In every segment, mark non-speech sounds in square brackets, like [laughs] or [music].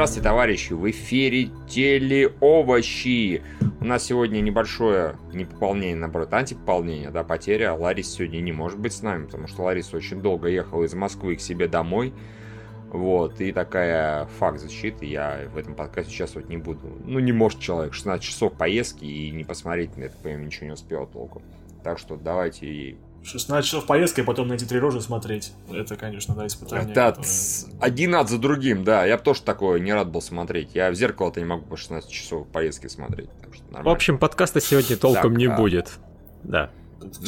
Здравствуйте, товарищи! В эфире Телеовощи! У нас сегодня небольшое не пополнение, наоборот, антипополнение, да, потеря. Ларис сегодня не может быть с нами, потому что Лариса очень долго ехала из Москвы к себе домой. Вот, и такая факт защиты я в этом подкасте участвовать не буду. Ну, не может человек 16 часов поездки и не посмотреть на это, понимаю, ничего не успел толком. Так что давайте 16 часов поездка и потом на эти три рожи смотреть. Это, конечно, да, испытание. Это которое... один ад за другим, да. Я бы тоже такое не рад был смотреть. Я в зеркало-то не могу по 16 часов поездки смотреть. В общем, подкаста сегодня толком так, не а... будет. Да.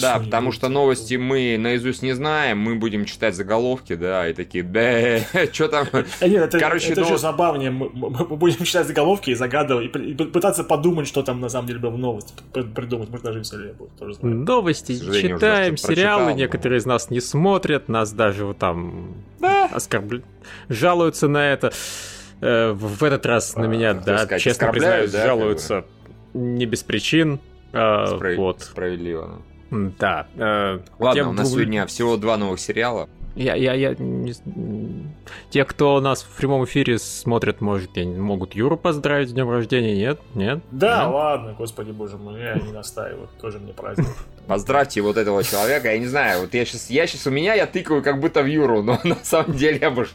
Да, потому что новости мы наизусть не знаем, мы будем читать заголовки, да, и такие, да, [laughs] что там? Нет, это, Короче, это нов... же забавнее, мы, мы будем читать заголовки и загадывать, и пытаться подумать, что там на самом деле было в новости, придумать, может даже веселее будет, тоже знаю. Новости читаем, сериалы прочитал, некоторые но... из нас не смотрят, нас даже вот там да. оскорбляют, жалуются на это. Э, в этот раз на меня, да, сказать, честно признаюсь, да, жалуются не без причин. А, Справ... Вот. Справедливо. Да. Э, Ладно, у нас двух... сегодня всего два новых сериала. Я, я, я не... Те, кто нас в прямом эфире смотрят, может, могут Юру поздравить с днем рождения, нет? Нет? Да, нет? ладно, господи боже мой, я не настаиваю, тоже мне праздник. [laughs] Поздравьте вот этого человека, я не знаю, вот я сейчас, я сейчас у меня, я тыкаю как будто в Юру, но [laughs] на самом деле я бы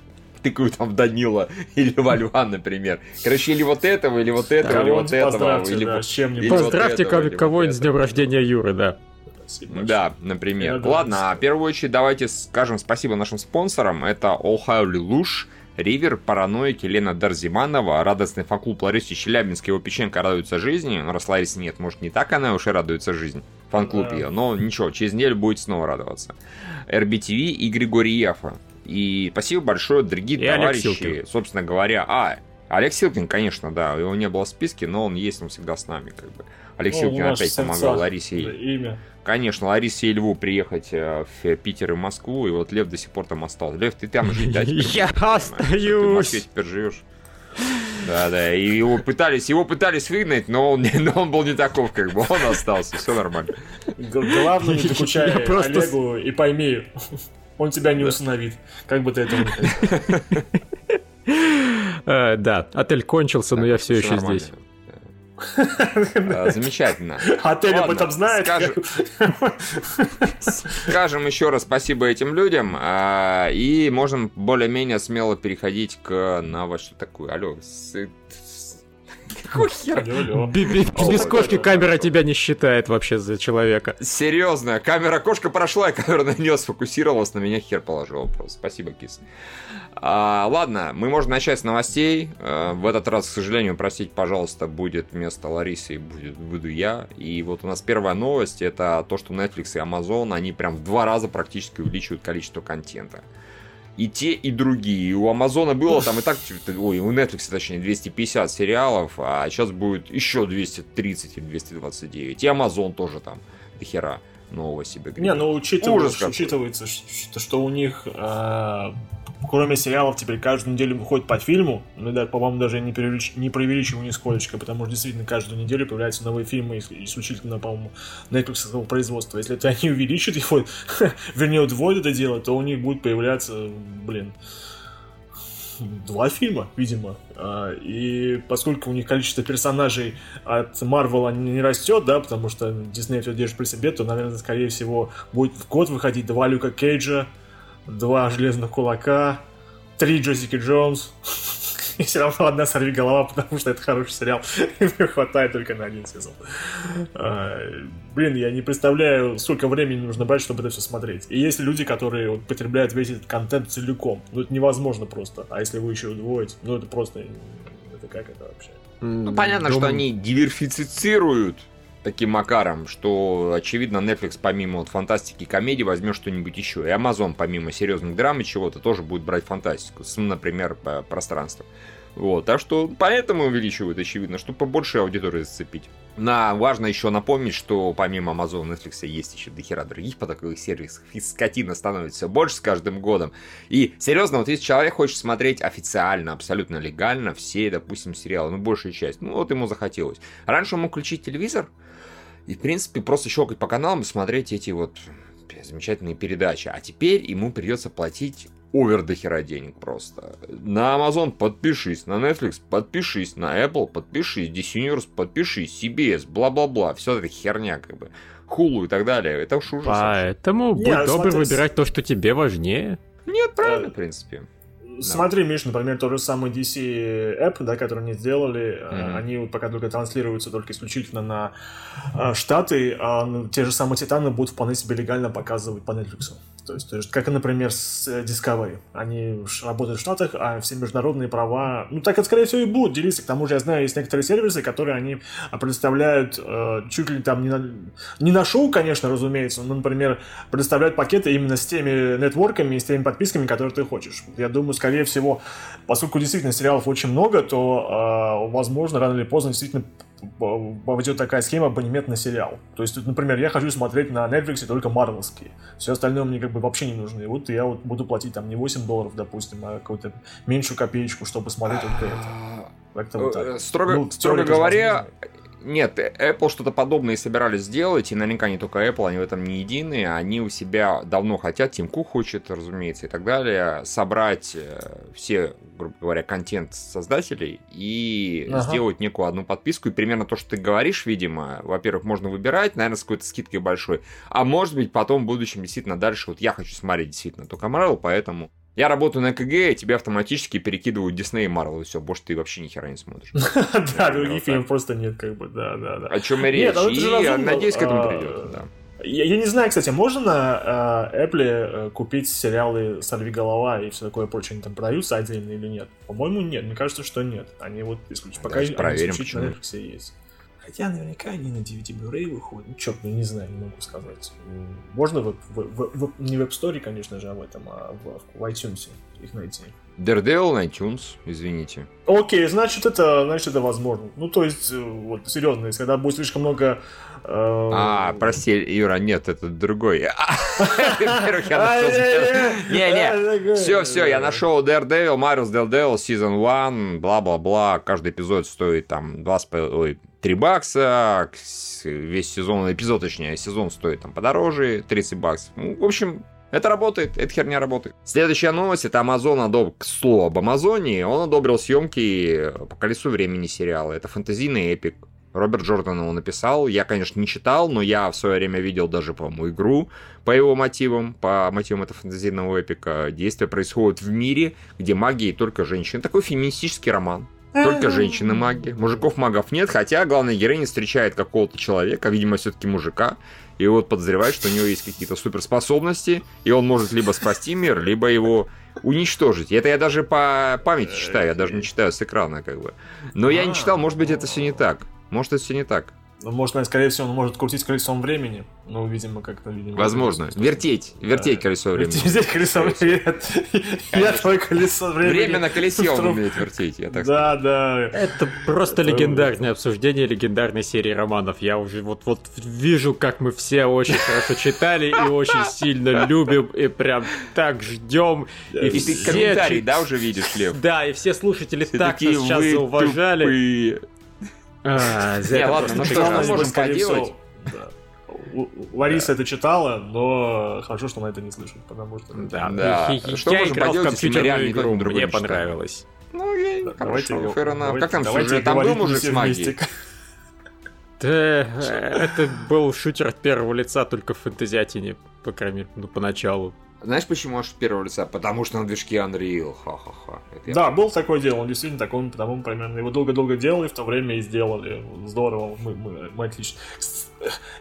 тыкаю там в Данила или в Альван, например. Короче, или вот этого, или вот этого, да, или вот этого. Или, да, или Поздравьте вот кого-нибудь с днем рождения Юры, да. Спасибо. Да, например. Ладно, а в первую очередь давайте скажем спасибо нашим спонсорам. Это Holy Lush, Ривер, Параноик, Елена Дарзиманова, радостный фан-клуб Ларисы Челябинской, его печенька радуется жизни. Ну, раз Ларисы нет, может, не так она уж и радуется жизни. Фан-клуб да. ее. Но ничего, через неделю будет снова радоваться. РБТВ и Григорий Яфа. И спасибо большое, дорогие и товарищи. Собственно говоря, а, Олег Силкин, конечно, да, его не было в списке, но он есть, он всегда с нами, как бы. Олег ну, Силкин опять помогал Ларисе. Имя. Конечно, Ларисе и Льву приехать э, в Питер и Москву, и вот Лев до сих пор там остался. Лев, ты там жить, да? [laughs] Я остаюсь! Ты в Москве теперь живешь. Да, да, и его пытались, его пытались выгнать, но он, но он был не таков, как бы, он остался, все нормально. Главное, не [laughs] докучай Олегу и пойми, [laughs] он тебя не установит, как бы ты это ни э, Да, отель кончился, но я все еще здесь. А, замечательно. Отель об этом знает. Скажем еще раз спасибо этим людям. А, и можем более-менее смело переходить к на во что такое. Алло, какой [laughs] хер? Без кошки камера тебя не считает вообще за человека. Серьезно, камера кошка прошла, и камера на нее сфокусировалась, на меня хер положила просто. Спасибо, кис. А, ладно, мы можем начать с новостей. А, в этот раз, к сожалению, простите, пожалуйста, будет вместо Ларисы будет, буду я. И вот у нас первая новость, это то, что Netflix и Amazon, они прям в два раза практически увеличивают количество контента и те, и другие. У Амазона было там и так, ой, у Netflix, точнее, 250 сериалов, а сейчас будет еще 230 или 229. И Амазон тоже там до хера нового себе. Не, ну учитывается, учитывается что, что у них э, кроме сериалов, теперь каждую неделю выходит по фильму. Ну да, по-моему, даже не, преувелич... не преувеличиваю нисколечко, потому что действительно каждую неделю появляются новые фильмы исключительно, по-моему, Netflix производства. Если это они увеличат его, [laughs] вернее, удвоят это дело, то у них будет появляться, блин, два фильма, видимо. А, и поскольку у них количество персонажей от Marvel не растет, да, потому что Disney все держит при себе, то, наверное, скорее всего, будет в год выходить два Люка Кейджа, два железных кулака, три Джессики Джонс. И все равно одна сорви голова, потому что это хороший сериал. [laughs] И мне хватает только на один сезон. А, блин, я не представляю, сколько времени нужно брать, чтобы это все смотреть. И есть люди, которые вот, потребляют весь этот контент целиком. Ну, это невозможно просто. А если вы еще удвоите, ну, это просто... Это как это вообще? Ну, понятно, что они диверсифицируют таким макаром, что, очевидно, Netflix помимо вот, фантастики и комедии возьмет что-нибудь еще. И Amazon помимо серьезных драм и чего-то тоже будет брать фантастику. С, например, пространство. Вот, так что поэтому увеличивают, очевидно, чтобы побольше аудитории зацепить. На, важно еще напомнить, что помимо Amazon Netflix есть еще дохера других таких сервисов, и скотина становится все больше с каждым годом. И серьезно, вот если человек хочет смотреть официально, абсолютно легально все, допустим, сериалы, ну, большая часть, ну, вот ему захотелось. Раньше он мог включить телевизор, и, в принципе, просто щелкать по каналам и смотреть эти вот замечательные передачи. А теперь ему придется платить овер до хера денег просто. На Amazon подпишись, на Netflix подпишись, на Apple подпишись, DC Universe подпишись, CBS, бла-бла-бла. Все это херня как бы. Хулу и так далее. Это уж ужас. Поэтому будь Нет, добр смотри... выбирать то, что тебе важнее. Нет, правильно, в принципе. Смотри, Миш, например, тот же самый DC App, да, который они сделали, mm-hmm. они пока только транслируются только исключительно на э, Штаты, а те же самые Титаны будут вполне себе легально показывать по Netflix. То есть, то есть, как, например, с э, Discovery. Они работают в Штатах, а все международные права... Ну, так это, скорее всего, и будут делиться. К тому же, я знаю, есть некоторые сервисы, которые они предоставляют э, чуть ли там не на, не на шоу, конечно, разумеется, но, например, предоставляют пакеты именно с теми нетворками и с теми подписками, которые ты хочешь. Я думаю, скорее всего, поскольку действительно сериалов очень много, то, э, возможно, рано или поздно действительно пойдет такая схема абонемент на сериал. То есть, например, я хочу смотреть на Netflix только марвелские. Все остальное мне как бы вообще не нужно. И вот я вот буду платить там не 8 долларов, допустим, а какую-то меньшую копеечку, чтобы смотреть только это. Как-то вот так. Строго, ну, строго говоря, нет, Apple что-то подобное собирались сделать, и наверняка не только Apple, они в этом не едины. Они у себя давно хотят, Тим Кук хочет, разумеется, и так далее, собрать э, все, грубо говоря, контент создателей и ага. сделать некую одну подписку. И примерно то, что ты говоришь, видимо, во-первых, можно выбирать, наверное, с какой-то скидкой большой, а может быть, потом в будущем действительно дальше, вот я хочу смотреть действительно только Marvel, поэтому я работаю на КГ, и тебе автоматически перекидывают Дисней и Марвел, и все, больше ты вообще ни хера не смотришь. [laughs] Да, других фильмов просто нет, как бы, да, да, да. О чем и речь, и надеюсь, к этому придет, да. Я, я не знаю, кстати, можно на э, Apple купить сериалы «Сорви голова» и все такое прочее, они там продаются отдельно или нет? По-моему, нет. Мне кажется, что нет. Они вот исключительно. Пока они исключительно на Netflix есть. Хотя наверняка они на DVD Blu-ray выходят. Ну, черт, ну не знаю, не могу сказать. Можно в, в, в, в, не в App Store, конечно же, об этом, а в, в iTunes их найти. Daredevil на iTunes, извините. Окей, значит это, значит это возможно. Ну то есть, э, вот серьезно, если когда будет слишком много э, а, прости, Юра, нет, это другой. [laughs] Не-не, все, все, я нашел Daredevil, Marvel's Daredevil, Season 1, бла-бла-бла. Каждый эпизод стоит там 2,5, 3 бакса, весь сезон, эпизод, точнее, сезон стоит там подороже, 30 баксов. Ну, в общем, это работает, эта херня работает. Следующая новость, это Amazon одобрил, к слову об Амазоне, он одобрил съемки по колесу времени сериала. Это фэнтезийный эпик. Роберт Джордан его написал. Я, конечно, не читал, но я в свое время видел даже, по-моему, игру по его мотивам, по мотивам этого фэнтезийного эпика. Действие происходит в мире, где магия и только женщины. Такой феминистический роман. Только женщины-маги. Мужиков-магов нет, хотя главная героиня встречает какого-то человека, видимо, все-таки мужика, и вот подозревает, что у него есть какие-то суперспособности, и он может либо спасти мир, либо его уничтожить. И это я даже по памяти читаю, я даже не читаю с экрана, как бы. Но я не читал, может быть, это все не так. Может, это все не так. Ну, может, скорее всего, он может крутить колесом времени. Ну, видимо, как-то, видимо... Возможно. Вертеть. Вертеть да. колесо времени. Вертеть колесо времени. Я твое колесо времени. Время на колесе он умеет вертеть, я так Да, да. Это просто легендарное обсуждение легендарной серии романов. Я уже вот вот вижу, как мы все очень хорошо читали и очень сильно любим, и прям так ждем. И, ты комментарий, да, уже видишь, Лев? Да, и все слушатели так нас сейчас зауважали. А, Не, ладно, ну что мы можем поделать? Лариса это читала, но хорошо, что она это не слышит, потому что... Да, да. Что можем поделать, если мы реально игру, мне понравилось. Ну, я хорошо, Как там сюжет? Там был мужик с магией? Да, это был шутер от первого лица только в фэнтезиатине, по крайней мере, ну, поначалу. Знаешь, почему аж первого лица? Потому что на движке Unreal. Ха-ха-ха. Да, был такое дело. Он действительно так, он потому примерно его долго-долго делали, в то время и сделали. Здорово, мы, мы, мы отлично.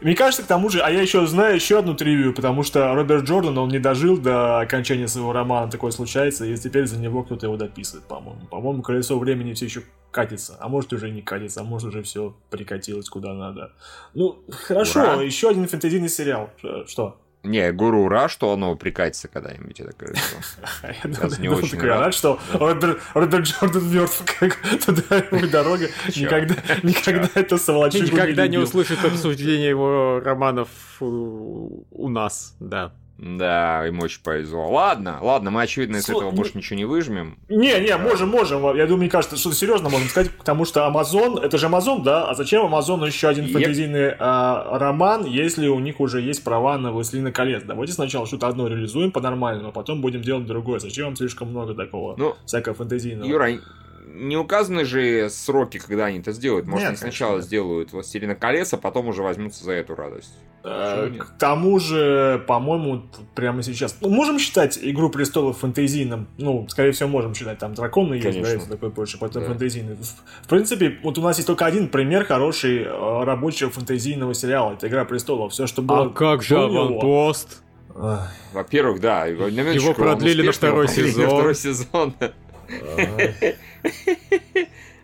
Мне кажется, к тому же, а я еще знаю еще одну тривию, потому что Роберт Джордан, он не дожил до окончания своего романа, такое случается, и теперь за него кто-то его дописывает, по-моему. По-моему, колесо времени все еще катится, а может уже не катится, а может уже все прикатилось куда надо. Ну, хорошо, Ура. еще один фэнтезийный сериал. Что? Не, гуру ура, что оно прикатится когда-нибудь, это кажется. Я [laughs] не очень рад, что Роберт Джордан мертв, [laughs] как туда его дорога. Никогда [laughs] это сволочу Никогда не услышит обсуждение его романов у нас, да. Да, им очень повезло. Ладно, ладно, мы, очевидно, из Сло... этого больше ничего не выжмем. Не, не, можем, можем. Я думаю, мне кажется, что серьезно можем сказать, потому что Amazon, это же Amazon, да? А зачем Amazon еще один фэнтезийный а, роман, если у них уже есть права на «Властелина колец»? Давайте сначала что-то одно реализуем по-нормальному, а потом будем делать другое. Зачем вам слишком много такого ну, всякого фэнтезийного? Юра, не указаны же сроки, когда они это сделают. Может, Нет, они сначала конечно. сделают «Властелина колец», а потом уже возьмутся за эту радость. Э, к тому же, по-моему, прямо сейчас... Ну, можем считать «Игру престолов» фэнтезийным? Ну, скорее всего, можем считать. Там драконы есть, да, это такой больше, потом да. фэнтезийный. В, в принципе, вот у нас есть только один пример хороший э, рабочего фэнтезийного сериала. Это «Игра престолов». Все, что было... А как же «Аванпост»? Во-первых, да. Его продлили на второй сезон. На второй сезон.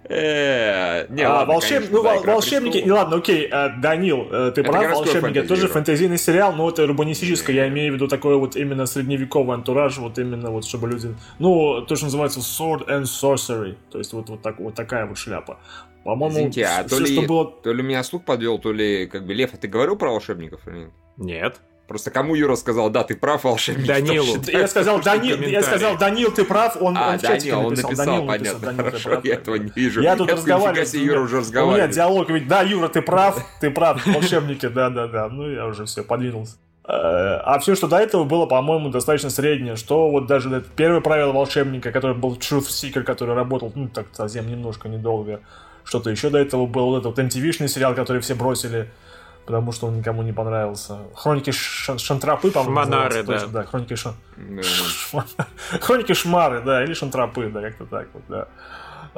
Не, а, ладно, волшеб... ну, волшебники, не ладно, окей, э, Данил, э, ты прав, волшебники, тоже фэнтезийный сериал, но это урбанистическое, я имею в виду такой вот именно средневековый антураж, вот именно вот, чтобы люди, ну, то, что называется sword and sorcery, то есть вот, вот, так, вот такая вот шляпа. По-моему, Извините, а то, ли, что было... то ли меня слух подвел, то ли, как бы, Лев, а ты говорил про волшебников или нет? Нет. Просто кому Юра сказал, да, ты прав, волшебник. Данилу. Я сказал, Данил, я сказал, Данил, ты прав, он, а, он в чатике Данил, написал. Он написал, Данил понятно, написал, Данил, хорошо, я этого не вижу. Я тут разговариваю. Юра уже разговаривает. У меня диалог, ведь, да, Юра, ты прав, ты прав, волшебники, да-да-да. Ну, я уже все, подвинулся. Э, а все, что до этого было, по-моему, достаточно среднее. Что вот даже первое правило волшебника, который был Truth Seeker, который работал, ну, так совсем немножко недолго. Что-то еще до этого был вот этот MTV-шный сериал, который все бросили потому что он никому не понравился. Хроники Ш... Шантрапы, по-моему, Шманары, да. да. Хроники Шан... [laughs] Хроники Шмары, да, или Шантрапы, да, как-то так вот, да.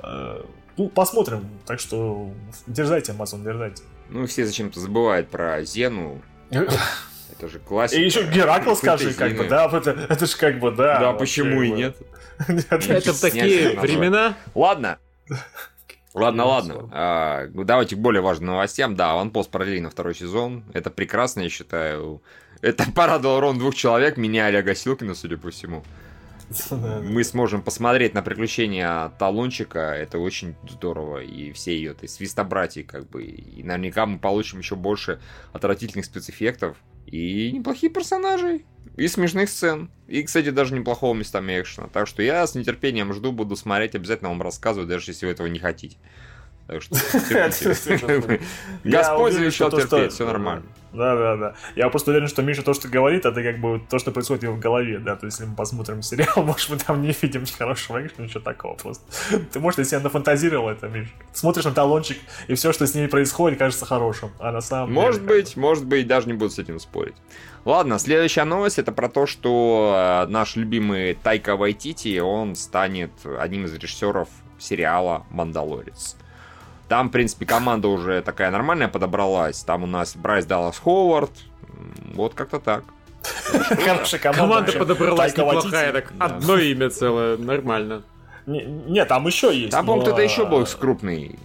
Э, ну, посмотрим. Так что дерзайте, Амазон, дерзайте. Ну, все зачем-то забывают про Зену. [laughs] Это же классика. И еще Геракл скажи, как бы, да, это, это же как бы, да. Да, почему и [laughs] нет? Это такие времена. Ладно. Ладно, ладно. А, давайте к более важным новостям. Да, Аванпост продлили на второй сезон. Это прекрасно, я считаю. Это [laughs] порадовало ровно двух человек, меня и Олега Силкина, судя по всему. Мы сможем посмотреть на приключения Талончика, это очень здорово, и все ее, то есть свистобратьи, как бы, и наверняка мы получим еще больше отвратительных спецэффектов, и неплохие персонажи, и смешных сцен, и, кстати, даже неплохого местами экшена, так что я с нетерпением жду, буду смотреть, обязательно вам рассказываю, даже если вы этого не хотите. Так что [laughs] Господь завещал терпеть, все нормально. Да, да, да. Я просто уверен, что Миша то, что говорит, это как бы то, что происходит в голове, да. То есть, если мы посмотрим сериал, [laughs] может, мы там не видим хорошего экшена, ничего такого просто. Ты, может, если я нафантазировал это, Миша. Смотришь на талончик, и все, что с ней происходит, кажется хорошим. А на самом может деле... Быть, может быть, даже не буду с этим спорить. Ладно, следующая новость это про то, что э, наш любимый Тайка Вайтити, он станет одним из режиссеров сериала «Мандалорец». Там, в принципе, команда уже такая нормальная подобралась. Там у нас Брайс Даллас Ховард. Вот как-то так. Хорошая команда. Команда подобралась неплохая, так одно имя целое, нормально. Нет, там еще есть. Там, по-моему, кто-то еще был крупный.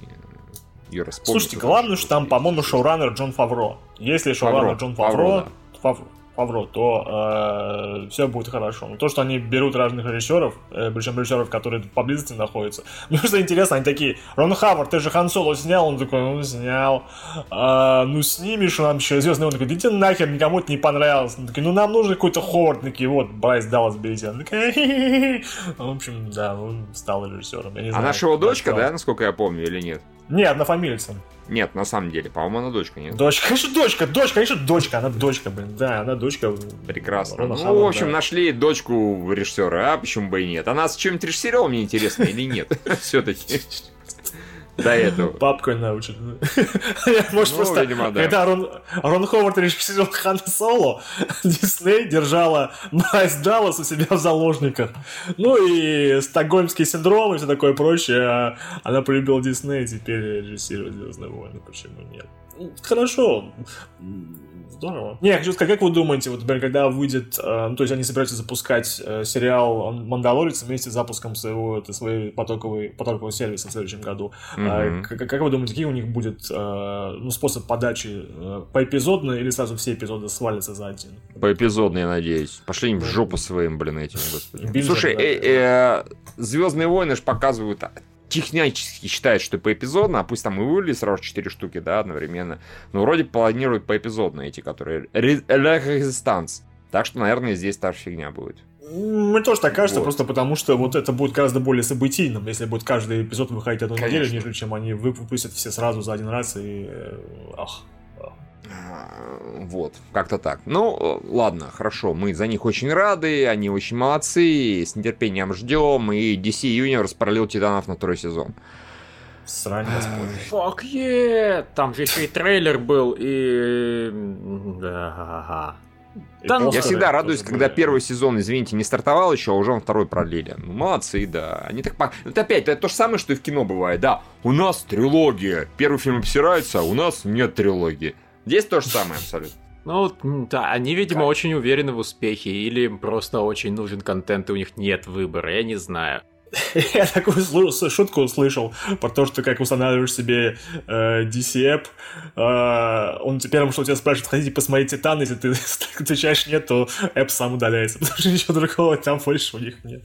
Юра, Слушайте, главное, что там, по-моему, шоураннер Джон Фавро. Если шоураннер Джон Фавро, Фавро, то э, все будет хорошо. Но то, что они берут разных режиссеров, э, причем режиссеров, которые поблизости находятся, [laughs] мне что интересно, они такие, Рон Хавард, ты же Хан Соло снял? Он такой, ну, снял. А, ну, снимешь нам еще Звездный, он такой, идите нахер, никому это не понравилось. Он такой, ну, нам нужен какой-то Ховард. Такие, вот, Брайс Даллас берите. Он такой, [laughs] в общем, да, он стал режиссером. а наша его дочка, да, насколько я помню, или нет? Не, однофамильцем. Нет, на самом деле, по-моему, она дочка, нет? Дочка, конечно, дочка, дочка, конечно, дочка, она дочка, блин, да, она дочка. Прекрасно. ну, в общем, да. нашли дочку режиссера, а почему бы и нет? Она с чем-то режиссировала, мне интересно, или нет? [laughs] Все-таки до этого. Папка научит. [laughs] Может, ну, просто, когда Рон, Ховард решил [laughs] Хан Соло, [laughs] Дисней держала Майс Даллас у себя в заложниках. Ну и стокгольмский синдром и все такое прочее. А она полюбила Дисней, теперь режиссирует Звездные войны. Почему нет? Хорошо здорово. Не, я хочу сказать, как вы думаете, вот, например, когда выйдет, э, ну, то есть они собираются запускать э, сериал «Мандалорец» вместе с запуском своего, это, своей потоковой, потокового сервиса в следующем году. Mm-hmm. Как, как вы думаете, какие у них будет э, ну, способ подачи? Э, поэпизодно или сразу все эпизоды свалятся за один? Поэпизодно, я надеюсь. Пошли им в жопу своим, блин, этим, господи. Слушай, э, э, «Звездные войны» ж показывают технически считает, что поэпизодно, а пусть там и вывели сразу 4 штуки, да, одновременно, но вроде планируют поэпизодно эти, которые Resistance. Так что, наверное, здесь та же фигня будет. Мне тоже так кажется, вот. просто потому что вот это будет гораздо более событийным, если будет каждый эпизод выходить одну Конечно. неделю, нежели чем они выпустят все сразу за один раз и... Э, ах. Вот, как-то так. Ну, ладно, хорошо, мы за них очень рады, они очень молодцы, с нетерпением ждем, и DC Universe пролил Титанов на второй сезон. Срань. Фак е! Там же еще и трейлер был, и... Да, да, ну, я всегда радуюсь, когда были. первый сезон, извините, не стартовал еще, а уже он второй продлили. Ну, молодцы, да. Они так... Это опять, это то же самое, что и в кино бывает, да. У нас трилогия. Первый фильм обсирается, а у нас нет трилогии. Здесь то же самое абсолютно. Ну, да, они, видимо, как? очень уверены в успехе, или им просто очень нужен контент, и у них нет выбора, я не знаю. [laughs] Я такую шутку услышал про то, что как устанавливаешь себе э, DC-App, э, он первым, что у тебя спрашивает, хотите посмотреть Титан, если ты [laughs] отвечаешь нет, то App сам удаляется, [laughs] потому что ничего другого там больше у них нет.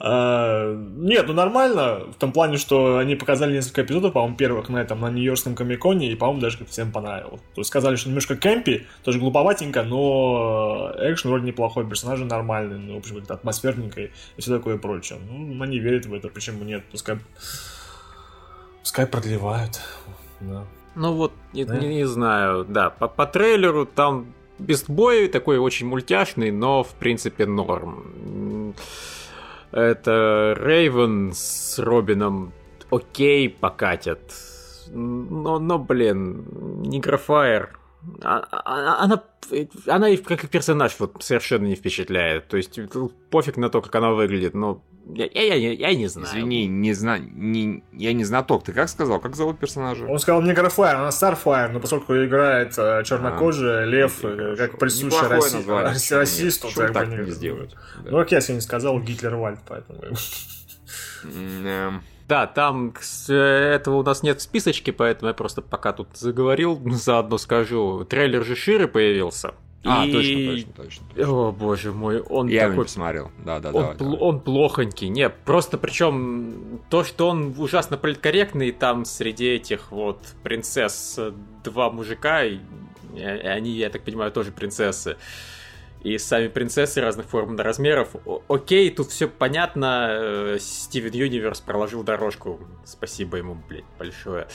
Э, нет, ну нормально, в том плане, что они показали несколько эпизодов, по-моему, первых на этом, на Нью-Йоркском комиконе, и, по-моему, даже всем понравилось. То есть сказали, что немножко кемпи, тоже глуповатенько, но экшен вроде неплохой, персонажи нормальные, ну, в общем, как-то атмосферненько и все такое прочее. Ну, они верят в это, почему нет? Пускай, пускай продлевают. Да. Ну вот, не, да? не, не знаю, да, по, по трейлеру там бестбой такой очень мультяшный, но в принципе норм. Это Рейвен с Робином окей покатят. Но, но блин, Негрофайр а, а, она, она как персонаж вот совершенно не впечатляет. То есть пофиг на то, как она выглядит, но я, я, я, я не знаю. Извини, не зна... не... я не знаток. Ты как сказал? Как зовут персонажа? Он сказал не Графайр, она Старфайр, но поскольку играет э, чернокожий, а, лев, э, как присуще раси... расисту, так, так не сделают. Да. Ну, как я сегодня сказал, Гитлер Вальд, поэтому... Да, там этого у нас нет в списочке, поэтому я просто пока тут заговорил, [laughs] заодно скажу. Трейлер же Ширы появился. А, и... точно, точно, точно. О, боже мой, он Я такой... его посмотрел, да, да, он, давай, пл- давай. он плохонький, не, просто причем то, что он ужасно политкорректный, там среди этих вот принцесс два мужика, и они, я так понимаю, тоже принцессы и сами принцессы разных форм и размеров. Окей, тут все понятно. Э, Стивен Юниверс проложил дорожку. Спасибо ему, блядь, большое.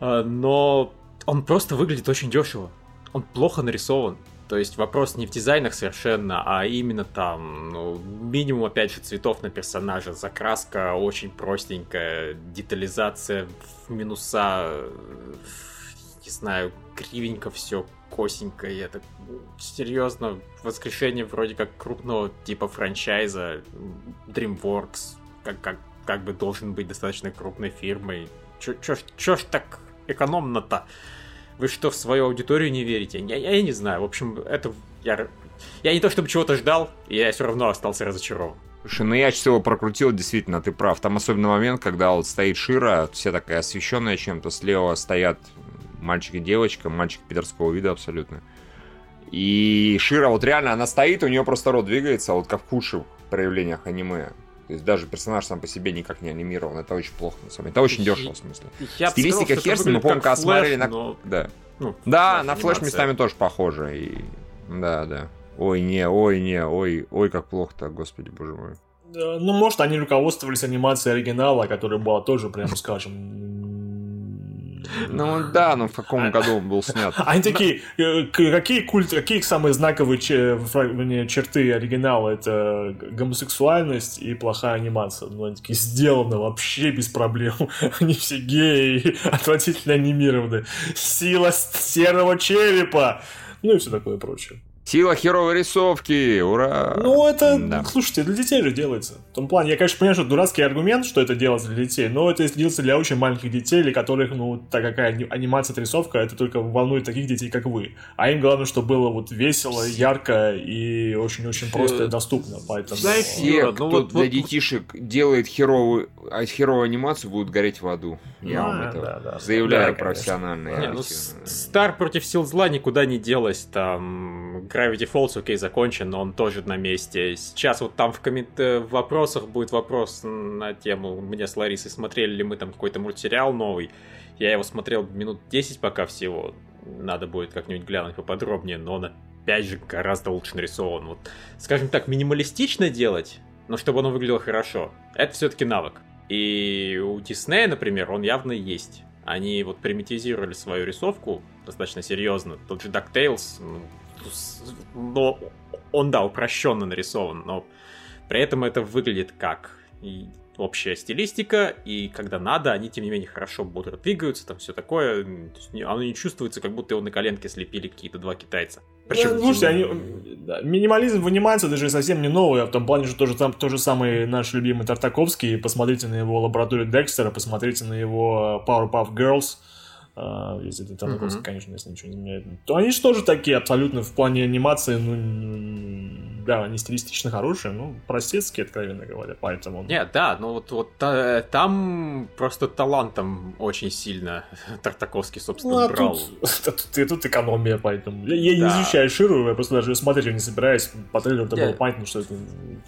А, но он просто выглядит очень дешево. Он плохо нарисован. То есть вопрос не в дизайнах совершенно, а именно там, ну, минимум, опять же, цветов на персонажа, закраска очень простенькая, детализация в минуса, не знаю, кривенько все, косенько, и это серьезно воскрешение вроде как крупного типа франчайза DreamWorks, как, как, как бы должен быть достаточно крупной фирмой. Чё, чё, чё ж так экономно-то? Вы что, в свою аудиторию не верите? Я, я, я не знаю. В общем, это... Я, я не то чтобы чего-то ждал, я все равно остался разочарован. Слушай, ну я всего прокрутил, действительно, ты прав. Там особенный момент, когда вот стоит Шира, вся такая освещенная чем-то, слева стоят мальчик и девочка, мальчик пидорского вида абсолютно. И Шира вот реально, она стоит, у нее просто рот двигается, вот как в худших проявлениях аниме. То есть даже персонаж сам по себе никак не анимирован. Это очень плохо, на самом деле. Это очень дешево, в смысле. Я Стилистика хер мы помню, когда смотрели на... Но... Да, ну, да на флеш местами тоже похоже. И... Да, да. Ой, не, ой, не, ой, ой, как плохо-то, господи, боже мой. Ну, может, они руководствовались анимацией оригинала, которая была тоже, прямо скажем, ну да, но в каком году он был снят? [laughs] Они такие, э, какие культ, какие самые знаковые черты оригинала? Это гомосексуальность и плохая анимация. Ну, они такие сделаны вообще без проблем. [laughs] Они все геи, [laughs] отвратительно анимированы. Сила серого черепа. Ну и все такое прочее. Сила херовой рисовки, ура! Ну, это, да. слушайте, для детей же делается. В том плане, я, конечно, понимаю, что дурацкий аргумент, что это делается для детей, но это делается для очень маленьких детей, для которых, ну, так какая анимация, рисовка, это только волнует таких детей, как вы. А им главное, чтобы было вот весело, ярко и очень-очень просто и доступно. Поэтому... Да, все, ну, кто вот, для вот... детишек делает херовую, а херовую анимацию, будут гореть в аду. Я а, вам это да, да, заявляю да, профессионально. Не, ну, Стар против сил зла никуда не делась, там Gravity Falls, окей, закончен, но он тоже на месте. Сейчас вот там в, коммент... Э, в вопросах будет вопрос на тему, мне с Ларисой смотрели ли мы там какой-то мультсериал новый. Я его смотрел минут 10 пока всего. Надо будет как-нибудь глянуть поподробнее, но на опять же, гораздо лучше нарисован. Вот, скажем так, минималистично делать, но чтобы оно выглядело хорошо, это все-таки навык. И у Диснея, например, он явно есть. Они вот примитизировали свою рисовку достаточно серьезно. Тот же DuckTales, ну, но он, да, упрощенно нарисован, но при этом это выглядит как и общая стилистика, и когда надо, они, тем не менее, хорошо бодро двигаются, там все такое. Оно не чувствуется, как будто его на коленке слепили какие-то два китайца. Причем, ну, слушайте, они, да, минимализм в анимации даже совсем не новый, а в том плане, что тоже там то же самый наш любимый Тартаковский, посмотрите на его лабораторию Декстера, посмотрите на его Powerpuff Girls, если это Тарковский, mm-hmm. конечно, если ничего не меняет, то они же тоже такие абсолютно в плане анимации, ну, да, они стилистично хорошие, ну, простецкие, откровенно говоря, поэтому... Нет, да, ну вот, вот та, там просто талантом очень сильно [laughs] Тартаковский, собственно, ну, а брал. Тут, [laughs] тут, тут экономия, поэтому... Я, я да. не изучаю Ширу, я просто даже смотреть не собираюсь, по трейлеру это было понятно, что это...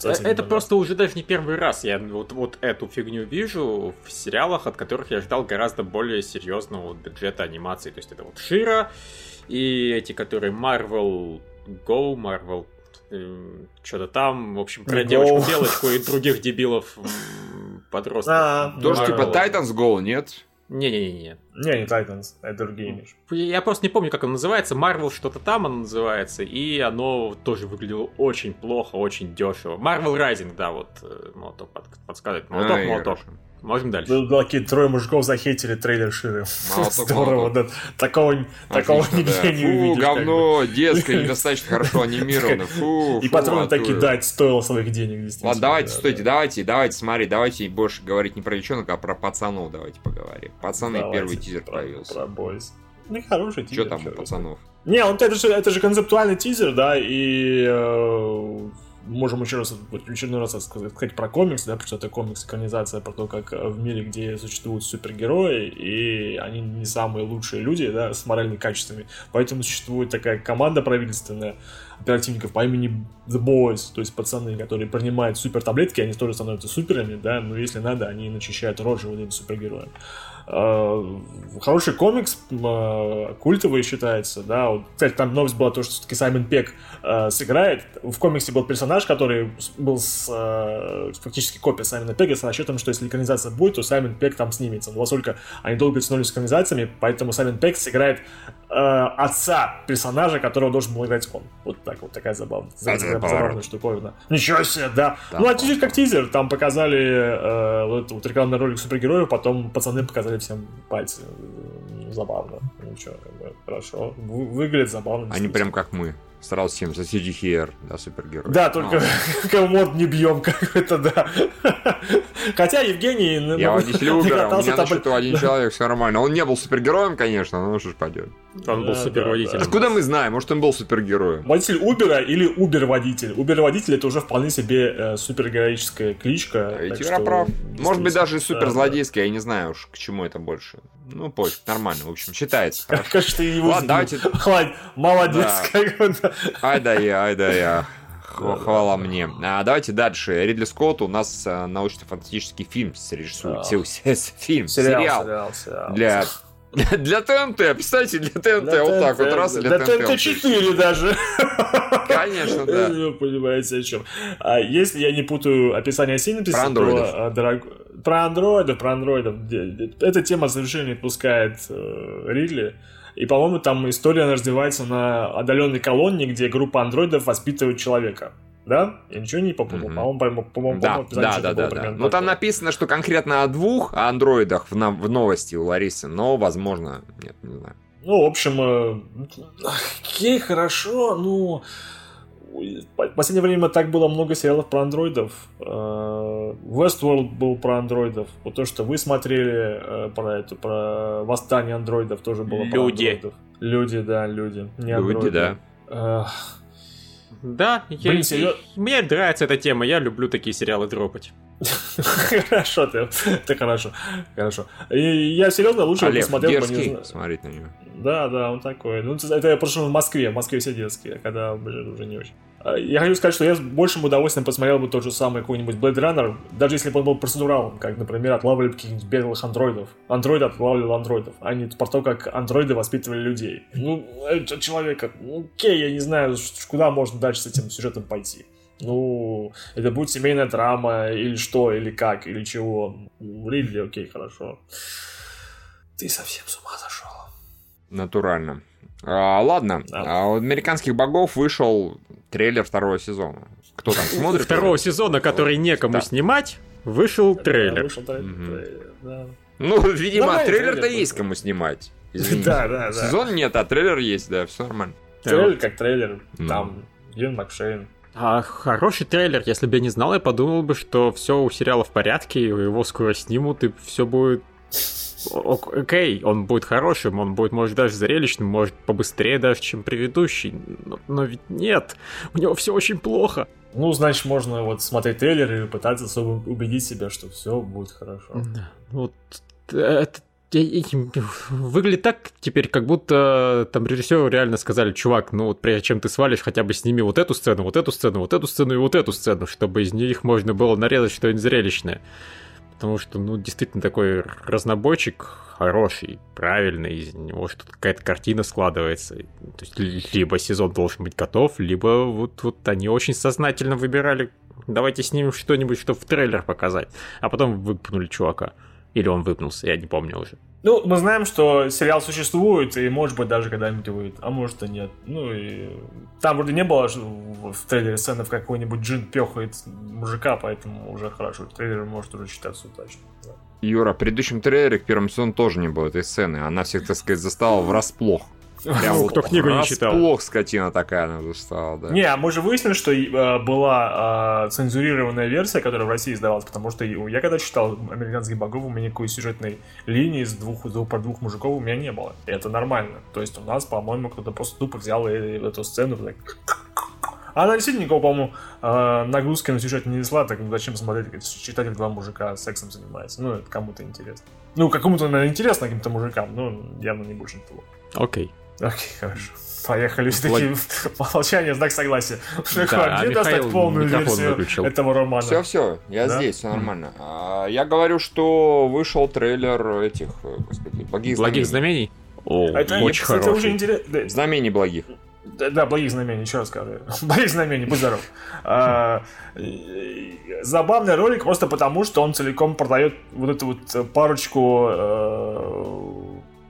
Э, это просто уже даже не первый раз я вот, вот эту фигню вижу в сериалах, от которых я ждал гораздо более серьезного бюджета анимации, то есть это вот Шира и эти, которые Marvel Go, Marvel что-то там, в общем, про девочку-белочку и других дебилов подростков. А, Тоже типа Titans Go, нет? Не-не-не. Не, не Titans, это другие имеешь. Я просто не помню, как он называется. Marvel что-то там оно называется, и оно тоже выглядело очень плохо, очень дешево. Marvel Rising, да, вот э, молоток подсказывает. Молоток, а, молоток. Хорошо. Можем дальше. Ну, такие трое мужиков захейтили трейлер Ширы. [laughs] Здорово, да. Такого, такого нигде да. не Фу, увидишь. говно, детское, [laughs] недостаточно хорошо анимировано. Фу, И патроны такие, дать стоило своих денег. Ладно, давайте, стойте, давайте, давайте, смотри, давайте больше говорить не про девчонок, а про пацанов давайте поговорим. Пацаны, первый тизер появился. Про бойс. Ну, хороший тизер. Что там у пацанов? Не, он это же, это же концептуальный тизер, да, и э, можем еще раз, очередной раз сказать, про комикс, да, потому что это комикс, экранизация про то, как э, в мире, где существуют супергерои, и они не самые лучшие люди, да, с моральными качествами, поэтому существует такая команда правительственная оперативников по имени The Boys, то есть пацаны, которые принимают супер таблетки, они тоже становятся суперами, да, но если надо, они начищают рожи вот этим супергероям. Э, хороший комикс, э, культовый считается, да. Вот, кстати, там новость была то, что все-таки Саймон Пек э, сыграет. В комиксе был персонаж, который был с, фактически копия Саймона Пега с расчетом, что если экранизация будет, то Саймон Пек там снимется. Но поскольку они долго тянулись с экранизациями, поэтому Саймон Пек сыграет отца персонажа, которого должен был играть он. Вот так вот такая забавная, забавная штуковина. Ничего себе, да. да ну а тизер как тизер, там показали э, вот, вот рекламный ролик супергероев, потом пацаны показали всем пальцы. Забавно. Ничего, как бы, хорошо. Выглядит забавно. Они прям как мы. Сразу всем соседи Хер, да, супергерой. Да, только [laughs] а. мод не бьем, как это, да. [laughs] Хотя Евгений... Я водитель Убера, у меня на счету один человек, все нормально. Он не был супергероем, конечно, но ну что ж пойдет. Он был суперводителем. Откуда мы знаем? Может, он был супергероем? Водитель Убера или Убер-водитель. Убер-водитель это уже вполне себе э, супергероическая кличка. А ведь прав. Может быть, даже суперзлодейская, я не знаю уж, к чему это больше. Ну, пофиг, нормально, в общем, считается. [laughs] Как же ты его Ладно, давайте... [laughs] Молодец, как бы. Ай да я, ай да я. [laughs] Хвала мне. А, давайте дальше. Ридли Скотт у нас а, научно-фантастический фильм режиссует. Фильм, сериал, сериал, сериал. Для [laughs] для ТНТ, представьте, для ТНТ, для вот ТНТ, так вот, раз, для, для ТНТ. 4 даже. Конечно, да. Вы понимаете, о чем. А если я не путаю описание синапсиса, про андроидов. То, а, дорог... Про андроидов, про андроидов. Эта тема совершенно отпускает э, Ридли. И, по-моему, там история развивается на отдаленной колонии, где группа андроидов воспитывает человека. Да? Я ничего не попутал. Mm-hmm. По-моему, по-моему, да, да, да, да, да. Ну, там написано, что конкретно о двух андроидах в, на- в новости у Ларисы, но, возможно, нет, не знаю. Ну, в общем, э, окей, хорошо, ну... В последнее время так было много сериалов про андроидов. Э, Westworld был про андроидов. Вот то, что вы смотрели э, про это, про восстание андроидов, тоже было люди. про андроидов. Люди, да, люди. Не люди, да. Да, Блин, я, мне нравится эта тема, я люблю такие сериалы дропать. Хорошо, ты, ты хорошо, хорошо. И я серьезно лучше Олег, посмотрел дерзкий, не смотреть на него. Да, да, он такой. Ну, это я прошу в Москве, в Москве все детские, когда, блин, уже не очень. Я хочу сказать, что я с большим удовольствием посмотрел бы тот же самый какой-нибудь Blade Runner, даже если бы он был процедуралом, как, например, отлавливали каких-нибудь беглых андроидов. Андроиды отлавливали андроидов, а не про то, как андроиды воспитывали людей. Ну, это человека, ну, окей, я не знаю, куда можно дальше с этим сюжетом пойти. Ну, это будет семейная драма, или что, или как, или чего. Ридли, окей, хорошо. Ты совсем с ума сошел. Натурально. А, ладно, да. а у американских богов вышел трейлер второго сезона. Кто там смотрит? Второго сезона, который некому да. снимать, вышел трейлер. Вышел трейлер, да. Ну, видимо, трейлер-то есть кому снимать. [laughs] Извините. Да, да, да. Сезон нет, а трейлер есть, да, все нормально. Трейлер как трейлер. Там Ген Макшейн. А хороший трейлер, если бы я не знал, я подумал бы, что все у сериала в порядке, его скоро снимут, и все будет [laughs] окей, он будет хорошим, он будет, может, даже зрелищным, может, побыстрее даже, чем предыдущий. Но, но ведь нет, у него все очень плохо. Ну, значит, можно вот смотреть трейлер и пытаться особо убедить себя, что все будет хорошо. Да. Вот это выглядит так теперь, как будто там режиссеру реально сказали, чувак, ну вот прежде чем ты свалишь, хотя бы сними вот эту сцену, вот эту сцену, вот эту сцену и вот эту сцену, чтобы из них можно было нарезать что-нибудь зрелищное. Потому что, ну, действительно такой разнобойчик хороший, правильный, из него что-то какая-то картина складывается. То есть либо сезон должен быть готов, либо вот, вот они очень сознательно выбирали, давайте снимем что-нибудь, чтобы в трейлер показать. А потом выпнули чувака. Или он выпнулся, я не помню уже. Ну, мы знаем, что сериал существует, и может быть даже когда-нибудь выйдет, а может и нет. Ну и там вроде не было в трейлере сцены, в какой-нибудь джин пехает мужика, поэтому уже хорошо. Трейлер может уже считаться удачным. Да. Юра, в предыдущем трейлере к первому сезону тоже не было этой сцены. Она всех, так сказать, застала врасплох. Прям вот Кто книгу не читал. Плохо скотина такая она стала, да. Не, а мы же выяснили, что э, была э, цензурированная версия, которая в России издавалась, потому что я когда читал «Американских богов», у меня никакой сюжетной линии с двух, двух, про двух мужиков у меня не было. И это нормально. То есть у нас, по-моему, кто-то просто тупо взял и, и эту сцену так... Она действительно никакого, по-моему, э, нагрузки на сюжет не несла, так зачем смотреть, как читатель два мужика сексом занимается. Ну, это кому-то интересно. Ну, какому-то, наверное, интересно каким-то мужикам, но явно не больше того. Окей. Okay. Окей, хорошо. Поехали. Все такие молчание, знак согласия. Да, Где достать полную версию выключил. этого романа? Все, все, я да? здесь, все нормально. А, я говорю, что вышел трейлер этих, э, господи, благих знамений. Благих знамений? О, это, очень кстати, хороший. Уже интерес... Знамений благих. Да, да, благих знамений, еще раз скажу. [laughs] благих знамений, будь здоров. А, забавный ролик просто потому, что он целиком продает вот эту вот парочку э,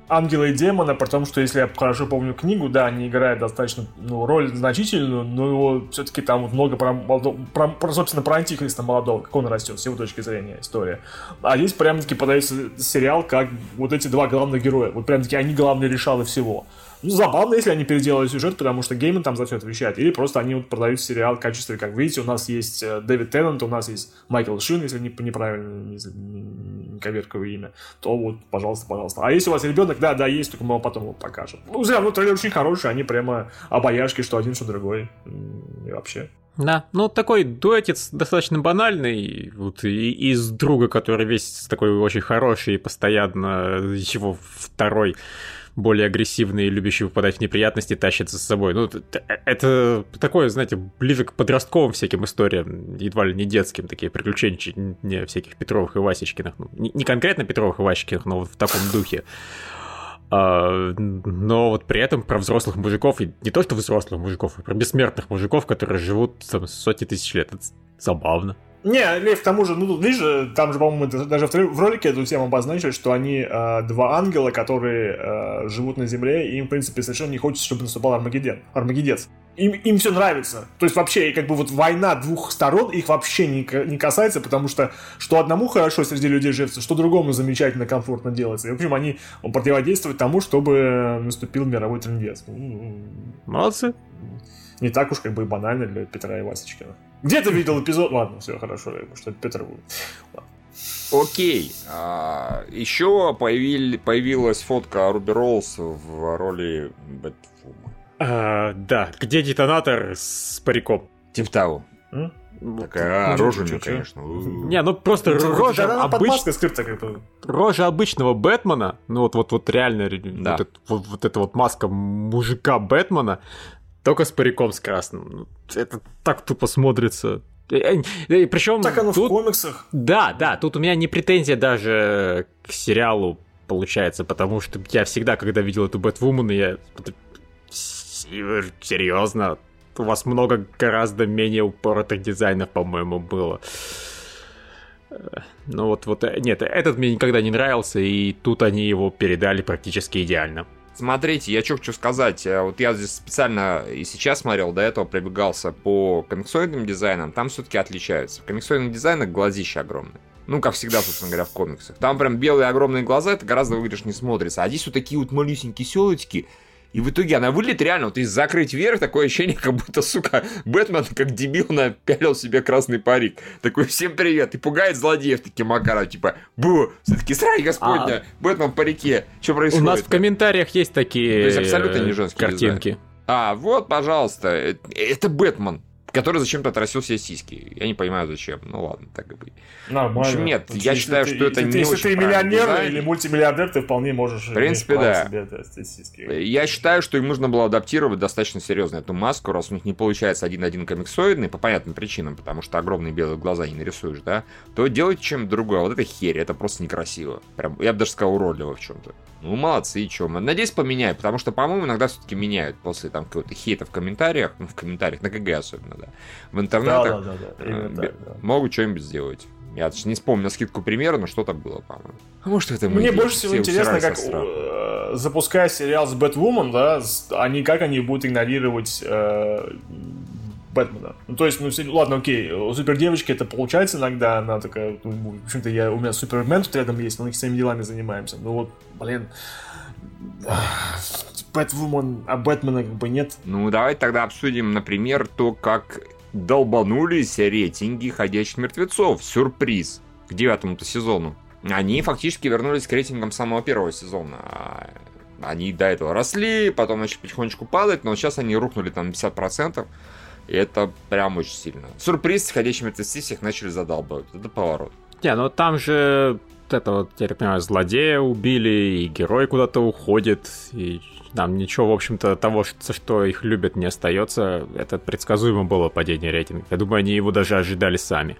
ангела и демона, при том, что если я хорошо помню книгу, да, они играют достаточно, ну, роль значительную, но его все-таки там вот много про, про, про, собственно, про антихриста молодого, как он растет, с его точки зрения история. А здесь прям-таки подается сериал, как вот эти два главных героя, вот прям-таки они главные решалы всего. Ну, забавно, если они переделали сюжет, потому что Гейман там за все отвечает. Или просто они вот продают сериал в качестве, как видите, у нас есть э, Дэвид Теннант, у нас есть Майкл Шин, если не, неправильно, не, не коверкаю имя, то вот, пожалуйста, пожалуйста. А если у вас ребенок, да, да, есть, только мы вам потом его покажем. Ну, зря, ну, трейлер очень хороший, они прямо обаяшки, что один, что другой. И вообще. Да, ну такой дуэтец достаточно банальный, вот и из друга, который весь такой очень хороший и постоянно его второй более агрессивный и любящий выпадать в неприятности тащится с собой. Ну, это такое, знаете, ближе к подростковым всяким историям, едва ли не детским, такие приключения, не всяких Петровых и Васечкиных. Ну, не конкретно Петровых и Васечкиных, но вот в таком духе. А, но вот при этом про взрослых мужиков, и не то что взрослых мужиков, а про бессмертных мужиков, которые живут там сотни тысяч лет. Это забавно. Не, Лев, к тому же, ну, видишь, там же, по-моему, даже в ролике эту тему обозначили, что они э, два ангела, которые э, живут на Земле, и им, в принципе, совершенно не хочется, чтобы наступал Армагедден, Армагеддец. Им, им все нравится. То есть, вообще, как бы вот война двух сторон их вообще не, не касается, потому что что одному хорошо среди людей живется, что другому замечательно, комфортно делается. И, в общем, они противодействуют тому, чтобы наступил мировой трендец. Молодцы. Не так уж как бы банально для Петра и Васечкина. Где ты видел эпизод? Ладно, все хорошо, что это Петр Окей. А, еще появили, появилась фотка Руби Роуз в роли Бэтфума. А, да, где детонатор с париком? Типа того. Такая, а, рожа у конечно. Не, ну просто ну, рожа обычная. Рожа обычного Бэтмена, ну вот, вот, вот реально, да. вот, это, вот, вот эта вот маска мужика Бэтмена, только с париком с красным. Ну, это так тупо смотрится. Причем так оно тут... в комиксах. Да, да, тут у меня не претензия даже к сериалу получается, потому что я всегда, когда видел эту Бэтвумен, я серьезно, у вас много гораздо менее упоротых дизайнов, по-моему, было. Ну вот, вот, э, нет, этот мне никогда не нравился, и тут они его передали практически идеально. Смотрите, я что хочу сказать. Э, вот я здесь специально и сейчас смотрел, до этого пробегался по комиксоидным дизайнам. Там все-таки отличаются. В комиксоидных дизайнах глазища огромные. Ну, как всегда, собственно говоря, в комиксах. Там прям белые огромные глаза, это гораздо выигрыш не смотрится. А здесь вот такие вот малюсенькие селочки, и в итоге она выглядит реально, вот если закрыть вверх, такое ощущение, как будто, сука, Бэтмен как дебил напялил себе красный парик. Такой, всем привет, и пугает злодеев таким макаром, типа, бу, все-таки срань господня, а... Бэтмен в парике, что происходит? У нас в комментариях есть такие То есть абсолютно не женские картинки. А, вот, пожалуйста, это Бэтмен который зачем-то отрастил себе сиськи. Я не понимаю, зачем. Ну ладно, так и быть. Нормально. В общем, нет, ну, я считаю, ты, что это не если очень Если ты миллионер дизайн. или мультимиллиардер, ты вполне можешь... В принципе, да. Себе, сиськи. Я считаю, что им нужно было адаптировать достаточно серьезно эту маску, раз у них не получается один-один комиксоидный, по понятным причинам, потому что огромные белые глаза не нарисуешь, да, то делайте чем другое. Вот это херь, это просто некрасиво. Прям, я бы даже сказал, уродливо в чем-то. Ну, молодцы, и что. Надеюсь, поменяют, потому что, по-моему, иногда все-таки меняют после там какого-то хейта в комментариях, ну, в комментариях, на КГ особенно, да. В интернетах да, да, да, да. Так, да. могут что-нибудь сделать. Я не вспомню на скидку примера, но что-то было, по-моему. А может, это Мне больше всего интересно, как э, запуская сериал с Бэтвумен, да, они как они будут игнорировать э, Бэтмена. Ну, то есть, ну, ладно, окей, у супердевочки это получается иногда, она такая, ну, в общем-то, я, у меня супермен тут рядом есть, мы своими делами занимаемся. Ну вот, блин, Бэтвумен, а Бэтмена как бы нет. Ну, давай тогда обсудим, например, то, как долбанулись рейтинги «Ходячих мертвецов». Сюрприз к девятому-то сезону. Они фактически вернулись к рейтингам самого первого сезона. Они до этого росли, потом начали потихонечку падать, но сейчас они рухнули там 50%. И это прям очень сильно. Сюрприз, ходячие мертвецы всех начали задалбывать. Это поворот. Не, ну там же это вот, я так понимаю, злодея убили, и герой куда-то уходит, и там ничего, в общем-то, того, что, их любят, не остается. Это предсказуемо было падение рейтинга. Я думаю, они его даже ожидали сами.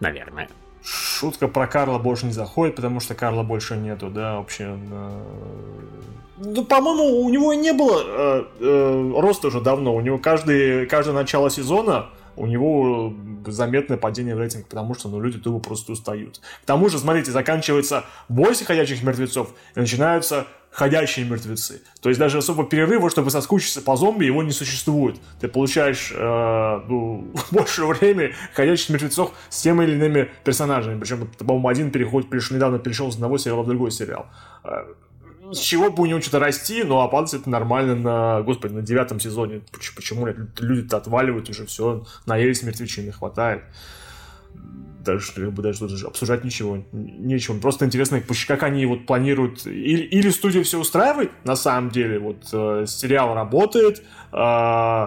Наверное. Шутка про Карла больше не заходит, потому что Карла больше нету, да, вообще. Да. Ну, по-моему, у него не было э, э, роста уже давно. У него каждый, каждое начало сезона у него заметное падение в рейтинге, потому что ну, люди тупо просто устают. К тому же, смотрите, заканчивается бойся ходячих мертвецов, и начинаются ходящие мертвецы. То есть даже особо перерыва, чтобы соскучиться по зомби, его не существует. Ты получаешь э, ну, [laughs] больше времени ходящих мертвецов с теми или иными персонажами. Причем, по-моему, один переход перешел, недавно перешел с одного сериала в другой сериал. С чего бы у него что-то расти, но а падать это нормально на, господи, на девятом сезоне. Почему люди-то отваливают уже все, наелись мертвечины, хватает даже, как бы, даже тут обсуждать ничего, нечего. Просто интересно, как они вот планируют. Или, или студия все устраивает, на самом деле, вот э, сериал работает, э,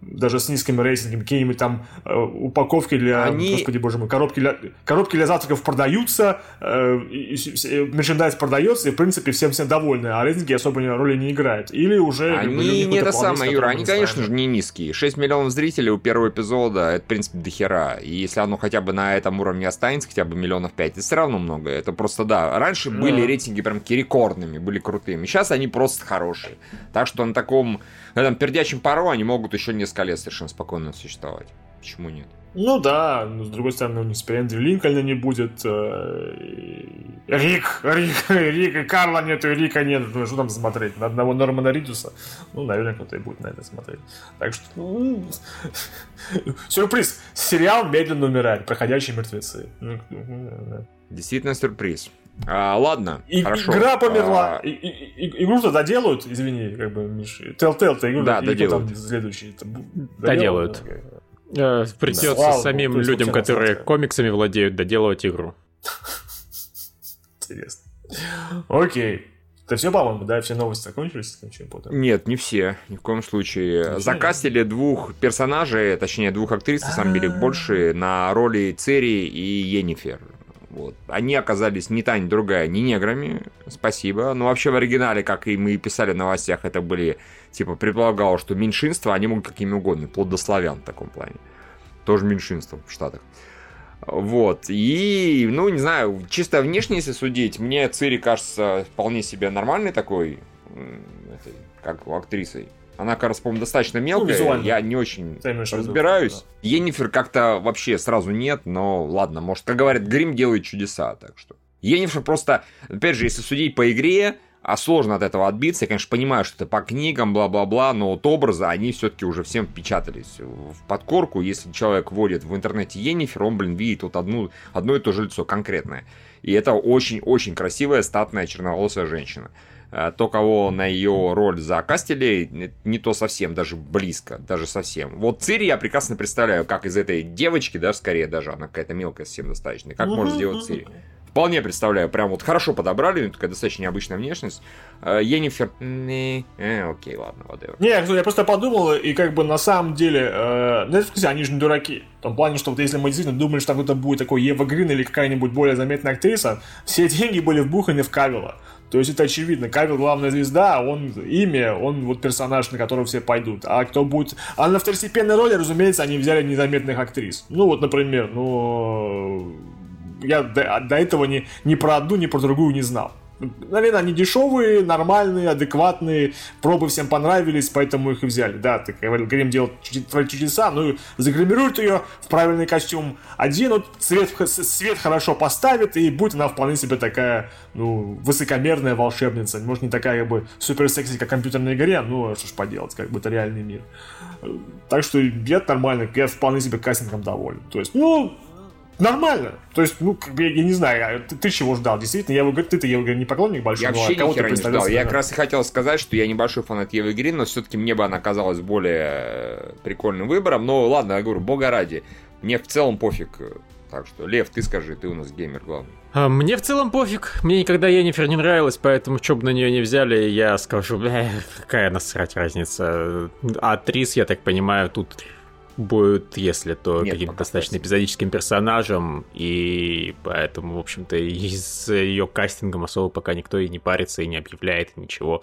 даже с низкими рейтингами, какие-нибудь там э, упаковки для, Они... господи боже мой, коробки для, коробки для завтраков продаются, э, и, и, мерчендайз продается, и в принципе всем всем довольны, а рейтинги особо роли не играют. Или уже... Они не это самое, Юра, они, конечно же, не низкие. 6 миллионов зрителей у первого эпизода, это, в принципе, дохера. И если оно хотя бы на этом уровне останется, хотя бы миллионов 5, это все равно много. Это просто, да, раньше да. были рейтинги прям рекордными, были крутыми. Сейчас они просто хорошие. Так что на таком на этом пердячем пару они могут еще несколько лет совершенно спокойно существовать. Почему нет? Ну да, но с другой стороны, у них теперь Эндрю Линкольна не будет. Э, Рик, Рик, Рик, и Карла нету, и Рика нет. Ну, что там смотреть? На одного Нормана Ридуса? Ну, наверное, кто-то и будет на это смотреть. Так что, ну, [laughs] сюрприз. Сериал медленно умирает. Проходящие мертвецы. Ну, Действительно сюрприз. А, ладно, и, хорошо. Игра померла. А... И, и, и, игру-то доделают, извини, как бы, Миш. Telltale-то игру да, доделают. там следующий? Доделают. Э, придется да. самим Слава, людям, которые комиксами владеют, доделывать игру. Интересно. Окей. Это все, по-моему, да? Все новости закончились? Нет, не все. Ни в коем случае. Ничего Закастили двух персонажей, точнее, двух актрис, на самом деле, больше, на роли Цери и Енифер. Вот. Они оказались ни та, ни другая, ни неграми, спасибо. Но вообще в оригинале, как и мы писали в новостях, это были, типа, предполагалось, что меньшинства, они могут какими угодно, вплоть до славян в таком плане. Тоже меньшинство в Штатах. Вот. И, ну, не знаю, чисто внешне, если судить, мне Цири кажется вполне себе нормальной такой, как у актрисой. Она, кажется, по-моему, достаточно мелкая. Ну, я не очень разбираюсь. Да. Енифер как-то вообще сразу нет, но ладно, может, как говорят, грим делает чудеса, так что. Енифер просто, опять же, если судить по игре, а сложно от этого отбиться. Я, конечно, понимаю, что это по книгам, бла-бла-бла, но вот образы, они все-таки уже всем впечатались в подкорку. Если человек вводит в интернете Енифер, он, блин, видит вот одну, одно и то же лицо конкретное. И это очень-очень красивая, статная, черноволосая женщина. Э, то, кого на ее роль закастили, не то совсем, даже близко, даже совсем. Вот Цири я прекрасно представляю, как из этой девочки, да, скорее даже, она какая-то мелкая совсем достаточно, как можно сделать Цири. Вполне представляю, прям вот хорошо подобрали, такая достаточно необычная внешность. Э, Енифер, не, э, окей, ладно, whatever. Не, я просто подумал, и как бы на самом деле, э, Netflix, они же не дураки. В том плане, что вот если мы действительно думали, что кто-то будет такой Ева Грин или какая-нибудь более заметная актриса, все деньги были вбуханы в Кавила. То есть это очевидно. Кавил главная звезда, он имя, он вот персонаж, на которого все пойдут. А кто будет... А на второстепенной роли, разумеется, они взяли незаметных актрис. Ну вот, например, ну... Я до, до этого ни, ни про одну, ни про другую не знал. Наверное, они дешевые, нормальные, адекватные, пробы всем понравились, поэтому их и взяли. Да, ты говорил, Грим делал чудеса, ну, загримируют ее в правильный костюм, оденут, цвет, свет хорошо поставит, и будет она вполне себе такая, ну, высокомерная волшебница. Может, не такая, как бы, супер секси, как в компьютерной игре, но что ж поделать, как бы это реальный мир. Так что я нормально, я вполне себе кастингом доволен. То есть, ну, нормально. То есть, ну, как бы, я, я не знаю, а ты, ты чего ждал? Действительно, я говорю, ты-то Ева не поклонник большой, я вообще а ни хера не ждал. Я как раз и хотел сказать, что я небольшой фанат Евы Грин, но все-таки мне бы она казалась более э, прикольным выбором. Но ладно, я говорю, бога ради. Мне в целом пофиг. Так что, Лев, ты скажи, ты у нас геймер главный. А, мне в целом пофиг. Мне никогда Енифер не нравилась, поэтому что бы на нее не взяли, я скажу, бля, какая насрать разница. А Трис, я так понимаю, тут будет, если то каким-то достаточно кстати. эпизодическим персонажем, и поэтому, в общем-то, с ее кастингом особо пока никто и не парится, и не объявляет ничего.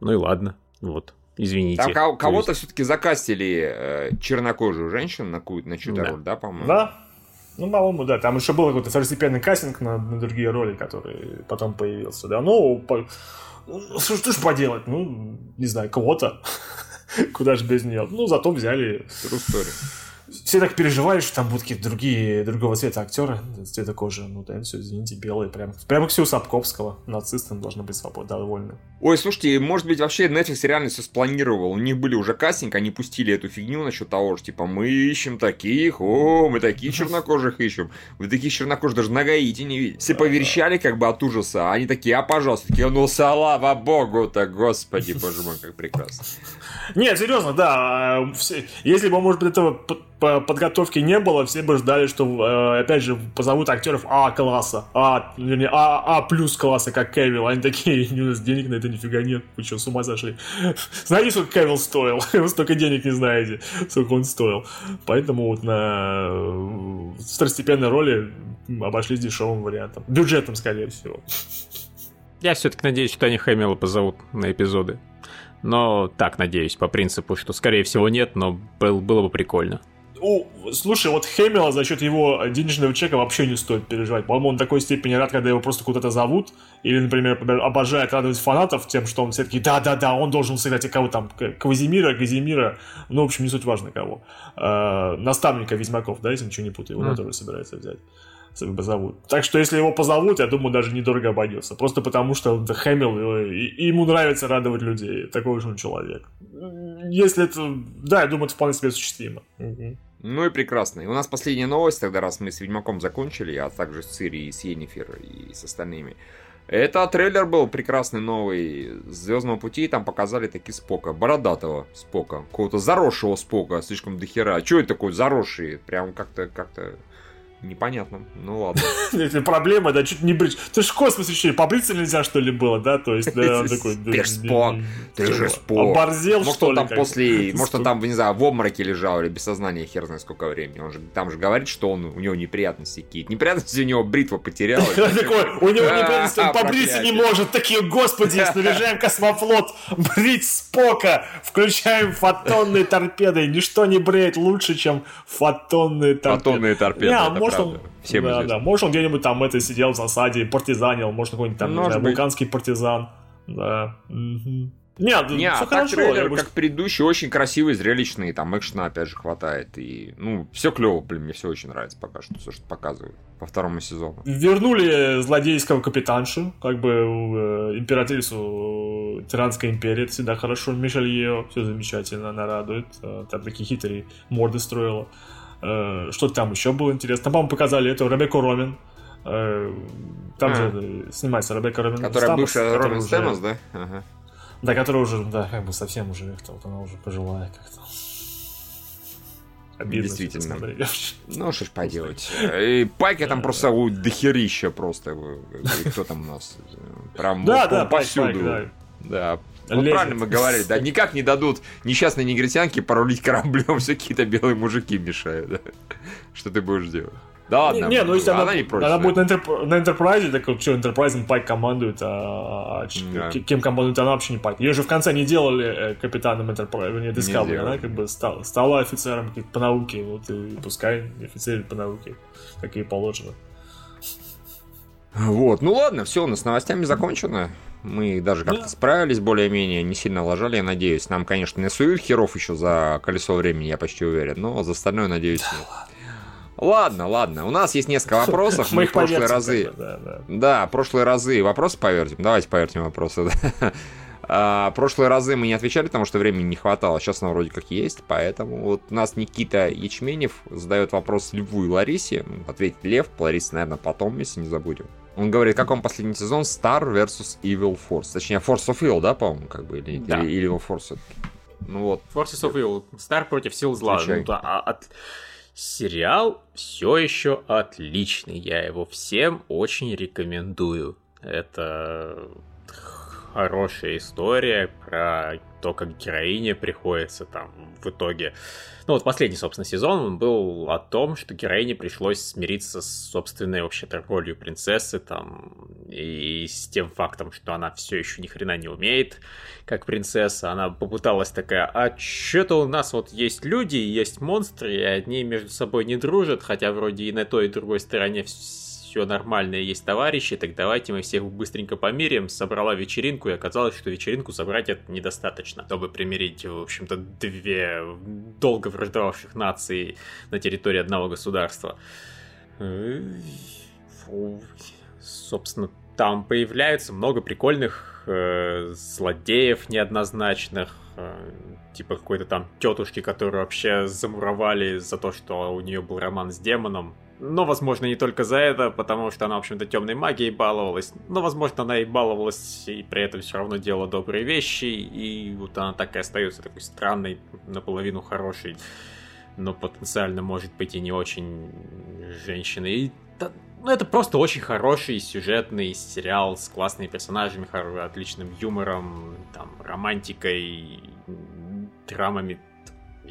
Ну и ладно, вот. Извините. Там кого- кого-то есть... все-таки закастили э, чернокожую женщину на, какую-то на чью-то да. роль, да, по-моему? Да. Ну, по-моему, да. Там еще был какой-то второстепенный кастинг на, на другие роли, который потом появился, да. Ну, по... ну что, что ж поделать? Ну, не знаю, кого-то. [laughs] Куда же без нее? Ну, зато взяли... True story все так переживали, что там будут какие-то другие, другого цвета актеры, цвета кожи. Ну да, все, извините, белые. Прям, прямо у Сапковского. Нацистам должны быть свободы, довольны. Ой, слушайте, может быть, вообще Netflix реально все спланировал. У них были уже кастинг, они пустили эту фигню насчет того, что типа мы ищем таких, о, мы таких чернокожих ищем. Вы таких чернокожих даже на Гаити не видите. Все поверещали как бы от ужаса, а они такие, а пожалуйста, такие, ну слава богу-то, господи, боже мой, как прекрасно. Нет, серьезно, да. А, если бы, может быть, этого подготовки не было, все бы ждали, что, э, опять же, позовут актеров А-класса, А, вернее, А, А плюс класса, как Кевилл. Они такие, у нас денег на это нифига нет. Вы что, с ума сошли? [laughs] Знаете, сколько Кевилл стоил? [laughs] Вы столько денег не знаете, сколько он стоил. Поэтому вот на э, второстепенной роли обошлись дешевым вариантом. Бюджетом, скорее всего. Я все-таки надеюсь, что они Хэмилла позовут на эпизоды. Но так надеюсь, по принципу, что скорее всего нет, но был, было бы прикольно. О, слушай, вот Хэмилла за счет его денежного чека вообще не стоит переживать. По-моему, он в такой степени рад, когда его просто куда-то зовут. Или, например, обожает радовать фанатов тем, что он все-таки да-да-да, он должен сыграть и кого там, Квазимира, Газимира, ну, в общем, не суть важно кого. Э, наставника Ведьмаков, да, если ничего не путаю, его mm. тоже собирается взять зовут. Так что если его позовут, я думаю, даже недорого обойдется. Просто потому, что он Хэмилл, и, и ему нравится радовать людей. Такой же он человек. Если это... Да, я думаю, это вполне себе осуществимо. Угу. Ну и прекрасно. И у нас последняя новость, тогда раз мы с Ведьмаком закончили, а также с Цири, и с Енифер, и с остальными. Это трейлер был прекрасный новый Звездного пути, там показали таки Спока, бородатого Спока, какого-то заросшего Спока, слишком дохера. Че это такой заросший? Прям как-то как-то Непонятно. Ну ладно. [laughs] Это проблема, да, чуть не брить. Ты ж в космосе еще побриться нельзя, что ли, было, да? То есть, да, он [laughs] такой... Ты ж Спок, ты же Спок. Оборзел, может, он там после, [laughs] может, он там, не знаю, в обмороке лежал или без сознания хер знает сколько времени. Он же там же говорит, что он, у него неприятности какие-то. Неприятности у него бритва потеряла. Такой, у него неприятности, он побриться не может. Такие, господи, снаряжаем космофлот, брить Спока, включаем фотонные торпеды. Ничто не бреет лучше, чем фотонные торпеды. Фотонные торпеды, может он... Всем да, известно. да. Может, он где-нибудь там это сидел в засаде, партизанил, может, какой-нибудь там, может не знаю, вулканский партизан. Да. Угу. Нет, не, все а хорошо. трейлер, как предыдущий, очень красивый, зрелищный, там экшена опять же хватает. И, ну, все клево, блин, мне все очень нравится пока что, все, что показывают по второму сезону. Вернули злодейского капитаншу, как бы э, императрицу Тиранской империи, это всегда хорошо. Мишель ее, все замечательно, она радует. Э, там такие хитрые морды строила. Э, что там еще было интересно? По-моему, показали это Ребекку Ромин. Э, там а. же снимается Ребекка Ромин. Которая Стамос, бывшая Ромин Стэмос, да? Ага. Да, которая уже, да, как бы совсем уже как-то, вот она уже пожилая как-то. Обидно, Действительно. Ну, что ж поделать. [laughs] И Пайки там просто дохерища просто. Кто там у нас? Прям да, да, повсюду. Да, вот Лезет. правильно мы говорили, да, никак не дадут несчастной негритянке порулить кораблем, [laughs] все какие-то белые мужики мешают, да. Что ты будешь делать? Да ладно, не, не ну если она, она, не против, она будет на, интерп... на Enterprise, так что Enterprise Пайк командует, а, а да. кем командует она вообще не Пайк. Ее же в конце не делали э, капитаном Enterprise, не Discovery, она как бы стала, стала офицером по науке, вот и пускай офицер по науке, как и положено. Вот, ну ладно, все, у нас с новостями закончено. Мы даже как-то да. справились более-менее, не сильно лажали, я надеюсь. Нам, конечно, не суют херов еще за колесо времени, я почти уверен, но за остальное, надеюсь, да, нет. Ладно, ладно. У нас есть несколько [laughs] вопросов. Мы в прошлые разы... Да, да. да, прошлые разы вопросы повертим. Давайте повертим вопросы. Да. [laughs] А, прошлые разы мы не отвечали, потому что времени не хватало. Сейчас оно вроде как есть, поэтому вот у нас Никита Ячменев задает вопрос Льву и Ларисе. Ответит Лев, Лариса, наверное, потом, если не забудем. Он говорит, как вам последний сезон Star vs Evil Force? Точнее, Force of Evil, да, по-моему, как бы, или, да. или, Evil Force? Ну вот. Forces of Evil. Star против сил зла. Ну, да, а, от... Сериал все еще отличный. Я его всем очень рекомендую. Это хорошая история про то, как героине приходится там в итоге ну вот последний, собственно, сезон, он был о том, что героине пришлось смириться с собственной вообще-то ролью принцессы, там, и с тем фактом, что она все еще ни хрена не умеет, как принцесса. Она попыталась такая, а что-то у нас вот есть люди, есть монстры, и одни между собой не дружат, хотя вроде и на той, и другой стороне все нормально, есть товарищи, так давайте мы всех быстренько помирим. Собрала вечеринку, и оказалось, что вечеринку собрать это недостаточно, чтобы примирить, в общем-то, две долго враждовавших наций на территории одного государства. Собственно, там появляется много прикольных э, злодеев неоднозначных, э, типа какой-то там тетушки, которую вообще замуровали за то, что у нее был роман с демоном. Но, возможно, не только за это, потому что она, в общем-то, темной магией баловалась. Но, возможно, она и баловалась, и при этом все равно делала добрые вещи. И вот она так и остается такой странной, наполовину хорошей, но потенциально, может быть, и не очень женщиной. И, ну, это просто очень хороший сюжетный сериал с классными персонажами, отличным юмором, там, романтикой, драмами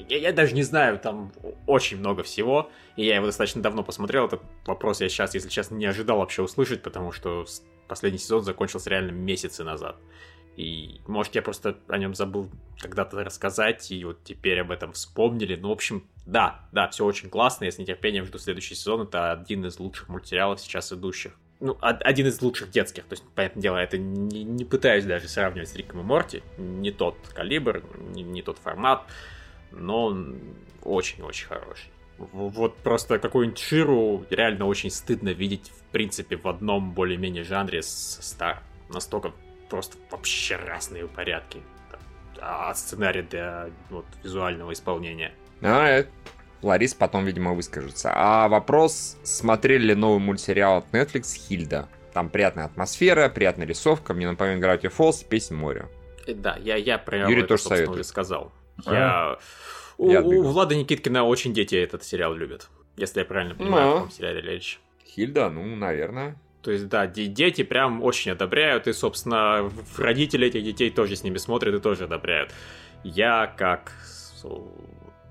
я, я даже не знаю, там очень много всего, и я его достаточно давно посмотрел. Этот вопрос я сейчас, если честно, не ожидал вообще услышать, потому что последний сезон закончился реально месяцы назад. И, может, я просто о нем забыл когда-то рассказать, и вот теперь об этом вспомнили. Ну, в общем, да, да, все очень классно, я с нетерпением жду следующий сезон. Это один из лучших мультсериалов сейчас идущих. Ну, один из лучших детских. То есть, понятное дело, это не, не пытаюсь даже сравнивать с Риком и Морти. Не тот калибр, не, не тот формат но он очень-очень хороший. Вот просто какую-нибудь Ширу реально очень стыдно видеть, в принципе, в одном более-менее жанре с Стар. Настолько просто вообще разные порядки. А сценарий для вот, визуального исполнения. А, Ларис потом, видимо, выскажется. А вопрос, смотрели ли новый мультсериал от Netflix «Хильда»? Там приятная атмосфера, приятная рисовка, мне напоминает Gravity Falls, песня моря. Да, я, я про Юрий тоже советует. сказал. Я... У, Я у Влада Никиткина очень дети этот сериал любят. Если я правильно понимаю, в каком сериале речь. Хильда, ну, наверное. То есть, да, дети прям очень одобряют, и, собственно, родители этих детей тоже с ними смотрят и тоже одобряют. Я, как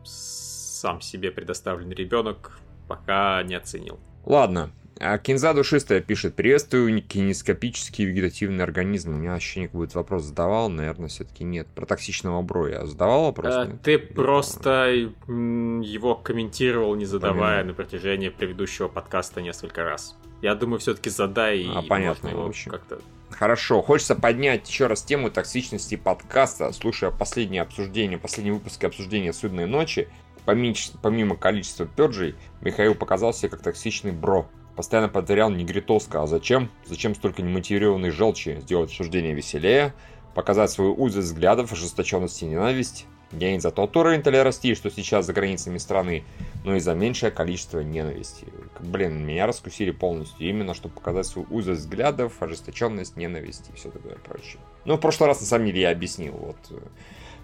сам себе предоставленный ребенок, пока не оценил. Ладно, а Кинза Душистая пишет, приветствую кинескопические вегетативные организмы. У меня ощущение, как будет вопрос задавал, наверное, все-таки нет. Про токсичного бро я задавал вопрос? А, ты Или просто его комментировал, не задавая Помимо. на протяжении предыдущего подкаста несколько раз. Я думаю, все-таки задай. А, понятно, его в общем. как-то Хорошо, хочется поднять еще раз тему токсичности подкаста, слушая последнее обсуждение, последний выпуск обсуждения «Судной ночи». Помимо количества перджей, Михаил показался как токсичный бро. Постоянно повторял негритовско, а зачем? Зачем столько немотивированной желчи? Сделать обсуждение веселее? Показать свою узость взглядов, ожесточенность и ненависть? Я не за тот уровень толерастии, что сейчас за границами страны, но и за меньшее количество ненависти. Блин, меня раскусили полностью, именно чтобы показать свою узость взглядов, ожесточенность, ненависть и все такое прочее. Ну, в прошлый раз, на самом деле, я объяснил. Вот.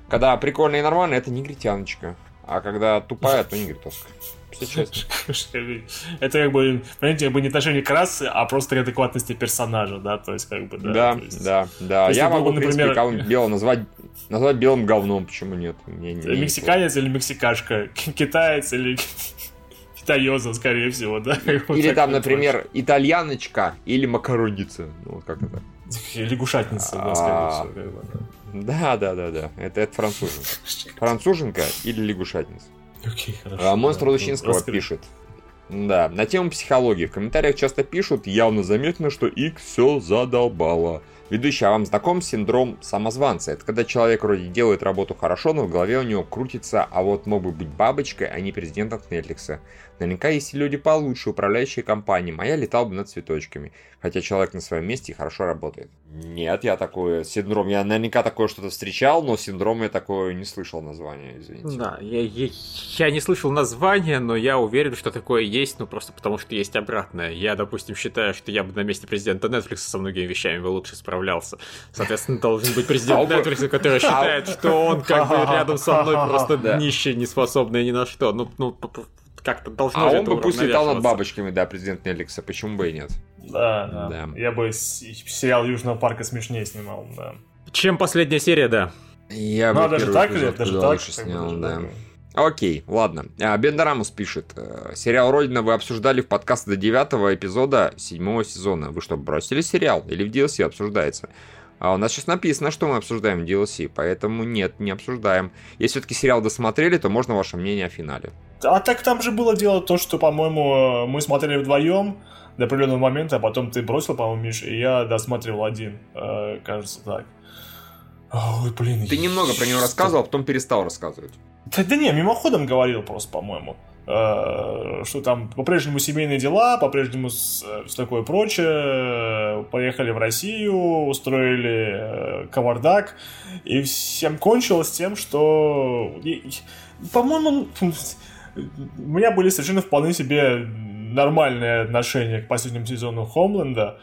Когда прикольно и нормально, это негритяночка. А когда тупая, то негритовка. Это как бы, понимаете, как бы не отношение к расе, а просто адекватности персонажа, да, то есть как бы, да. Да, есть... да, да. Я могу, в принципе, кого-нибудь белого назвать, назвать белым говном, почему нет? Мне, не, Мексиканец или мексикашка, [laughs] китаец или [laughs] китаёза, скорее всего, да? [laughs] Или там, например, итальяночка или макаронница, ну, как это? Лягушатница, да, скорее а, всего. Да, да, да, да. Это, это француженка. Француженка или лягушатница. Окей, хорошо. А Монстр да, Лучинского раскры... пишет. Да, на тему психологии. В комментариях часто пишут, явно заметно, что X все задолбало. Ведущий, а вам знаком синдром самозванца? Это когда человек вроде делает работу хорошо, но в голове у него крутится, а вот мог бы быть бабочкой, а не президентом Netflix. Наверняка есть люди получше, управляющие компанией, а я летал бы над цветочками. Хотя человек на своем месте хорошо работает. Нет, я такой синдром, я наверняка такое что-то встречал, но синдром я такое не слышал название, извините. Да, я, я, я не слышал название, но я уверен, что такое есть, ну просто потому что есть обратное. Я, допустим, считаю, что я бы на месте президента Netflix со многими вещами бы лучше справлялся. Соответственно, должен быть президент а Netflix, который считает, что он как бы рядом со мной [laughs] просто нищий, неспособный ни на что. Ну, ну как-то должно А он бы пусть летал над бабочками, да, президент Неликса, почему бы и нет? Да, да. да. Я бы сериал Южного парка смешнее снимал, да. Чем последняя серия, да. Я ну, бы даже так или даже так? Снял, да. Окей, ладно. А, Бендарамус пишет. «Э, сериал «Родина» вы обсуждали в подкасте до девятого эпизода седьмого сезона. Вы что, бросили сериал? Или в DLC обсуждается? А у нас сейчас написано, что мы обсуждаем DLC, поэтому нет, не обсуждаем. Если все-таки сериал досмотрели, то можно ваше мнение о финале. А так там же было дело то, что, по-моему, мы смотрели вдвоем до определенного момента, а потом ты бросил, по-моему, Миша, и я досматривал один, э, кажется, так. Ой, блин. Ты немного про него рассказывал, а потом перестал рассказывать. Да, да не, мимоходом говорил просто, по-моему. Э, что там по-прежнему семейные дела, по-прежнему э, все такое прочее. Поехали в Россию, устроили э, кавардак, и всем кончилось тем, что, по-моему, [laughs] у меня были совершенно вполне себе нормальные отношения к последнему сезону Хомленда.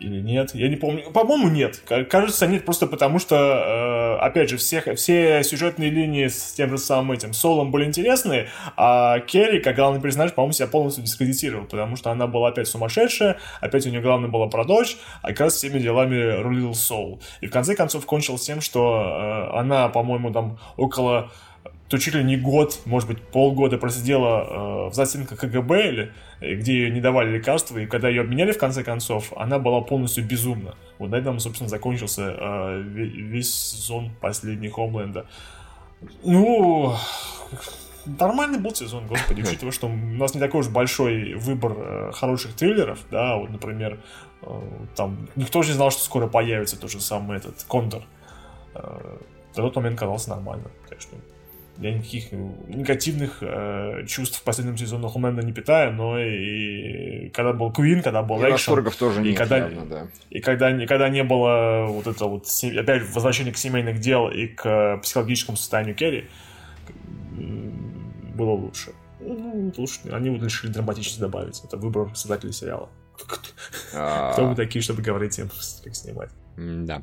Или нет? Я не помню. По-моему, нет. Кажется, нет, просто потому что, э, опять же, всех, все сюжетные линии с тем же самым этим Солом были интересные, а Керри, как главный персонаж, по-моему, себя полностью дискредитировал, потому что она была опять сумасшедшая, опять у нее главное было про дочь, а как раз всеми делами рулил Сол. И в конце концов кончилось тем, что э, она, по-моему, там около то чуть ли не год, может быть, полгода просидела э, в застенках КГБ, или, э, где ее не давали лекарства, и когда ее обменяли, в конце концов, она была полностью безумна. Вот на этом, собственно, закончился э, весь сезон последний Хомленда. Ну, нормальный был сезон, господи, учитывая, что у нас не такой уж большой выбор э, хороших триллеров, да, вот, например, э, там, никто же не знал, что скоро появится тот же самый этот Кондор. Э, в тот момент казался нормально, конечно. Я никаких негативных э, чувств в последнем сезоне Хомленда не питаю, но и когда был Квин, когда был и экшен, тоже и нет, когда, явно, да. и когда, и когда не было вот это вот, опять возвращение к семейных дел и к психологическому состоянию Керри, было лучше. Ну, лучше. Они вот решили драматичность добавить. Это выбор создателей сериала. Кто вы такие, чтобы говорить им, как снимать? Да.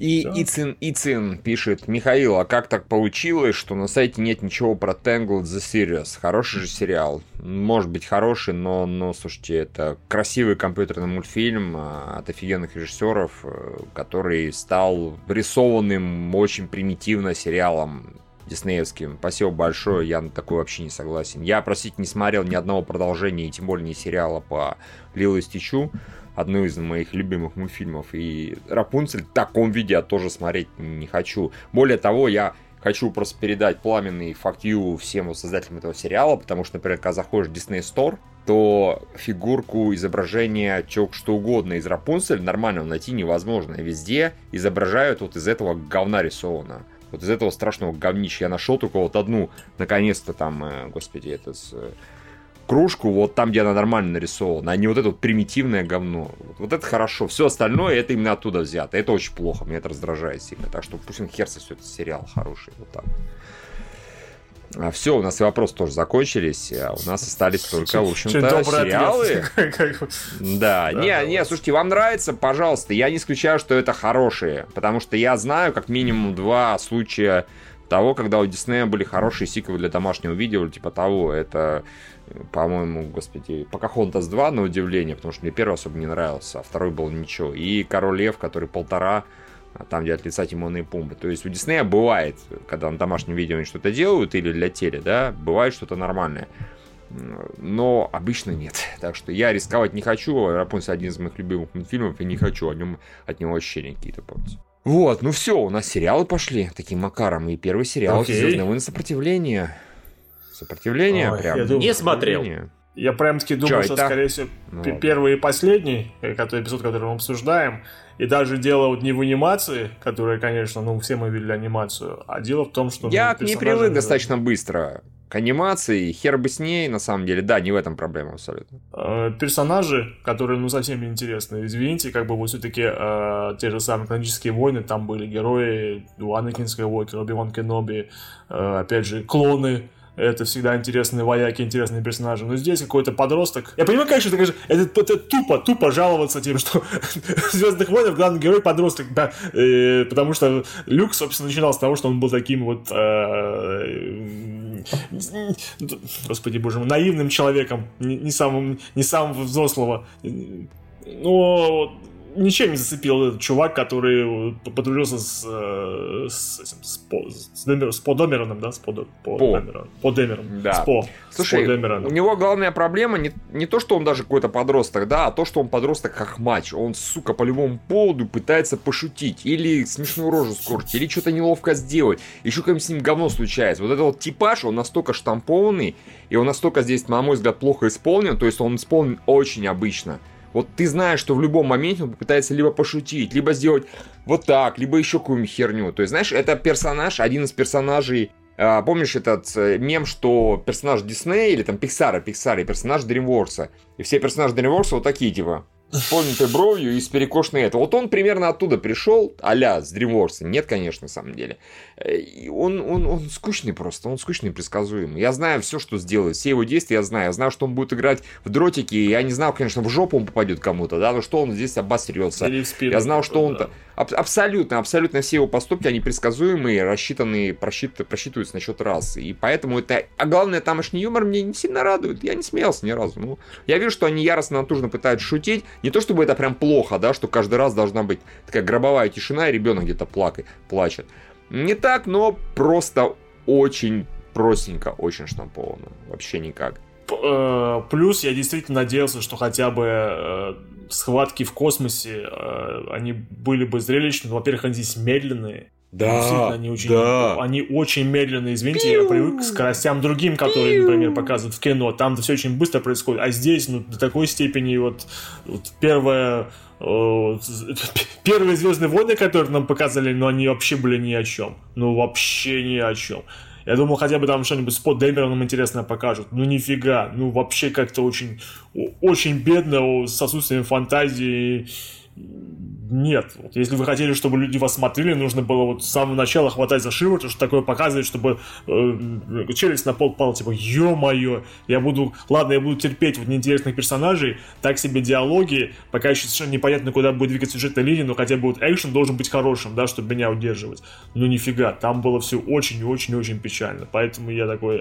И. Ицин, Ицин пишет, Михаил, а как так получилось, что на сайте нет ничего про Tangled the Series? Хороший же сериал. Может быть хороший, но, но слушайте, это красивый компьютерный мультфильм а, от офигенных режиссеров, э, который стал рисованным очень примитивно сериалом диснеевским. Спасибо большое, я на такой вообще не согласен. Я, простите, не смотрел ни одного продолжения, и тем более не сериала по Лилу и Стичу одну из моих любимых мультфильмов. И Рапунцель в таком виде я тоже смотреть не хочу. Более того, я хочу просто передать пламенный факт всем создателям этого сериала, потому что, например, когда заходишь в Disney Store, то фигурку изображения чего что угодно из Рапунцель нормально найти невозможно. Везде изображают вот из этого говна рисовано. Вот из этого страшного говнища. Я нашел только вот одну, наконец-то там, э, господи, это с э, кружку вот там, где она нормально нарисована, а не вот это вот примитивное говно. Вот, вот это хорошо. Все остальное это именно оттуда взято. Это очень плохо, меня это раздражает сильно. Так что пусть он хер все это сериал хороший. Вот так. А все, у нас и вопросы тоже закончились, а у нас остались только, в общем-то, сериалы. [laughs] Да, не, не, слушайте, вам нравится, пожалуйста, я не исключаю, что это хорошие, потому что я знаю как минимум два случая того, когда у Диснея были хорошие сиквелы для домашнего видео, типа того, это по-моему, господи, Покахонтас 2, на удивление, потому что мне первый особо не нравился, а второй был ничего. И Король Лев, который полтора, а там, где от лица Тимона и Пумбы. То есть у Диснея бывает, когда на домашнем видео они что-то делают, или для теле, да, бывает что-то нормальное. Но обычно нет. Так что я рисковать не хочу. Рапунцель один из моих любимых мультфильмов, и не хочу о нем, от него ощущения какие-то портить. Вот, ну все, у нас сериалы пошли таким макаром. И первый сериал okay. «Звездные войны сопротивления». Сопротивление Ой, прям. Я думаю, не смотрел. Я прям-таки думал, Чё, что, скорее всего, ну, первый и последний, э, который, эпизод, который мы обсуждаем, и даже дело вот не в анимации, которая, конечно, ну, все мы видели анимацию, а дело в том, что... Я ну, не привык достаточно быстро к анимации, хер бы с ней, на самом деле, да, не в этом проблема абсолютно. Э, персонажи, которые, ну, совсем неинтересны, извините, как бы вот все-таки э, те же самые канонические войны, там были герои, Анакин Скайуокер, Оби-Ван Кеноби, э, опять же, клоны, это всегда интересные вояки, интересные персонажи. Но здесь какой-то подросток. Я понимаю, конечно, это, это, это тупо, тупо жаловаться тем, что в [laughs] Звездных войнах главный герой подросток, да, э, потому что Люк, собственно, начинал с того, что он был таким вот э, господи боже мой, наивным человеком, не, не самым, не самого взрослого. Но ничем не зацепил этот чувак, который подружился с, э, с, этим, с, по, с, Демер, с Подомероном, да, с Под, по, по. Демерон, по Демерон, да. с По, Слушай, с По у него главная проблема не, не то, что он даже какой-то подросток, да, а то, что он подросток как матч. Он, сука, по любому поводу пытается пошутить, или смешную рожу скорчить, или что-то неловко сделать. Еще какое-нибудь с ним говно случается. Вот этот вот типаж, он настолько штампованный, и он настолько здесь, на мой взгляд, плохо исполнен, то есть он исполнен очень обычно. Вот ты знаешь, что в любом моменте он попытается либо пошутить, либо сделать вот так, либо еще какую-нибудь херню. То есть, знаешь, это персонаж, один из персонажей а, помнишь этот э, мем, что персонаж Диснея или там Пиксара, Пиксара и персонаж Дримворса. И все персонажи Дримворса вот такие, типа, с поднятой бровью и с перекошенной это. Вот он примерно оттуда пришел, а-ля с DreamWorks. Нет, конечно, на самом деле. Э, и он, он, он скучный просто, он скучный и предсказуемый. Я знаю все, что сделает, все его действия я знаю. Я знаю, что он будет играть в дротики. Я не знал, конечно, в жопу он попадет кому-то, да, но что он здесь обосрется. Я знал, что он-то... Да. Аб- абсолютно, абсолютно все его поступки, они предсказуемые, рассчитанные, просчит, просчитываются насчет расы. И поэтому это... А главное, тамошний юмор мне не сильно радует. Я не смеялся ни разу. Ну, я вижу, что они яростно натужно пытаются шутить. Не то, чтобы это прям плохо, да, что каждый раз должна быть такая гробовая тишина, и ребенок где-то плакает, плачет. Не так, но просто очень простенько, очень штамповано. Вообще никак. Э, плюс я действительно надеялся, что хотя бы э, схватки в космосе, э, они были бы зрелищны. Во-первых, они здесь медленные. Да, они очень, да. они очень медленные. Извините, Пиу! я привык к скоростям другим, которые, Пиу! например, показывают в кино. Там все очень быстро происходит. А здесь, ну, до такой степени вот, вот первое [laughs] первые Звездные войны, которые нам показали, но они вообще были ни о чем. Ну, вообще ни о чем. Я думал, хотя бы там что-нибудь с Под Демероном интересное покажут. Ну нифига. Ну вообще как-то очень, очень бедно, с отсутствием фантазии. Нет. Вот если вы хотели, чтобы люди вас смотрели, нужно было вот с самого начала хватать за шиворот, что такое показывать, чтобы э, челюсть на пол пала, типа, ё-моё, я буду, ладно, я буду терпеть вот неинтересных персонажей, так себе диалоги, пока еще совершенно непонятно, куда будет двигаться сюжетная линия, но хотя бы вот экшен должен быть хорошим, да, чтобы меня удерживать. Ну нифига, там было все очень-очень-очень печально, поэтому я такой...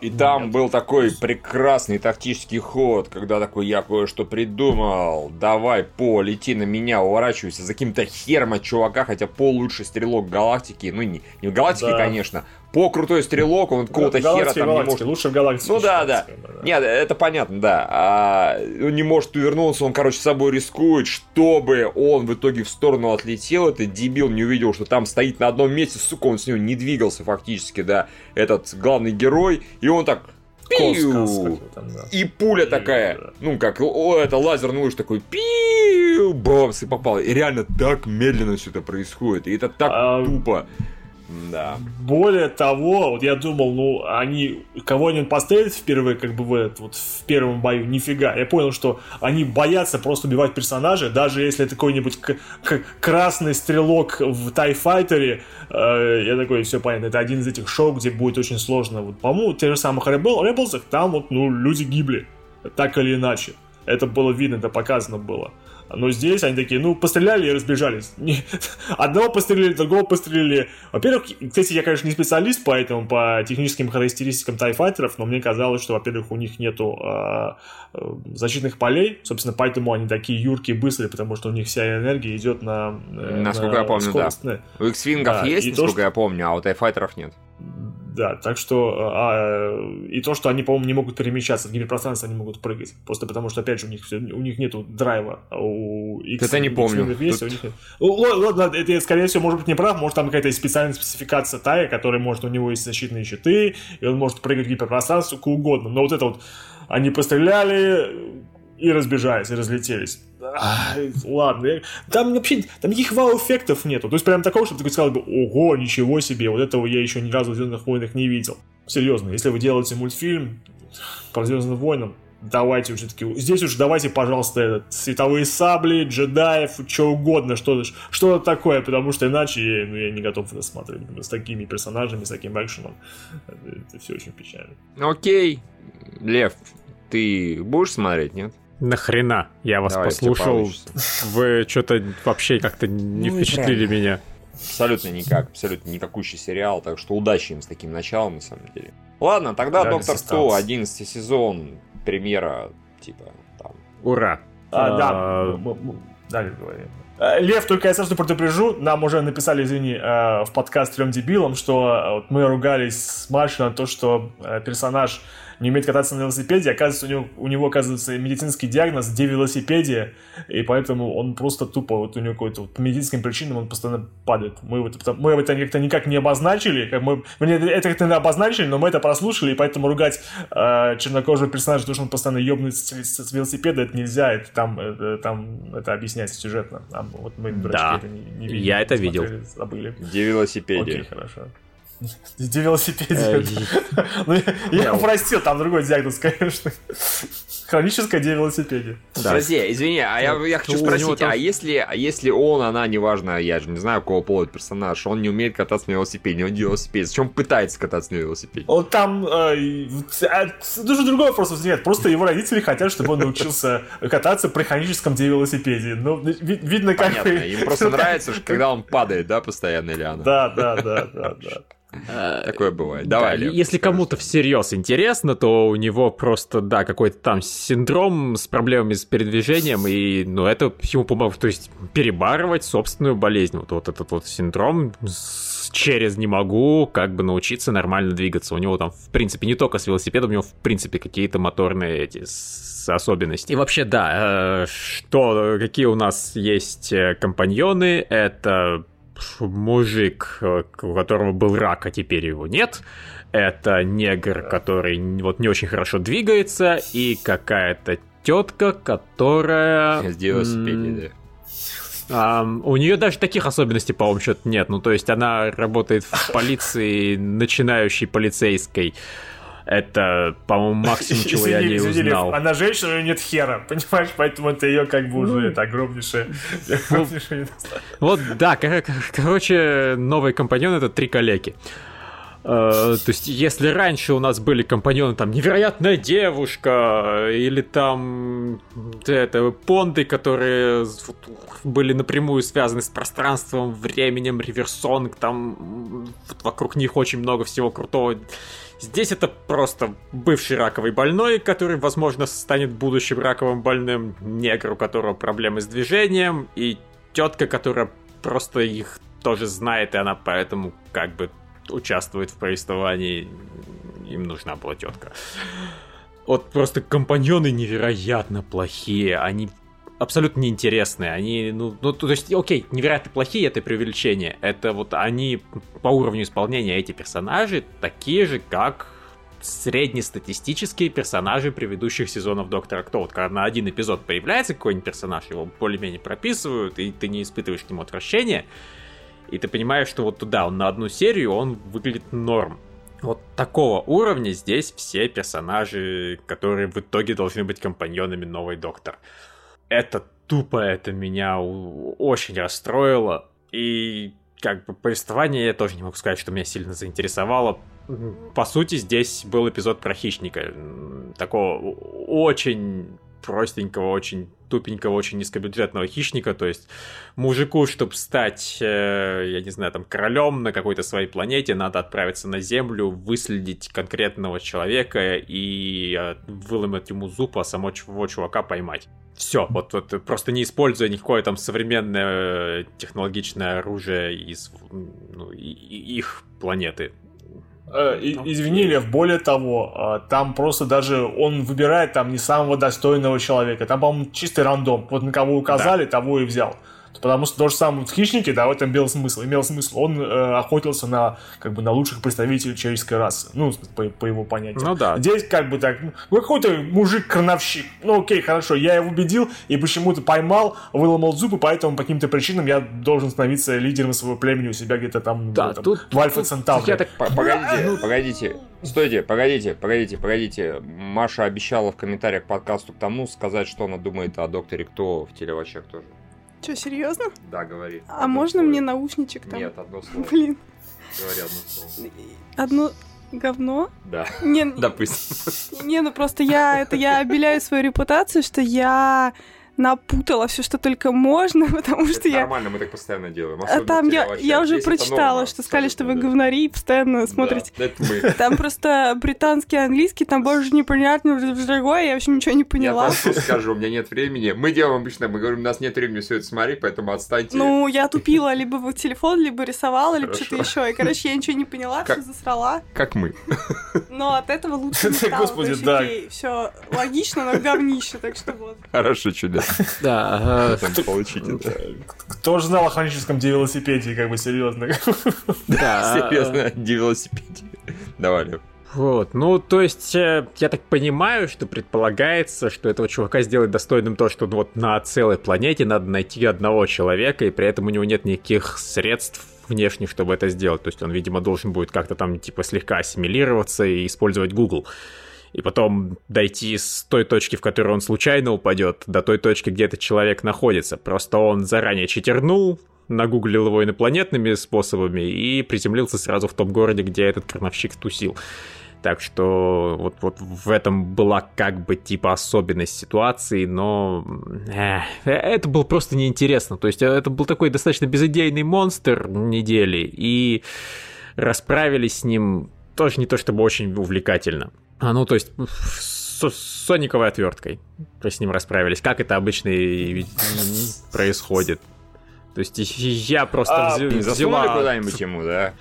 И там был такой прекрасный тактический ход, когда такой я кое-что придумал, давай, По, лети на меня, уворачивайся за каким-то хером от чувака, хотя По лучший стрелок галактики, ну не, не в галактике, да. конечно, по крутой стрелок, он какого-то хера там не может... Лучше в галактике. Ну да, да. Нет, это понятно, да. А, он не может увернуться, он, короче, собой рискует, чтобы он в итоге в сторону отлетел. Этот дебил не увидел, что там стоит на одном месте, сука, он с него не двигался фактически, да, этот главный герой. И он так Пиу! И пуля такая, ну как, о, это лазерный луч такой, пиу, бомс, и попал. И реально так медленно все это происходит. И это так а... тупо. Да. Более того, вот я думал, ну, они кого-нибудь пострелят впервые, как бы в этот, вот в первом бою, нифига. Я понял, что они боятся просто убивать персонажа, даже если это какой-нибудь красный стрелок в Тайфайтере. Э, я такой, все понятно, это один из этих шоу, где будет очень сложно. Вот, по-моему, в тех же самых Rebel, Rebels, там вот, ну, люди гибли, так или иначе. Это было видно, это показано было. Но здесь они такие, ну, постреляли и разбежались. [laughs] Одного пострелили, другого пострелили. Во-первых, кстати, я, конечно, не специалист, поэтому по техническим характеристикам тайфайтеров, но мне казалось, что, во-первых, у них нету э, защитных полей, собственно, поэтому они такие юркие, быстрые, потому что у них вся энергия идет на... Э, насколько на я помню, скорость. да. У X-Wing'ов да, есть, насколько то, что... я помню, а у тайфайтеров нет. Да, так что а, и то, что они, по-моему, не могут перемещаться в гиперпространстве, они могут прыгать. Просто потому что, опять же, у них все, у них нету драйва. А у X, это не помню. Есть, Тут... у них нет. Ладно, это, скорее всего, может быть не прав, может там какая-то специальная спецификация Тая, которая может, у него есть защитные щиты, и он может прыгать в гиперпространство, куда угодно. Но вот это вот, они постреляли и разбежались, и разлетелись ладно. Там вообще, там никаких вау-эффектов нету. То есть прям такого, чтобы ты сказал бы, ого, ничего себе, вот этого я еще ни разу в Звездных войнах не видел. Серьезно, если вы делаете мультфильм про Звездным войнам, давайте уже таки, здесь уж давайте, пожалуйста, этот, световые сабли, джедаев, что угодно, что-то что такое, потому что иначе я, ну, я не готов это смотреть с такими персонажами, с таким экшеном. Это, это все очень печально. Окей, Лев, ты будешь смотреть, нет? Нахрена? Я вас Давай, послушал. Вы что-то вообще как-то не ну, впечатлили меня. Абсолютно никак, абсолютно никакущий сериал, так что удачи им с таким началом, на самом деле. Ладно, тогда Доктор Кто, 11 сезон, премьера, типа, там. Ура! А, да, а, далее говорим. Э, Лев, только я сразу предупрежу, нам уже написали, извини, э, в подкаст трем дебилам, что мы ругались с Машей на то, что э, персонаж не умеет кататься на велосипеде, оказывается, у него, у него оказывается медицинский диагноз девелосипедия, и поэтому он просто тупо, вот у него какой-то вот, по медицинским причинам он постоянно падает. Мы, вот, мы это как-то никак не обозначили, как мы, мы это как-то обозначили, но мы это прослушали, и поэтому ругать э, чернокожего персонажа, потому что он постоянно ебнет с, с, велосипеда, это нельзя, это там, это, там это объясняется сюжетно. Там, вот мы, дурачки, да. это не, не видели, Я это видел. Забыли. Девелосипедия. Окей, хорошо. Где велосипеде? Ну, я простил, там другой диагноз, конечно. Хроническая девелосипедия. Подожди, извини, а я хочу спросить, а если а если он, она, неважно, я же не знаю, какого пола персонаж, он не умеет кататься на велосипеде, он велосипед, зачем пытается кататься на велосипеде? Он там... Э, а, даже другой вопрос нет, просто его родители хотят, чтобы он научился кататься при хроническом велосипеде. Ну, видно, как... Понятно, им просто [laughs] нравится, когда он падает, да, постоянно, или она? Да, да, да, да, да. Э, Такое бывает. Давай, да, Если кому-то всерьез интересно, то у него просто, да, какой-то там синдром с проблемами с передвижением, и, ну, это ему поможет, то есть перебарывать собственную болезнь. Вот, вот этот вот синдром через не могу как бы научиться нормально двигаться. У него там, в принципе, не только с велосипедом, у него, в принципе, какие-то моторные эти особенности. И вообще, да, э, что, какие у нас есть э, компаньоны, это мужик, э, у которого был рак, а теперь его нет. Это негр, который вот не очень хорошо двигается, и какая-то тетка, которая... С велосипеде, да. Um, у нее даже таких особенностей, по-моему, что-то нет. Ну, то есть она работает в полиции, начинающей полицейской. Это, по-моему, максимум, [laughs] чего я не узнал. Она женщина, у нее нет хера, понимаешь? Поэтому это ее как бы уже это огромнейшее... [laughs] Вот, да, короче, новый компаньон — это три калеки. Uh, то есть, если раньше у нас были компаньоны, там, невероятная девушка, или там, это, понды, которые были напрямую связаны с пространством, временем, реверсонг, там, вокруг них очень много всего крутого. Здесь это просто бывший раковый больной, который, возможно, станет будущим раковым больным, негр, у которого проблемы с движением, и тетка, которая просто их тоже знает, и она поэтому как бы участвует в повествовании. Им нужна была тетка. Вот просто компаньоны невероятно плохие. Они абсолютно неинтересные. Они, ну, ну, то есть, окей, невероятно плохие это преувеличение. Это вот они по уровню исполнения эти персонажи такие же, как среднестатистические персонажи предыдущих сезонов Доктора Кто. Вот когда на один эпизод появляется какой-нибудь персонаж, его более-менее прописывают, и ты не испытываешь к нему отвращения, и ты понимаешь, что вот туда, он на одну серию, он выглядит норм. Вот такого уровня здесь все персонажи, которые в итоге должны быть компаньонами новой Доктор это тупо, это меня очень расстроило. И как бы повествование я тоже не могу сказать, что меня сильно заинтересовало. По сути, здесь был эпизод про хищника. Такого очень простенького, очень тупенького, очень низкобюджетного хищника, то есть мужику, чтобы стать, э, я не знаю, там, королем на какой-то своей планете, надо отправиться на Землю, выследить конкретного человека и э, выломать ему зуб, а самого чувака поймать. Все, вот, вот просто не используя никакое там современное технологичное оружие из ну, их планеты. Э, извини, Лев, более того, э, там просто даже он выбирает там не самого достойного человека. Там, по-моему, чистый рандом. Вот на кого указали, да. того и взял. Потому что то же самое в «Хищнике», да, в этом имел смысл. Имел смысл. Он э, охотился на, как бы, на лучших представителей человеческой расы. Ну, по, по его понятию. Ну да. Здесь как бы так, ну, какой-то мужик-крановщик. Ну, окей, хорошо, я его убедил и почему-то поймал, выломал зубы, поэтому по каким-то причинам я должен становиться лидером своего племени у себя где-то там, да, там тут, в Альфа Центавре. Я так... Погодите, [laughs] погодите. Стойте, погодите, погодите, погодите. Маша обещала в комментариях к подкасту к тому сказать, что она думает о докторе Кто в телевачах тоже. Что, серьезно? Да, говори. А можно слово. мне наушничек там? Нет, одно слово. Блин. Говори одно слово. Одно говно? Да. Не, Допустим. Не, ну просто я это я обеляю свою репутацию, что я напутала все, что только можно, [laughs] потому что я... нормально, мы так постоянно делаем. А там я, я уже прочитала, что сказали, что вы говнари и постоянно смотрите. Там просто британский английский, там больше непонятно, другое, я вообще ничего не поняла. Я скажу, у меня нет времени. Мы делаем обычно, мы говорим, у нас нет времени все это смотреть, поэтому отстаньте. Ну, я тупила либо в телефон, либо рисовала, либо что-то еще. И, короче, я ничего не поняла, все засрала. Как мы. Но от этого лучше не [laughs] стало. Господи, да. Все логично, но говнище, так что вот. Хорошо, чудесно. [laughs] Да. Получить Кто же знал о хроническом велосипеде, как бы серьезно? Да. [laughs] Серьезно, велосипеде. Давай, Лев. Вот, ну, то есть, э, я так понимаю, что предполагается, что этого чувака сделать достойным то, что ну, вот на целой планете надо найти одного человека, и при этом у него нет никаких средств внешних, чтобы это сделать. То есть он, видимо, должен будет как-то там, типа, слегка ассимилироваться и использовать Google и потом дойти с той точки, в которую он случайно упадет, до той точки, где этот человек находится. Просто он заранее читернул, нагуглил его инопланетными способами и приземлился сразу в том городе, где этот крановщик тусил. Так что вот, вот в этом была как бы типа особенность ситуации, но э, это было просто неинтересно. То есть это был такой достаточно безыдейный монстр недели, и расправились с ним тоже не то чтобы очень увлекательно. А, ну, то есть с, с сониковой отверткой с ним расправились. Как это обычно и происходит. То есть я просто а, взяла... куда-нибудь ему, да?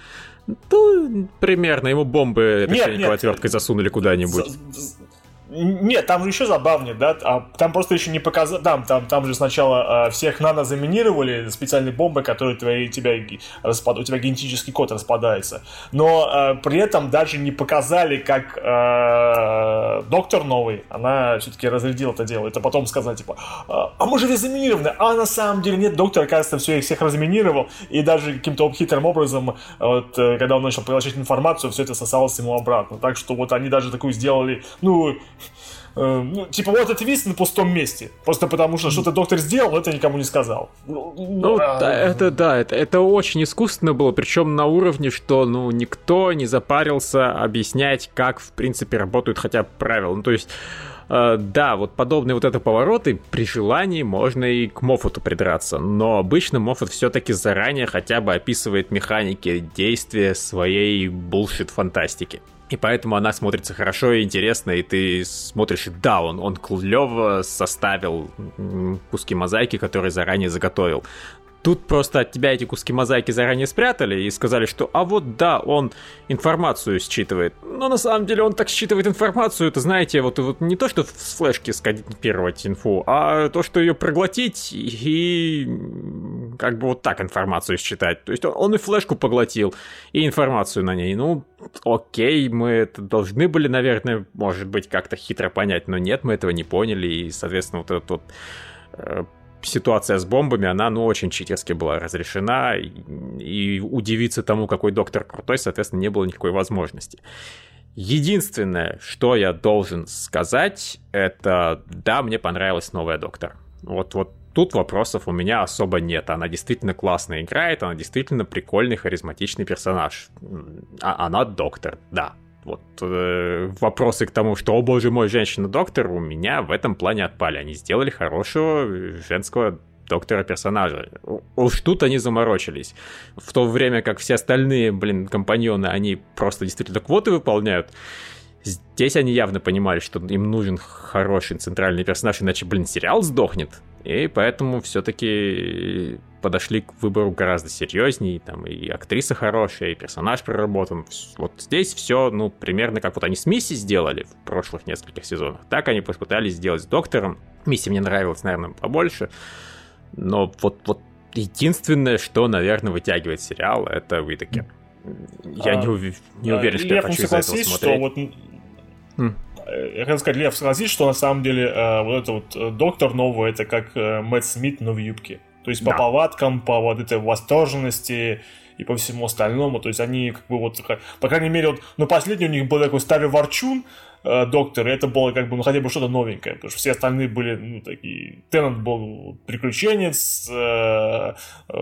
Ну, примерно. Ему бомбы этой сониковой отверткой засунули куда-нибудь. Нет, там же еще забавнее, да, а там просто еще не показали, там, там, там же сначала э, всех нано заминировали специальной бомбой, которая твои, тебя распад... у тебя генетический код распадается, но э, при этом даже не показали, как э, доктор новый, она все-таки разрядила это дело, это потом сказать, типа, а, а мы же заминированы, а на самом деле нет, доктор, оказывается, все, всех разминировал, и даже каким-то хитрым образом, вот, э, когда он начал получать информацию, все это сосалось ему обратно, так что вот они даже такую сделали, ну, ну, типа, вот это висит на пустом месте. Просто потому что что-то доктор сделал, это никому не сказал. Ну, а... да, это да, это, это очень искусственно было, причем на уровне, что, ну, никто не запарился объяснять, как, в принципе, работают хотя бы правила. Ну, то есть, э, да, вот подобные вот это повороты, при желании можно и к Моффату придраться, но обычно Моффат все-таки заранее хотя бы описывает механики действия своей булшит-фантастики. И поэтому она смотрится хорошо и интересно, и ты смотришь, да, он, он клево составил куски мозаики, которые заранее заготовил. Тут просто от тебя эти куски мозаики заранее спрятали и сказали, что а вот да, он информацию считывает. Но на самом деле он так считывает информацию, это знаете, вот, вот не то, что с флешки скопировать инфу, а то, что ее проглотить и как бы вот так информацию считать. То есть он, он и флешку поглотил, и информацию на ней. Ну, окей, мы это должны были, наверное, может быть, как-то хитро понять, но нет, мы этого не поняли, и, соответственно, вот этот вот э, ситуация с бомбами, она, ну, очень читерски была разрешена, и, удивиться тому, какой доктор крутой, соответственно, не было никакой возможности. Единственное, что я должен сказать, это да, мне понравилась новая доктор. Вот, вот тут вопросов у меня особо нет. Она действительно классно играет, она действительно прикольный, харизматичный персонаж. А она доктор, да вот э, вопросы к тому, что, о боже мой, женщина-доктор, у меня в этом плане отпали. Они сделали хорошего женского доктора-персонажа. Уж тут они заморочились. В то время как все остальные, блин, компаньоны, они просто действительно квоты выполняют. Здесь они явно понимали, что им нужен хороший центральный персонаж, иначе, блин, сериал сдохнет. И поэтому все-таки подошли к выбору гораздо серьезнее, там и актриса хорошая, и персонаж проработан. Вот здесь все, ну, примерно как вот они с Мисси сделали в прошлых нескольких сезонах. Так они попытались сделать с Доктором. Мисси мне нравилась, наверное, побольше. Но вот, вот единственное, что, наверное, вытягивает сериал, это Уитакер. Я а, не, ув... не уверен, что я хочу из-за этого смотреть. Что вот... Mm. Я хотел сказать, Лев, согласись, что на самом деле э, вот этот вот э, доктор новый, это как э, Мэтт Смит, но в юбке. То есть да. по повадкам, по вот этой восторженности и по всему остальному. То есть они как бы вот, по крайней мере, вот, ну последний у них был такой старый ворчун, э, доктор, и это было как бы, ну, хотя бы что-то новенькое, потому что все остальные были, ну, такие... Теннант был приключенец, э, э,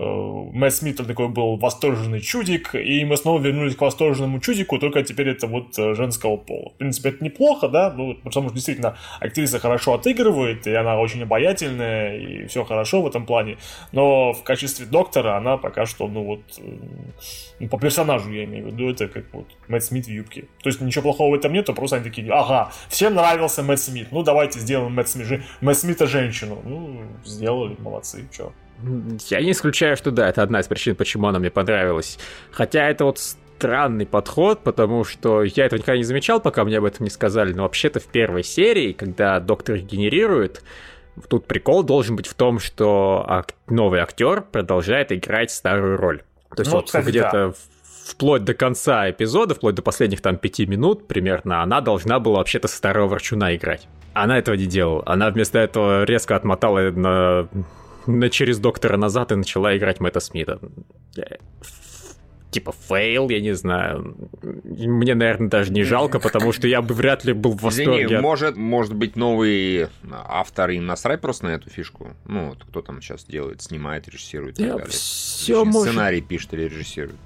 Мэтт Смит такой был восторженный чудик, и мы снова вернулись к восторженному чудику, только теперь это вот женского пола. В принципе, это неплохо, да, ну, потому что действительно актриса хорошо отыгрывает, и она очень обаятельная, и все хорошо в этом плане, но в качестве доктора она пока что, ну, вот, ну, по персонажу я имею в виду, это как вот Мэтт Смит в юбке. То есть ничего плохого в этом нету, просто они такие, ага, всем нравился Мэтт Смит, ну давайте сделаем Мэтт, Смит, Мэтт Смита женщину. Ну, сделали, молодцы, чё. Я не исключаю, что да, это одна из причин, почему она мне понравилась. Хотя это вот странный подход, потому что я этого никогда не замечал, пока мне об этом не сказали, но вообще-то в первой серии, когда доктор генерирует, тут прикол должен быть в том, что ак- новый актер продолжает играть старую роль. То есть ну, вот где-то да вплоть до конца эпизода, вплоть до последних там пяти минут примерно, она должна была вообще-то старого ворчуна играть. Она этого не делала. Она вместо этого резко отмотала на, на через доктора назад и начала играть Мэтта Смита. Типа fail, я не знаю. Мне, наверное, даже не жалко, потому что я бы вряд ли был в восторге. Извини, может, может быть, новый автор им насрать просто на эту фишку? Ну, вот кто там сейчас делает, снимает, режиссирует и так далее. Все может... Сценарий пишет или режиссирует.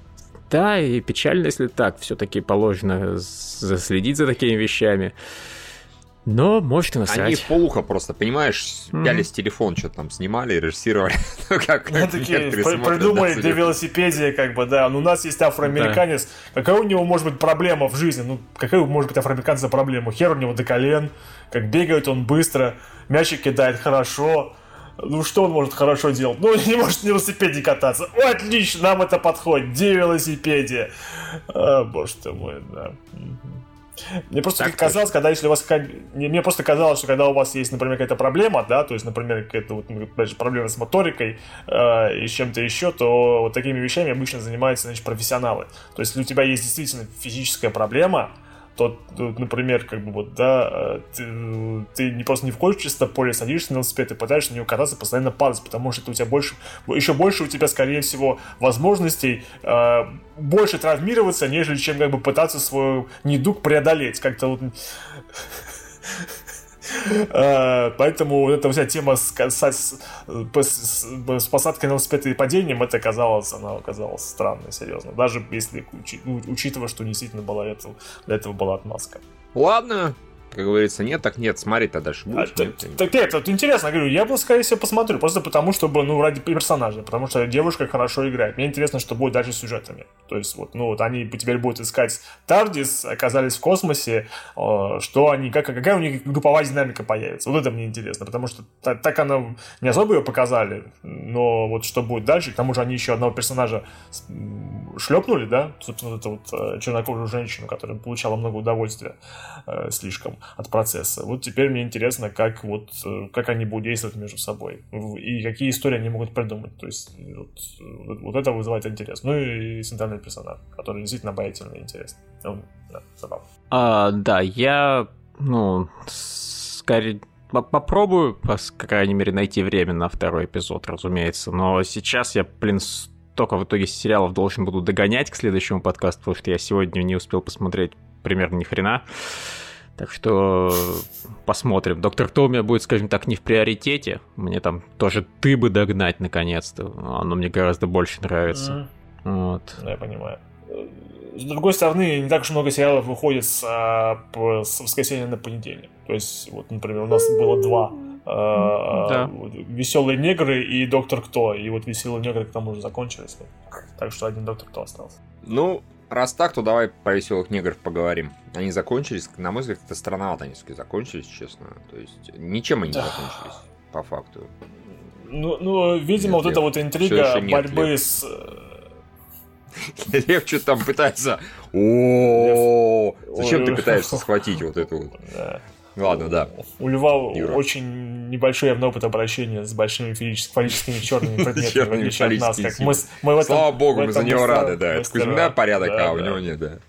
Да, и печально, если так. Все-таки положено заследить за такими вещами. Но может и насрать. Они в полухо просто, понимаешь, mm-hmm. телефон, что там снимали, режиссировали. [laughs] ну, как, ну, такие, придумали для велосипеде, как бы, да. Ну, у нас есть афроамериканец. Да. Какая у него может быть проблема в жизни? Ну, какая может быть афроамериканца проблема? Хер у него до колен, как бегает он быстро, мячик кидает хорошо. Ну, что он может хорошо делать? Ну, [laughs] не может на велосипеде кататься. О, отлично, нам это подходит. Где велосипеде? А, боже ты мой, да. Мне просто так казалось, когда если у вас мне просто казалось, что когда у вас есть, например, какая-то проблема, да, то есть, например, какая-то вот, опять же, проблема с моторикой э, и чем-то еще, то вот такими вещами обычно занимаются, значит, профессионалы. То есть, если у тебя есть действительно физическая проблема, то, например, как бы вот, да, э, ты, ты не просто не входишь в чисто поле, садишься на велосипед и пытаешься на него кататься, постоянно падать, потому что это у тебя больше, еще больше у тебя, скорее всего, возможностей э, больше травмироваться, нежели чем как бы пытаться свой недуг преодолеть. Как-то вот Э, [laughs] поэтому вот эта вся тема с, с, с, с посадкой на велосипед и падением, это казалось, она оказалась странной, серьезно. Даже если учитывая, что действительно была этого, для этого была отмазка. Ладно, как говорится, нет, так нет, смотри-то дальше будешь. А, нет, так, нет, вот интересно, говорю, я бы, скорее всего, посмотрю, просто потому, чтобы, ну, ради персонажа, потому что девушка хорошо играет. Мне интересно, что будет дальше с сюжетами. То есть, вот, ну, вот они теперь будут искать Тардис, оказались в космосе, что они, как, какая у них групповая динамика появится. Вот это мне интересно, потому что так, так она, не особо ее показали, но вот что будет дальше, к тому же они еще одного персонажа шлепнули, да, собственно, вот эту вот э, чернокожую женщину, которая получала много удовольствия э, слишком от процесса. Вот теперь мне интересно, как вот, э, как они будут действовать между собой и какие истории они могут придумать. То есть вот, вот это вызывает интерес. Ну и центральный персонаж, который действительно обаятельный и интересный. Он, да, забавно. А, да, я, ну, скорее попробую, по крайней мере, найти время на второй эпизод, разумеется. Но сейчас я, блин, только в итоге сериалов должен буду догонять к следующему подкасту, потому что я сегодня не успел посмотреть примерно ни хрена. Так что посмотрим. Доктор Кто у меня будет, скажем так, не в приоритете. Мне там тоже ты бы догнать наконец-то. Оно мне гораздо больше нравится. Mm. Вот. Да, я понимаю. С другой стороны, не так уж много сериалов выходит с, а, с воскресенья на понедельник. То есть, вот, например, у нас было два Э, да. Веселые негры и Доктор Кто. И вот веселые негры к тому же закончились. Так что один Доктор Кто остался. Ну, раз так, то давай про веселых негров поговорим. Они закончились, на мой взгляд, это странновато они все закончились, честно. То есть ничем они не закончились, по факту. Ну, ну видимо, нет, вот эта вот интрига борьбы Лев. с... Лев что-то там пытается... О, зачем ты пытаешься схватить вот эту вот? Ладно, да. У Льва Юра. очень небольшой явный опыт обращения с большими фаллическими черными [laughs] предметами, в отличие от нас. Как мы, мы в этом, Слава богу, мы за него рады, да. Это Кузьмина порядок, а у него нет, да.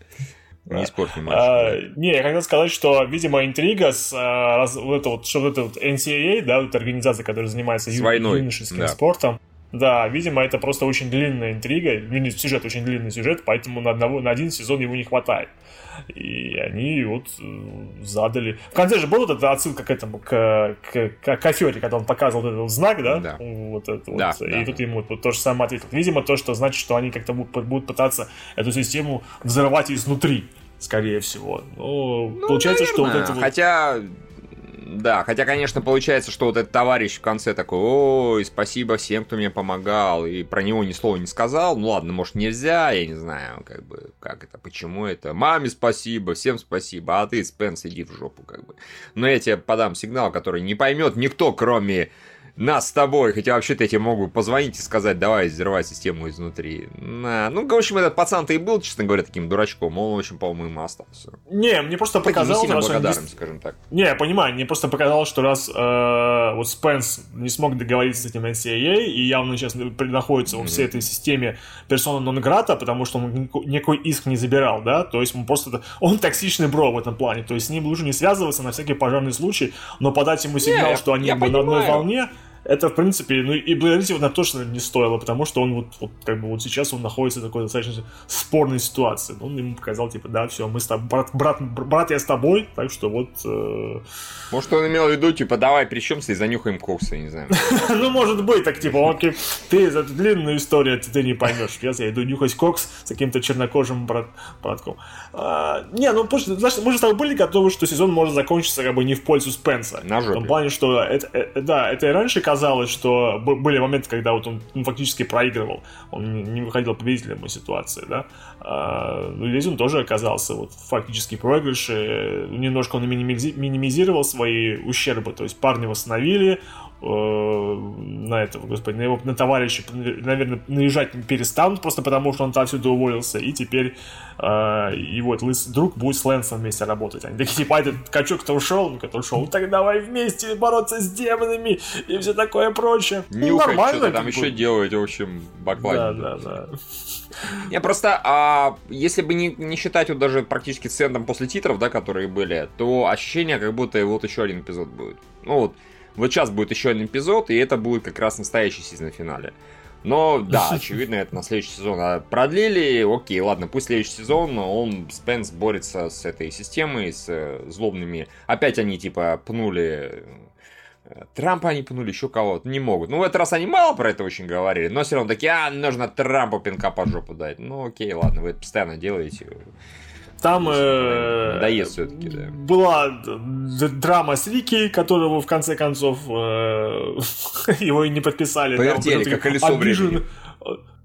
Не испортим матч. А, не, я хотел сказать, что, видимо, интрига с а, раз, вот это вот, что вот это вот NCAA, да, вот организация, которая занимается ю, юношеским да. спортом, да, видимо, это просто очень длинная интрига, сюжет очень длинный сюжет, поэтому на, одного, на один сезон его не хватает. И они вот э, задали... В конце же была вот эта отсылка к этому, к, к, к, к Афере, когда он показывал вот этот знак, да? Да. Вот это да, вот. Да. И тут ему вот то же самое ответил. Видимо, то, что значит, что они как-то будут, будут пытаться эту систему взорвать изнутри скорее всего. Но ну, получается, наверное. что вот это вот... Хотя да, хотя, конечно, получается, что вот этот товарищ в конце такой, ой, спасибо всем, кто мне помогал, и про него ни слова не сказал. Ну ладно, может, нельзя, я не знаю, как бы, как это, почему это. Маме спасибо, всем спасибо, а ты, Спенс, иди в жопу, как бы. Но я тебе подам сигнал, который не поймет никто, кроме нас с тобой, хотя вообще-то я тебе могу позвонить и сказать, давай взрывай систему изнутри. На. Ну, в общем, этот пацан-то и был, честно говоря, таким дурачком, он очень, по-моему, остался. Не, мне просто показалось... Не благодарным, не... скажем так. Не, я понимаю, мне просто показалось, что раз э, вот Спенс не смог договориться с этим NCAA, и явно сейчас находится mm-hmm. в всей этой системе персона нон грата, потому что он никакой иск не забирал, да, то есть он просто... Он токсичный бро в этом плане, то есть с ним лучше не связываться на всякий пожарный случай, но подать ему сигнал, не, что они на одной волне это, в принципе, ну и благодарить его на то, что не стоило, потому что он вот, вот как бы вот сейчас он находится в такой достаточно спорной ситуации. Он ему показал, типа, да, все, мы с тобой, брат, брат, брат, я с тобой, так что вот... Э... Может, он имел в виду, типа, давай причемся и занюхаем кокса, не знаю. [laughs] Ну, может быть, так, типа, окей, ты за эту длинную историю ты не поймешь. Сейчас я иду нюхать кокс с каким-то чернокожим братком. А, не, ну, знаешь, мы же с тобой были готовы, что сезон может закончиться как бы не в пользу Спенса. На. В том плане, что это, это, да, это и раньше казалось, что были моменты, когда вот он ну, фактически проигрывал, он не выходил победителем из ситуации, да. А, ну, здесь он тоже оказался вот фактически проигрыше, немножко он минимизировал свои ущербы, то есть парни восстановили, на этого, господи, на его на товарища, наверное, наезжать перестанут, просто потому что он отсюда уволился, и теперь э, его лысый друг будет с Лэнсом вместе работать. Они такие, типа, этот качок-то ушел, ну, который ушел, так давай вместе бороться с демонами и все такое прочее. Не ну, нормально. Что там еще делать, в общем, баклажник. Да, да, да. Не, просто, а, если бы не, не считать вот даже практически сцен после титров, да, которые были, то ощущение, как будто вот еще один эпизод будет. Ну вот, вот сейчас будет еще один эпизод, и это будет как раз настоящий сезон финале. Но да, [laughs] очевидно, это на следующий сезон. А продлили, окей, ладно, пусть следующий сезон, он, Спенс борется с этой системой, с э, злобными. Опять они, типа, пнули э, Трампа они пнули, еще кого-то. Не могут. Ну, в этот раз они мало про это очень говорили, но все равно такие, а, нужно Трампу пинка под жопу дать. Ну, окей, ладно, вы это постоянно делаете. Там э, все-таки, да. была драма с Рики, которого в конце концов э, [laughs] его и не подписали. Повертели, да, как колесо обижен, времени.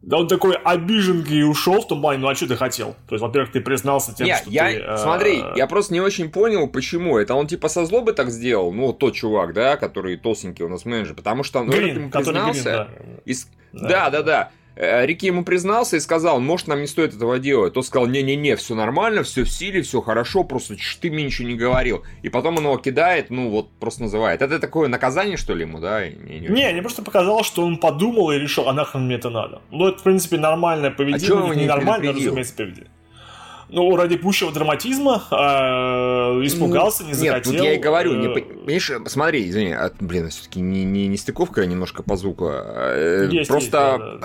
Да он такой обижен и ушел в том плане, ну а что ты хотел? То есть, во-первых, ты признался тем, Нет, что я, ты... Э... Смотри, я просто не очень понял, почему. Это он типа со злобы так сделал, ну, тот чувак, да, который толстенький у нас менеджер, потому что он Грин, ему признался... Грин, да. И... Да, да, да. да. Э, Рики ему признался и сказал, может, нам не стоит этого делать. Тот сказал, не-не-не, все нормально, все в силе, все хорошо, просто ты мне ничего не говорил. И потом он его кидает, ну вот, просто называет. Это такое наказание, что ли, ему, да? Не, не, не, мне просто показалось, что он подумал и решил, а нахрен мне это надо. Ну, это, в принципе, нормальное поведение. А не нормальное, разумеется, поведение ну, ради пущего драматизма э, испугался, не захотел. Нет, вот я и говорю, не, э, понимаешь, смотри, извини, а, блин, все-таки не, не, не стыковка немножко по звуку. А, есть, Просто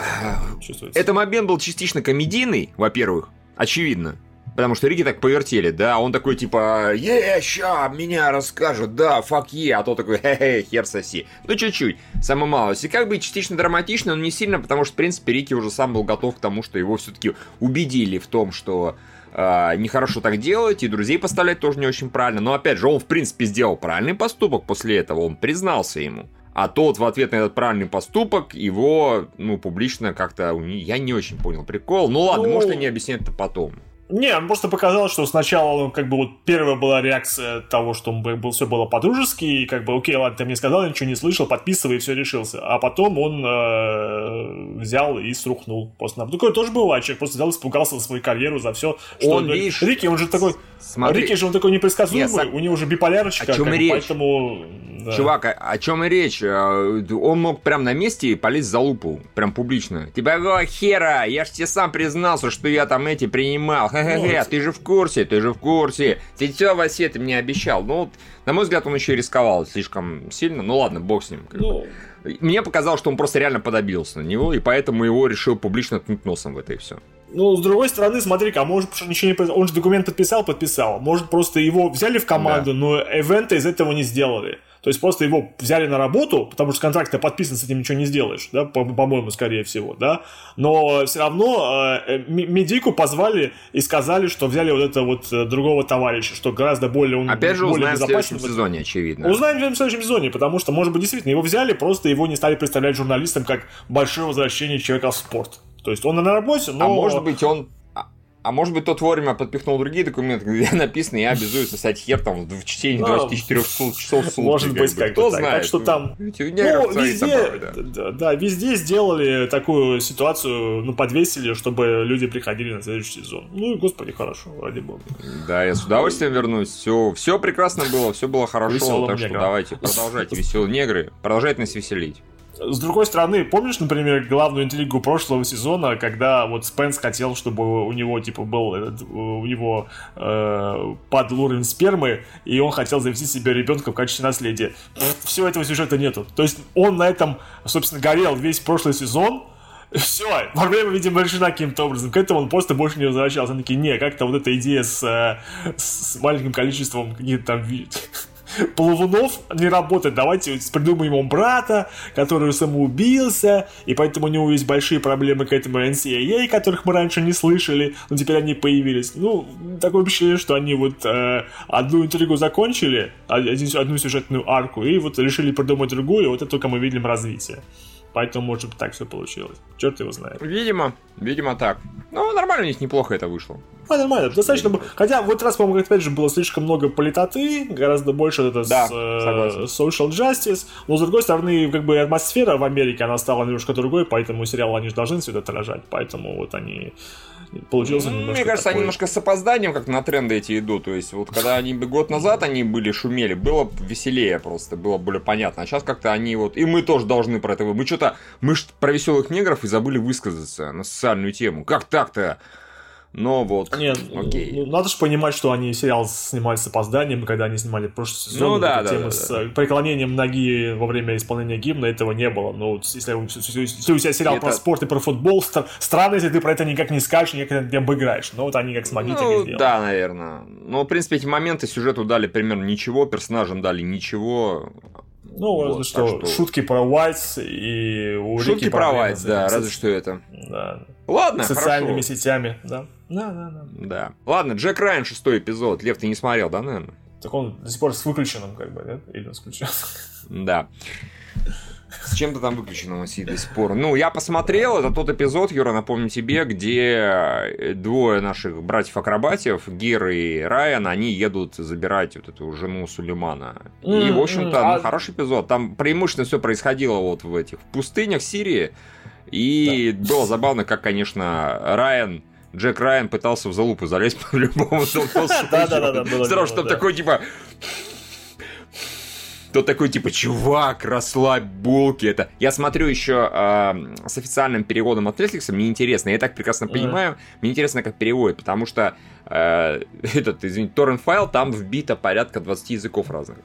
есть, да, да, [sighs] этот момент был частично комедийный, во-первых, очевидно. Потому что Риги так повертели, да, он такой типа, е, ща, меня расскажут, да, фак е, а то такой, хе-хе, хер соси. Ну, чуть-чуть, самое малость. И как бы частично драматично, но не сильно, потому что, в принципе, Рики уже сам был готов к тому, что его все-таки убедили в том, что э, нехорошо так делать, и друзей поставлять тоже не очень правильно. Но опять же, он в принципе сделал правильный поступок после этого, он признался ему. А тот в ответ на этот правильный поступок его, ну, публично как-то... Я не очень понял прикол. Ну ладно, ну... может, они объяснят это потом. Не, он просто показалось, что сначала, ну, как бы, вот первая была реакция того, что был, все было по-дружески, и как бы, окей, ладно, ты мне сказал, я ничего не слышал, подписывай, и все решился. А потом он э, взял и срухнул просто. Ну, такое тоже бывает, человек просто взял, испугался за свою карьеру, за все. Что он, видишь... Рики, он же такой... Смотри. Рики же он такой непредсказуемый, Нет, у него уже биполярочка, о чем как, речь? поэтому... Да. Чувак, о, о чем и речь? Э, он мог прям на месте полезть за лупу, прям публично. Тебя какого хера? Я ж тебе сам признался, что я там эти принимал. Хе-хе-хе, ты же в курсе, ты же в курсе. Ты все, Васе, ты мне обещал. Ну, на мой взгляд, он еще и рисковал слишком сильно. Ну ладно, бог с ним. Ну... Мне показалось, что он просто реально подобился на него, и поэтому его решил публично ткнуть носом в это и все. Ну, с другой стороны, смотри-ка, а может, ничего не Он же документ подписал, подписал. Может, просто его взяли в команду, да. но эвента из этого не сделали. То есть просто его взяли на работу, потому что контракт подписан, с этим ничего не сделаешь, да, по-моему, скорее всего, да. Но все равно э, Медику позвали и сказали, что взяли вот это вот э, другого товарища, что гораздо более он Опять же, более узнаем в следующем сезоне, очевидно. Узнаем в следующем сезоне, потому что, может быть, действительно, его взяли, просто его не стали представлять журналистам как большое возвращение человека в спорт. То есть он на работе, но... А может быть, он а может быть, тот вовремя подпихнул другие документы, где [laughs] написано, я обязуюсь сосать хер там в течение 24 часов в сутки. Может быть, как Кто знает. Так что там... Ну, везде, да, да, везде сделали такую ситуацию, ну, подвесили, чтобы люди приходили на следующий сезон. Ну и, господи, хорошо, ради бога. Да, я с удовольствием вернусь. Все, все прекрасно было, все было хорошо. Так что давайте, продолжайте, веселые негры. Продолжайте нас веселить. С другой стороны, помнишь, например, главную интригу прошлого сезона, когда вот Спенс хотел, чтобы у него, типа, был этот, у него э, падал уровень спермы, и он хотел завести себе ребенка в качестве наследия. Всего этого сюжета нету. То есть он на этом, собственно, горел весь прошлый сезон, все, проблема, видимо, решена каким-то образом. К этому он просто больше не возвращался. Он такие, не, как-то вот эта идея с, э, с маленьким количеством каких-то там плавунов не работает. Давайте придумаем ему брата, который самоубился, и поэтому у него есть большие проблемы к этому NCAA, которых мы раньше не слышали, но теперь они появились. Ну, такое впечатление, что они вот э, одну интригу закончили, один, одну сюжетную арку, и вот решили придумать другую, и вот это только мы видим развитие. Поэтому, может быть, так все получилось. Черт его знает. Видимо, видимо так. Ну, нормально у них неплохо это вышло. А, нормально, достаточно. Хотя в этот раз, по-моему, опять же, было слишком много политоты, гораздо больше это да, с, э, social justice. Но, с другой стороны, как бы атмосфера в Америке, она стала немножко другой, поэтому сериал они же должны все это отражать. Поэтому вот они получился немножко Мне кажется, такой... они немножко с опозданием как на тренды эти идут. То есть, вот когда они год назад они были, шумели, было веселее просто, было более понятно. А сейчас как-то они вот... И мы тоже должны про это... Мы что-то... Мы про веселых негров и забыли высказаться на социальную тему. Как так-то? Но вот, Нет, окей. Ну, надо же понимать, что они сериал снимали с опозданием, когда они снимали прошлый сезон. Ну да, да, тема да, с да. преклонением ноги во время исполнения гимна, этого не было. Ну, если, если у тебя сериал это... про спорт и про футбол, странно, если ты про это никак не скажешь, никак не обыграешь. Но вот они как смогли, ну, так и сделали. Да, наверное. Но, в принципе, эти моменты сюжету дали примерно ничего, персонажам дали ничего. Ну, вот, разве что, что шутки про Уайтс и у Шутки про Уайтс, да, разве что это. Да. Ладно, Социальными хорошо. сетями, да. Да, да, да. Да. Ладно, Джек Райан, шестой эпизод. Лев, ты не смотрел, да, наверное? Так он до сих пор с выключенным, как бы, нет? Или он с включенным? Да. С чем-то там выключено сидит до сих пор. Ну, я посмотрел, это тот эпизод, Юра, напомню тебе, где двое наших братьев-акробатов, Гир и Райан, они едут забирать вот эту жену Сулеймана. И, в общем-то, ну, а хороший эпизод. Там преимущественно все происходило вот в этих в пустынях Сирии. И да. было забавно, как, конечно, Райан Джек Райан пытался в залупу залезть по любому Да-да-да. Сразу, чтобы такой, типа... Тот такой, типа, чувак, расслабь булки. Это я смотрю еще э, с официальным переводом от Netflix, мне интересно. Я так прекрасно понимаю, мне интересно, как переводят, потому что э, [laughs] этот, извините, торрент файл, там вбито порядка 20 языков разных.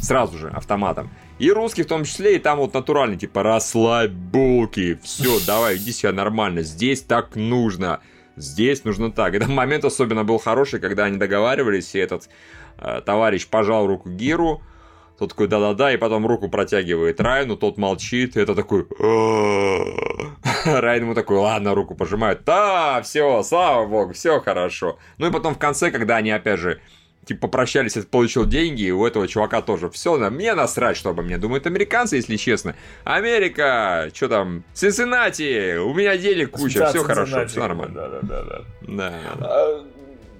Сразу же, автоматом. И русский в том числе, и там вот натуральный, типа, расслабь булки. Все, давай, иди себя нормально. Здесь так нужно здесь нужно так. Этот момент особенно был хороший, когда они договаривались, и этот э, товарищ пожал руку Гиру, тот такой, да-да-да, и потом руку протягивает Райну, тот молчит, и это такой... [laughs] Райан ему такой, ладно, руку пожимает. Да, все, слава богу, все хорошо. Ну и потом в конце, когда они опять же типа попрощались, это получил деньги, и у этого чувака тоже все, на мне насрать, что обо мне думают американцы, если честно. Америка, что там, Цинциннати, у меня денег куча, все хорошо, все нормально. Да, да, да. Да, да. да. А,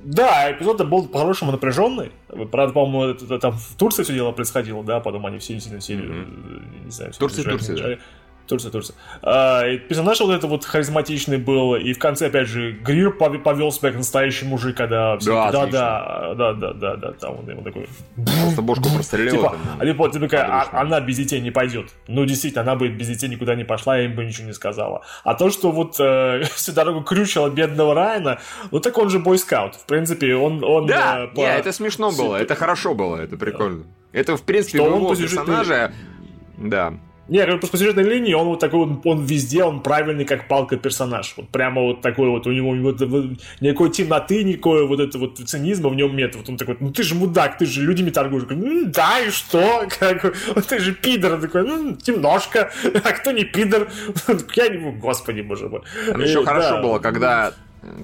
да, эпизод был по-хорошему напряженный. Правда, по-моему, это, там в Турции все дело происходило, да, потом они все сильно сильно, mm-hmm. не знаю, Турция, Турция, да. Турция, Турция. А, и персонаж вот это вот харизматичный был, и в конце, опять же, Грир повел себя как настоящий мужик, когда все да, да, да, да, да, да, да, там он ему такой... Просто бошку прострелил. Типа, а типа, типа такая, а, она без детей не пойдет. Ну, действительно, она бы без детей никуда не пошла, я им бы ничего не сказала. А то, что вот э, [laughs] всю дорогу крючила бедного Райана, ну так он же бойскаут. В принципе, он... он да, э, по... не, это смешно было, это хорошо было, это прикольно. Это, в принципе, что его персонажа... Да. Не, говорю, по сюжетной линии он вот такой, он, он везде, он правильный, как палка персонаж. Вот прямо вот такой вот, у него вот, вот, никакой темноты, никакой вот это вот цинизма в нем нет. Вот он такой, ну ты же мудак, ты же людьми торгуешь. Ну, да, и что? [laughs] Как, ты же пидор. Он такой, ну, темножко. [laughs] А кто не пидор? [laughs] Я не... Господи, боже мой. Там еще хорошо было, когда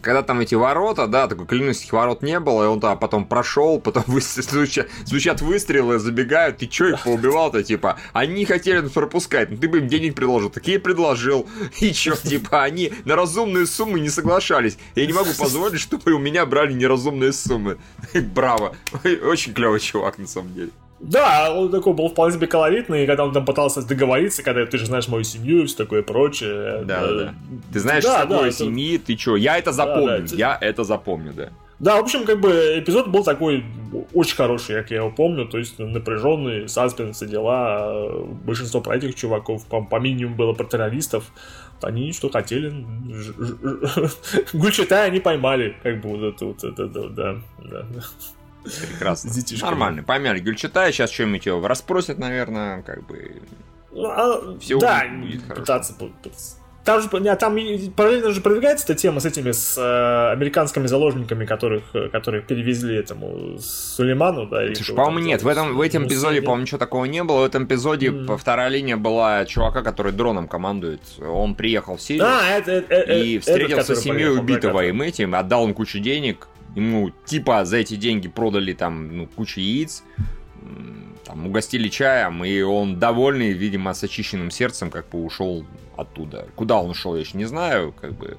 когда там эти ворота, да, такой клинических ворот не было, и он там потом прошел, потом [laughs] вы, звучат, звучат выстрелы, забегают, ты чё их поубивал-то, типа, они хотели нас пропускать, ну ты бы им денег предложил, такие предложил, [laughs] и чё, типа, они на разумные суммы не соглашались, я не могу позволить, чтобы у меня брали неразумные суммы, [laughs] браво, очень клевый чувак, на самом деле. Да, он такой был вполне себе колоритный, и когда он там пытался договориться, когда ты же знаешь мою семью и все такое прочее. Да, да, да. Ты знаешь да, да, семьи, ты чё, я это запомню, да, да. я это запомню, да. Да, в общем, как бы эпизод был такой очень хороший, как я его помню, то есть напряженный, саспенс и дела. Большинство про этих чуваков, по, по минимуму было про террористов, они что хотели, [laughs] Гульчатай они поймали, как бы вот это вот, это, да, да. Прекрасно. Нормально. Поймали Гюльчатай, сейчас что-нибудь его расспросят, наверное, как бы... Ну, а, Все да, будет пытаться, пытаться. Там же там параллельно же продвигается эта тема с этими с э, американскими заложниками, которых, которых перевезли этому Сулейману, да? Слушай, по-моему, нет. В этом в этом эпизоде, по-моему, ничего такого не было. В этом эпизоде mm. вторая линия была чувака, который дроном командует. Он приехал в Сирию а, это, это, э, и встретился этот, с семьей убитого им этим, отдал им кучу денег, Ему типа за эти деньги продали там ну, кучу яиц, там, угостили чаем, и он довольный, видимо, с очищенным сердцем, как бы ушел оттуда. Куда он ушел, я еще не знаю, как бы.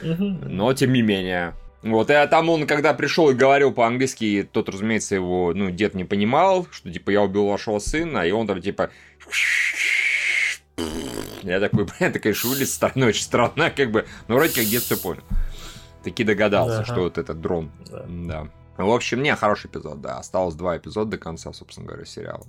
Но тем не менее. Вот, и там он, когда пришел и говорил по-английски, тот, разумеется, его, ну, дед не понимал, что, типа, я убил вашего сына, и он там, типа, я такой, блин, конечно, выглядит странно, очень странно, как бы, но вроде как дед все понял. Таки догадался, ага. что вот этот дрон. Да. да. В общем, не, хороший эпизод, да. Осталось два эпизода до конца, собственно говоря, сериала.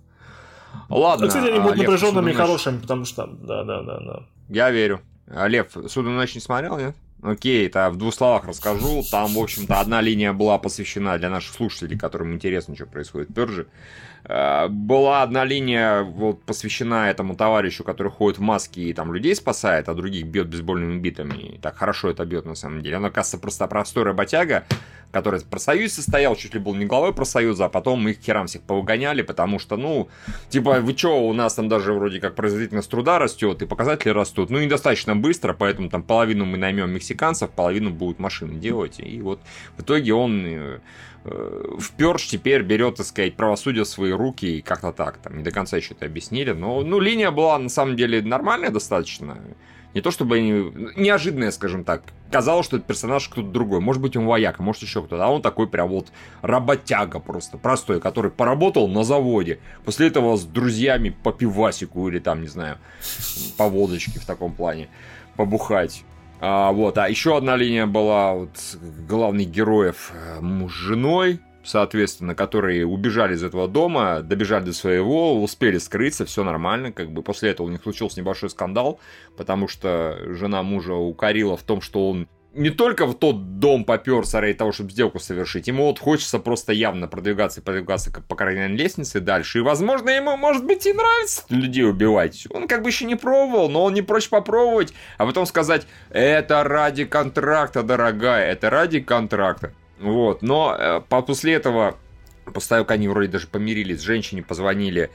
Ладно. Ну, кстати, они будут напряженными и хорошими, потому что, да, да, да, да. Я верю. А Лев, Суду ночь не смотрел, нет? Окей, это в двух словах расскажу. Там, в общем-то, одна линия была посвящена для наших слушателей, которым интересно, что происходит в Пёрже. Э, была одна линия вот, посвящена этому товарищу, который ходит в маске и там людей спасает, а других бьет бейсбольными битами. И так хорошо это бьет на самом деле. Он, оказывается, просто простой работяга, который в профсоюзе состоял, чуть ли был не главой профсоюза, а потом их херам всех повыгоняли, потому что, ну, типа, вы чё, у нас там даже вроде как производительность труда растет, и показатели растут, ну, недостаточно быстро, поэтому там половину мы наймем мексиканцев, половину будут машины делать, и вот в итоге он э, э, в Перш теперь берет, так сказать, правосудие в свои руки и как-то так, там, не до конца еще это объяснили, но, ну, линия была на самом деле нормальная достаточно, не то чтобы они... Неожиданное, скажем так. Казалось, что этот персонаж кто-то другой. Может быть, он вояка, может, еще кто-то. А он такой прям вот работяга просто, простой, который поработал на заводе. После этого с друзьями по пивасику или там, не знаю, по водочке в таком плане побухать. А, вот, а еще одна линия была вот главных героев э, муж с женой, соответственно, которые убежали из этого дома, добежали до своего, успели скрыться, все нормально, как бы. После этого у них случился небольшой скандал, потому что жена мужа укорила в том, что он не только в тот дом поперся ради того, чтобы сделку совершить, ему вот хочется просто явно продвигаться и продвигаться по карьерной лестнице дальше, и, возможно, ему, может быть, и нравится людей убивать. Он как бы еще не пробовал, но он не прочь попробовать, а потом сказать, это ради контракта, дорогая, это ради контракта. Вот, но э, после этого, после того, как они вроде даже помирились, женщине позвонили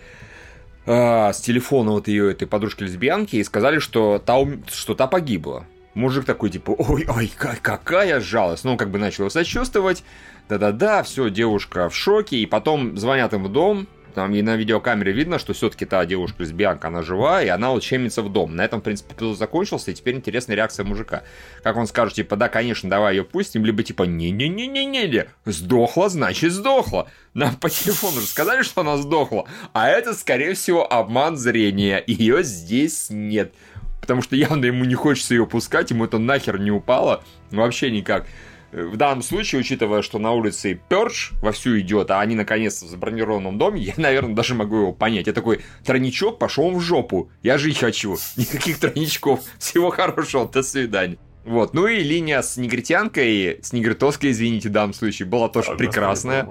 э, с телефона вот ее этой подружки-лесбиянки и сказали, что та, что та погибла. Мужик такой, типа, ой, ой, какая жалость. Ну, он как бы начал его сочувствовать. Да-да-да, все, девушка в шоке. И потом звонят им в дом, там и на видеокамере видно, что все-таки та девушка-лесбиянка, она жива, и она вот чемится в дом. На этом, в принципе, эпизод закончился, и теперь интересная реакция мужика. Как он скажет, типа, да, конечно, давай ее пустим, либо типа, не-не-не-не-не, сдохла, значит сдохла. Нам по телефону же сказали, что она сдохла, а это, скорее всего, обман зрения, ее здесь нет. Потому что явно ему не хочется ее пускать, ему это нахер не упало, вообще никак в данном случае, учитывая, что на улице Перш вовсю идет, а они наконец-то в забронированном доме, я, наверное, даже могу его понять. Я такой, тройничок пошел в жопу. Я жить хочу. Никаких тройничков. Всего хорошего. До свидания. Вот. Ну и линия с негритянкой, с негритовской, извините, в данном случае, была тоже а, прекрасная.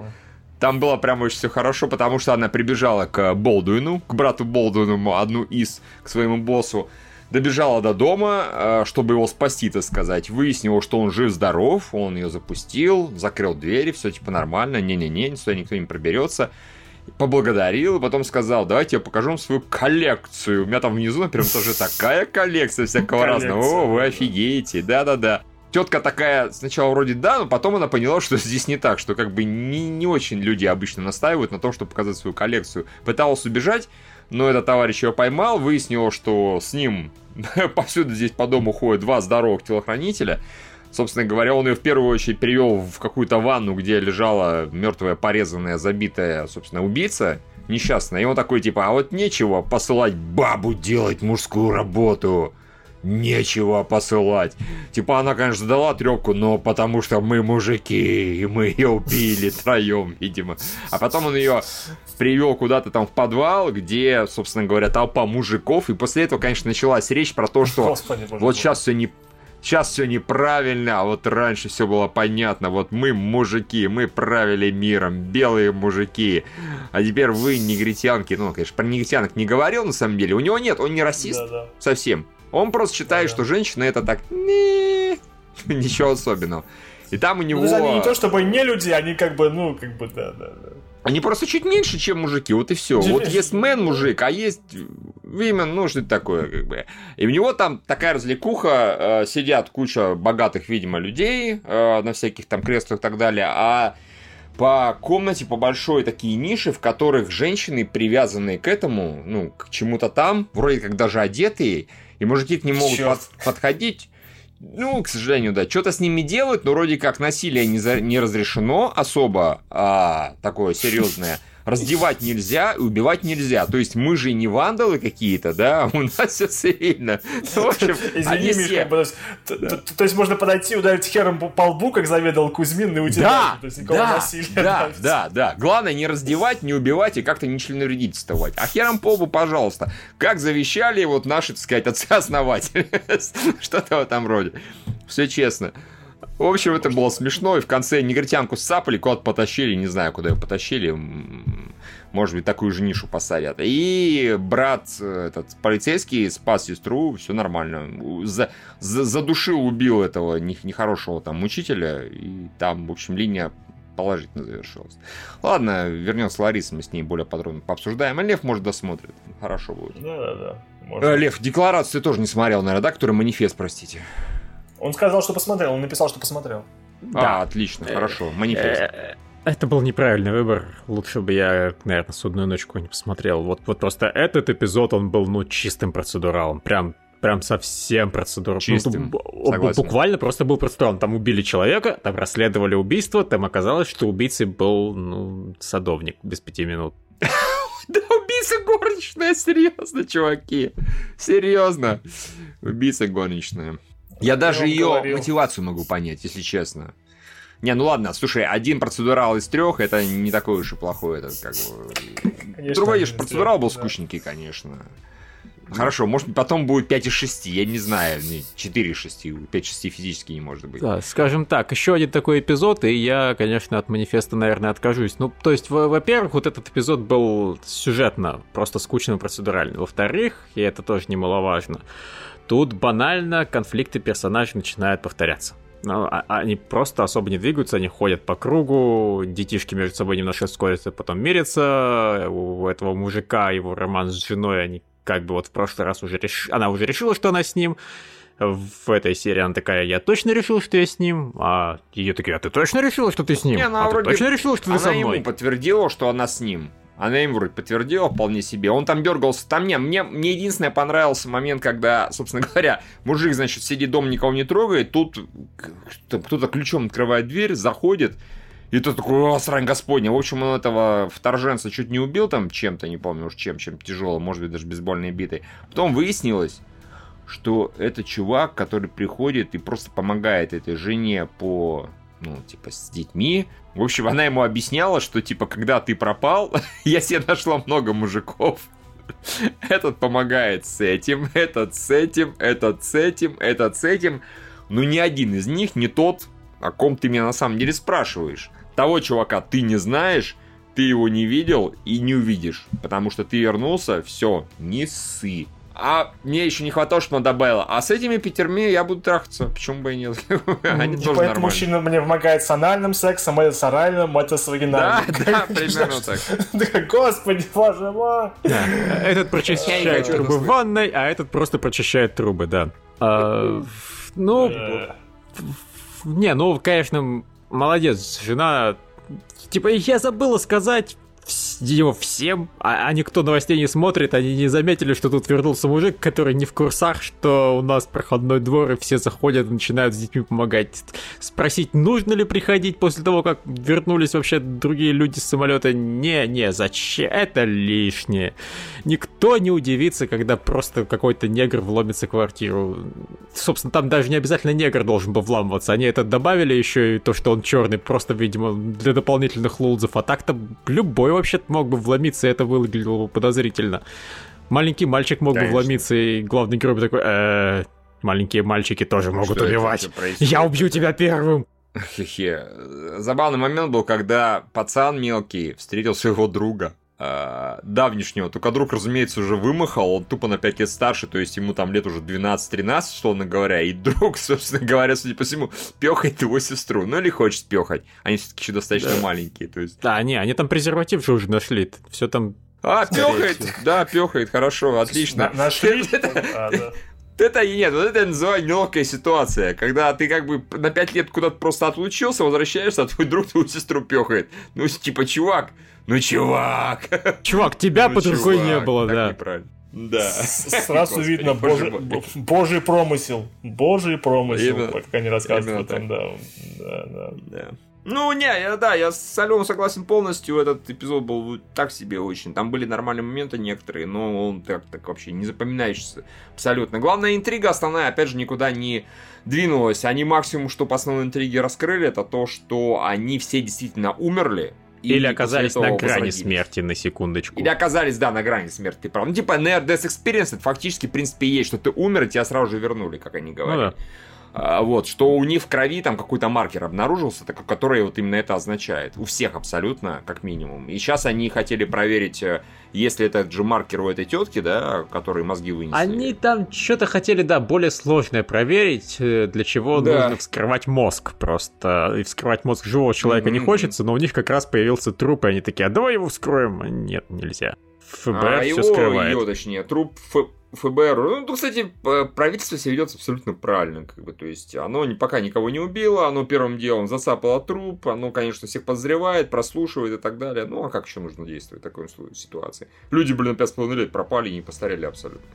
Там было прям очень все хорошо, потому что она прибежала к Болдуину, к брату Болдуину, одну из, к своему боссу добежала до дома, э, чтобы его спасти, так сказать. Выяснила, что он жив-здоров, он ее запустил, закрыл двери, все типа нормально, не-не-не, сюда никто не проберется. Поблагодарил, и потом сказал, давайте я покажу вам свою коллекцию. У меня там внизу, например, тоже такая коллекция всякого коллекция, разного. О, вы офигеете, да-да-да. Тетка такая сначала вроде да, но потом она поняла, что [laughs] здесь не так, что как бы не, не очень люди обычно настаивают на том, чтобы показать свою коллекцию. Пыталась убежать, но этот товарищ его поймал, выяснил, что с ним [laughs] повсюду здесь по дому ходят два здоровых телохранителя. Собственно говоря, он ее в первую очередь привел в какую-то ванну, где лежала мертвая, порезанная, забитая, собственно, убийца несчастная. И он такой, типа, а вот нечего посылать бабу делать мужскую работу нечего посылать. Типа она, конечно, дала трепку, но потому что мы мужики, и мы ее убили троем, видимо. А потом он ее привел куда-то там в подвал, где, собственно говоря, толпа мужиков. И после этого, конечно, началась речь про то, что Господи, вот сейчас все не Сейчас все неправильно, а вот раньше все было понятно. Вот мы мужики, мы правили миром, белые мужики. А теперь вы негритянки. Ну, конечно, про негритянок не говорил на самом деле. У него нет, он не расист да, да. совсем. Он просто считает, да, что женщина это так... [laughs] Ничего особенного. И там у него... Ну, они не то чтобы не люди, они как бы, ну, как бы, да, да, да. Они просто чуть меньше, чем мужики, вот и все. Вот есть мэн мужик, а есть Вимен, ну что это такое, как бы. И у него там такая развлекуха, э, сидят куча богатых, видимо, людей э, на всяких там креслах и так далее, а по комнате, по большой такие ниши, в которых женщины, привязанные к этому, ну, к чему-то там, вроде как даже одетые, и мужики к ним могут под, подходить. ну, к сожалению, да, что-то с ними делают, но вроде как насилие не, за... не разрешено особо, а, такое серьезное раздевать нельзя и убивать нельзя. То есть мы же не вандалы какие-то, да, у нас [laughs] все цивильно. Извини, Миша, то есть можно подойти, ударить хером по лбу, как заведал Кузьмин, и уйти То есть никакого насилия. Да, да, да. Главное не раздевать, не убивать и как-то не членовредительствовать. А хером по лбу, пожалуйста. Как завещали вот наши, так сказать, отцы-основатели. [laughs] Что-то в этом роде. Все честно. В общем, это было смешно, и в конце негритянку сцапали, куда-то потащили, не знаю, куда ее потащили, может быть, такую же нишу посадят. И брат этот полицейский спас сестру, все нормально. За, за, задушил, убил этого нехорошего там учителя, и там, в общем, линия положительно завершилась. Ладно, вернемся Ларисе, мы с ней более подробно пообсуждаем. А Лев, может, досмотрит. Хорошо будет. Да-да-да. Э, Лев, декларацию ты тоже не смотрел, наверное, да? Который манифест, простите. Он сказал, что посмотрел, он написал, что посмотрел. Да, а, отлично, э, хорошо. Манифест. Э, это был неправильный выбор. Лучше бы я, наверное, судную ночку не посмотрел. Вот, вот просто этот эпизод, он был, ну, чистым процедуралом. Прям прям совсем процедурал. Чистым, ну, буквально просто был процедурал. Там убили человека, там расследовали убийство, там оказалось, что убийцей был, ну, садовник без пяти минут. [laughs] Да убийца горничная, серьезно, чуваки. Серьезно. Убийца горничная. Я даже ее говорил. мотивацию могу понять, если честно. Не, ну ладно, слушай, один процедурал из трех это не такой уж и плохой этот, как бы. Конечно, Другой же процедурал был да. скучненький, конечно. Хорошо, может потом будет 5 из 6, я не знаю, 4 из 6, 5 из 6 физически не может быть. Да, скажем так, еще один такой эпизод, и я, конечно, от манифеста, наверное, откажусь. Ну, то есть, во-первых, вот этот эпизод был сюжетно, просто скучным процедуральным. Во-вторых, и это тоже немаловажно, Тут банально конфликты персонажей начинают повторяться. Ну, а, они просто особо не двигаются, они ходят по кругу, детишки между собой немножко скорятся, потом мирятся, у этого мужика его роман с женой, они как бы вот в прошлый раз уже реш... она уже решила, что она с ним, в этой серии она такая, я точно решила, что я с ним, а ее такие, а ты точно решила, что ты с ним? Не, она а вроде... ты точно решила, что она ты со мной? Она ему подтвердила, что она с ним. Она им вроде подтвердила вполне себе. Он там дергался. Там не, мне, мне единственное понравился момент, когда, собственно говоря, мужик, значит, сидит дома, никого не трогает. Тут кто-то ключом открывает дверь, заходит. И тут такой, о, срань господня. В общем, он этого вторженца чуть не убил там чем-то, не помню уж чем, чем тяжелым, может быть, даже бейсбольной битой. Потом выяснилось, что это чувак, который приходит и просто помогает этой жене по ну, типа, с детьми. В общем, она ему объясняла, что, типа, когда ты пропал, [laughs] я себе нашла много мужиков. [laughs] Этот помогает с этим, этот с этим, этот с этим, этот с этим. Но ни один из них не тот, о ком ты меня на самом деле спрашиваешь. Того чувака ты не знаешь, ты его не видел и не увидишь. Потому что ты вернулся, все, не ссы. А мне еще не хватало, что она добавила. А с этими пятерми я буду трахаться. Почему бы и нет? [laughs] Они тоже это мужчина мне помогает с анальным сексом, это с оральным, это с вагинальным. Да, да, примерно так. [laughs] Господи, боже мой. Этот прочищает трубы в ванной, а этот просто прочищает трубы, да. А, ну, э. не, ну, конечно, молодец, жена Типа, я забыла сказать, его всем, а, а никто новостей не смотрит, они не заметили, что тут вернулся мужик, который не в курсах, что у нас проходной двор, и все заходят, начинают с детьми помогать. Спросить, нужно ли приходить после того, как вернулись вообще другие люди с самолета? Не, не, зачем? Это лишнее. Никто не удивится, когда просто какой-то негр вломится в квартиру. Собственно, там даже не обязательно негр должен был вламываться. Они это добавили еще и то, что он черный, просто, видимо, для дополнительных лулзов. А так-то любой вообще мог бы вломиться, и это выглядело бы подозрительно. Маленький мальчик мог Конечно. бы вломиться, и главный герой такой, э, маленькие мальчики тоже могут Что убивать. Я убью тебя первым. Хе-хе. Забавный момент был, когда пацан мелкий встретил своего друга э, давнишнего. Только друг, разумеется, уже вымахал, он тупо на 5 лет старше, то есть ему там лет уже 12-13, условно говоря, и [laughs] друг, собственно говоря, судя по всему, пехает его сестру. Ну или хочет пехать. Они все-таки еще достаточно да. маленькие, то есть. Да, не, они там презерватив же уже нашли. Все там а, пехает, да, пехает, хорошо, отлично. нашли? [laughs] Это [laughs] нет, вот это я называю неловкая ситуация, когда ты как бы на 5 лет куда-то просто отлучился, возвращаешься, а твой друг твою сестру пехает. Ну, типа, чувак, ну, чувак. Чувак, тебя ну, под рукой не было, да. Да. Сразу видно божий, божий промысел. Божий промысел, как они рассказывают там, да. Да, да. Ну, не, я, да, я с Аленой согласен полностью. Этот эпизод был так себе очень. Там были нормальные моменты некоторые, но он так, так вообще не запоминающийся абсолютно. Главная интрига основная, опять же, никуда не двинулась. Они максимум, что по основной интриге раскрыли, это то, что они все действительно умерли. Или оказались на грани смерти, на секундочку. Или оказались, да, на грани смерти, ты прав. Ну, типа, Near Death Experience, это фактически, в принципе, есть, что ты умер, и тебя сразу же вернули, как они говорят. Ну, да. А, вот, что у них в крови там какой-то маркер обнаружился, который вот именно это означает. У всех абсолютно, как минимум. И сейчас они хотели проверить, э, если этот же маркер у этой тетки, да, который мозги вынесли. Они там что-то хотели, да, более сложное проверить, э, для чего да. нужно вскрывать мозг просто. И вскрывать мозг живого человека mm-hmm. не хочется, но у них как раз появился труп, и они такие, а давай его вскроем. Нет, нельзя. ФБР а все его, скрывает. Ее, точнее, труп ФБР, ну, кстати, правительство себя ведет абсолютно правильно, как бы, то есть, оно пока никого не убило, оно первым делом засапало труп, оно, конечно, всех подозревает, прослушивает и так далее, ну, а как еще нужно действовать в такой ситуации? Люди, блин, 5,5 лет пропали и не постарели абсолютно.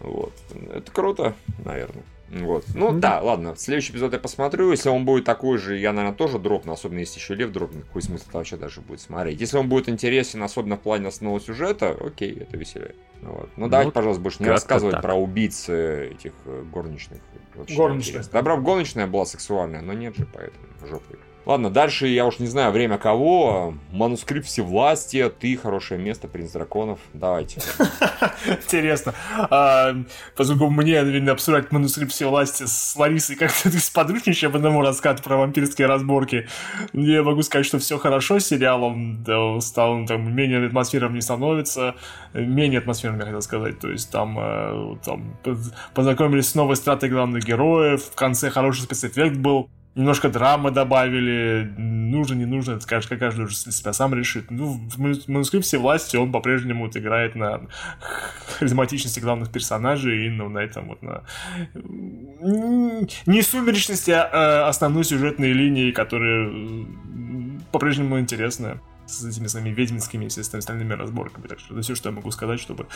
Вот. Это круто, наверное. Вот. Ну да. да, ладно, следующий эпизод я посмотрю. Если он будет такой же, я, наверное, тоже дропну, особенно если еще Лев дропнет, какой смысл вообще даже будет смотреть. Если он будет интересен, особенно в плане основного сюжета, окей, это веселее. Вот. Ну, ну давайте, пожалуйста, больше не рассказывать так. про убийц этих э, горничных. Горничных. Добра, горничная была сексуальная, но нет же, поэтому жопой. Ладно, дальше я уж не знаю время кого. Манускрипт Всевластия, ты, хорошее место, принц драконов. Давайте. [laughs] Интересно. А, поскольку мне, наверное, обсуждать манускрипт Всевластия с Ларисой как-то ты сподручничаешь об одному рассказу про вампирские разборки. Я могу сказать, что все хорошо с сериалом. Стал там менее атмосферным не становится. Менее атмосферным, я хотел сказать. То есть там, э, там познакомились с новой стратой главных героев. В конце хороший спецэффект был немножко драмы добавили, нужно, не нужно, это каждый, каждый уже себя сам решит. Ну, в манускрипте власти он по-прежнему вот играет на [laughs] харизматичности главных персонажей и ну, на этом вот на не сумеречности а, а основной сюжетной линии, которая по-прежнему интересная с этими своими ведьминскими и всеми остальными разборками. Так что это все, что я могу сказать, чтобы...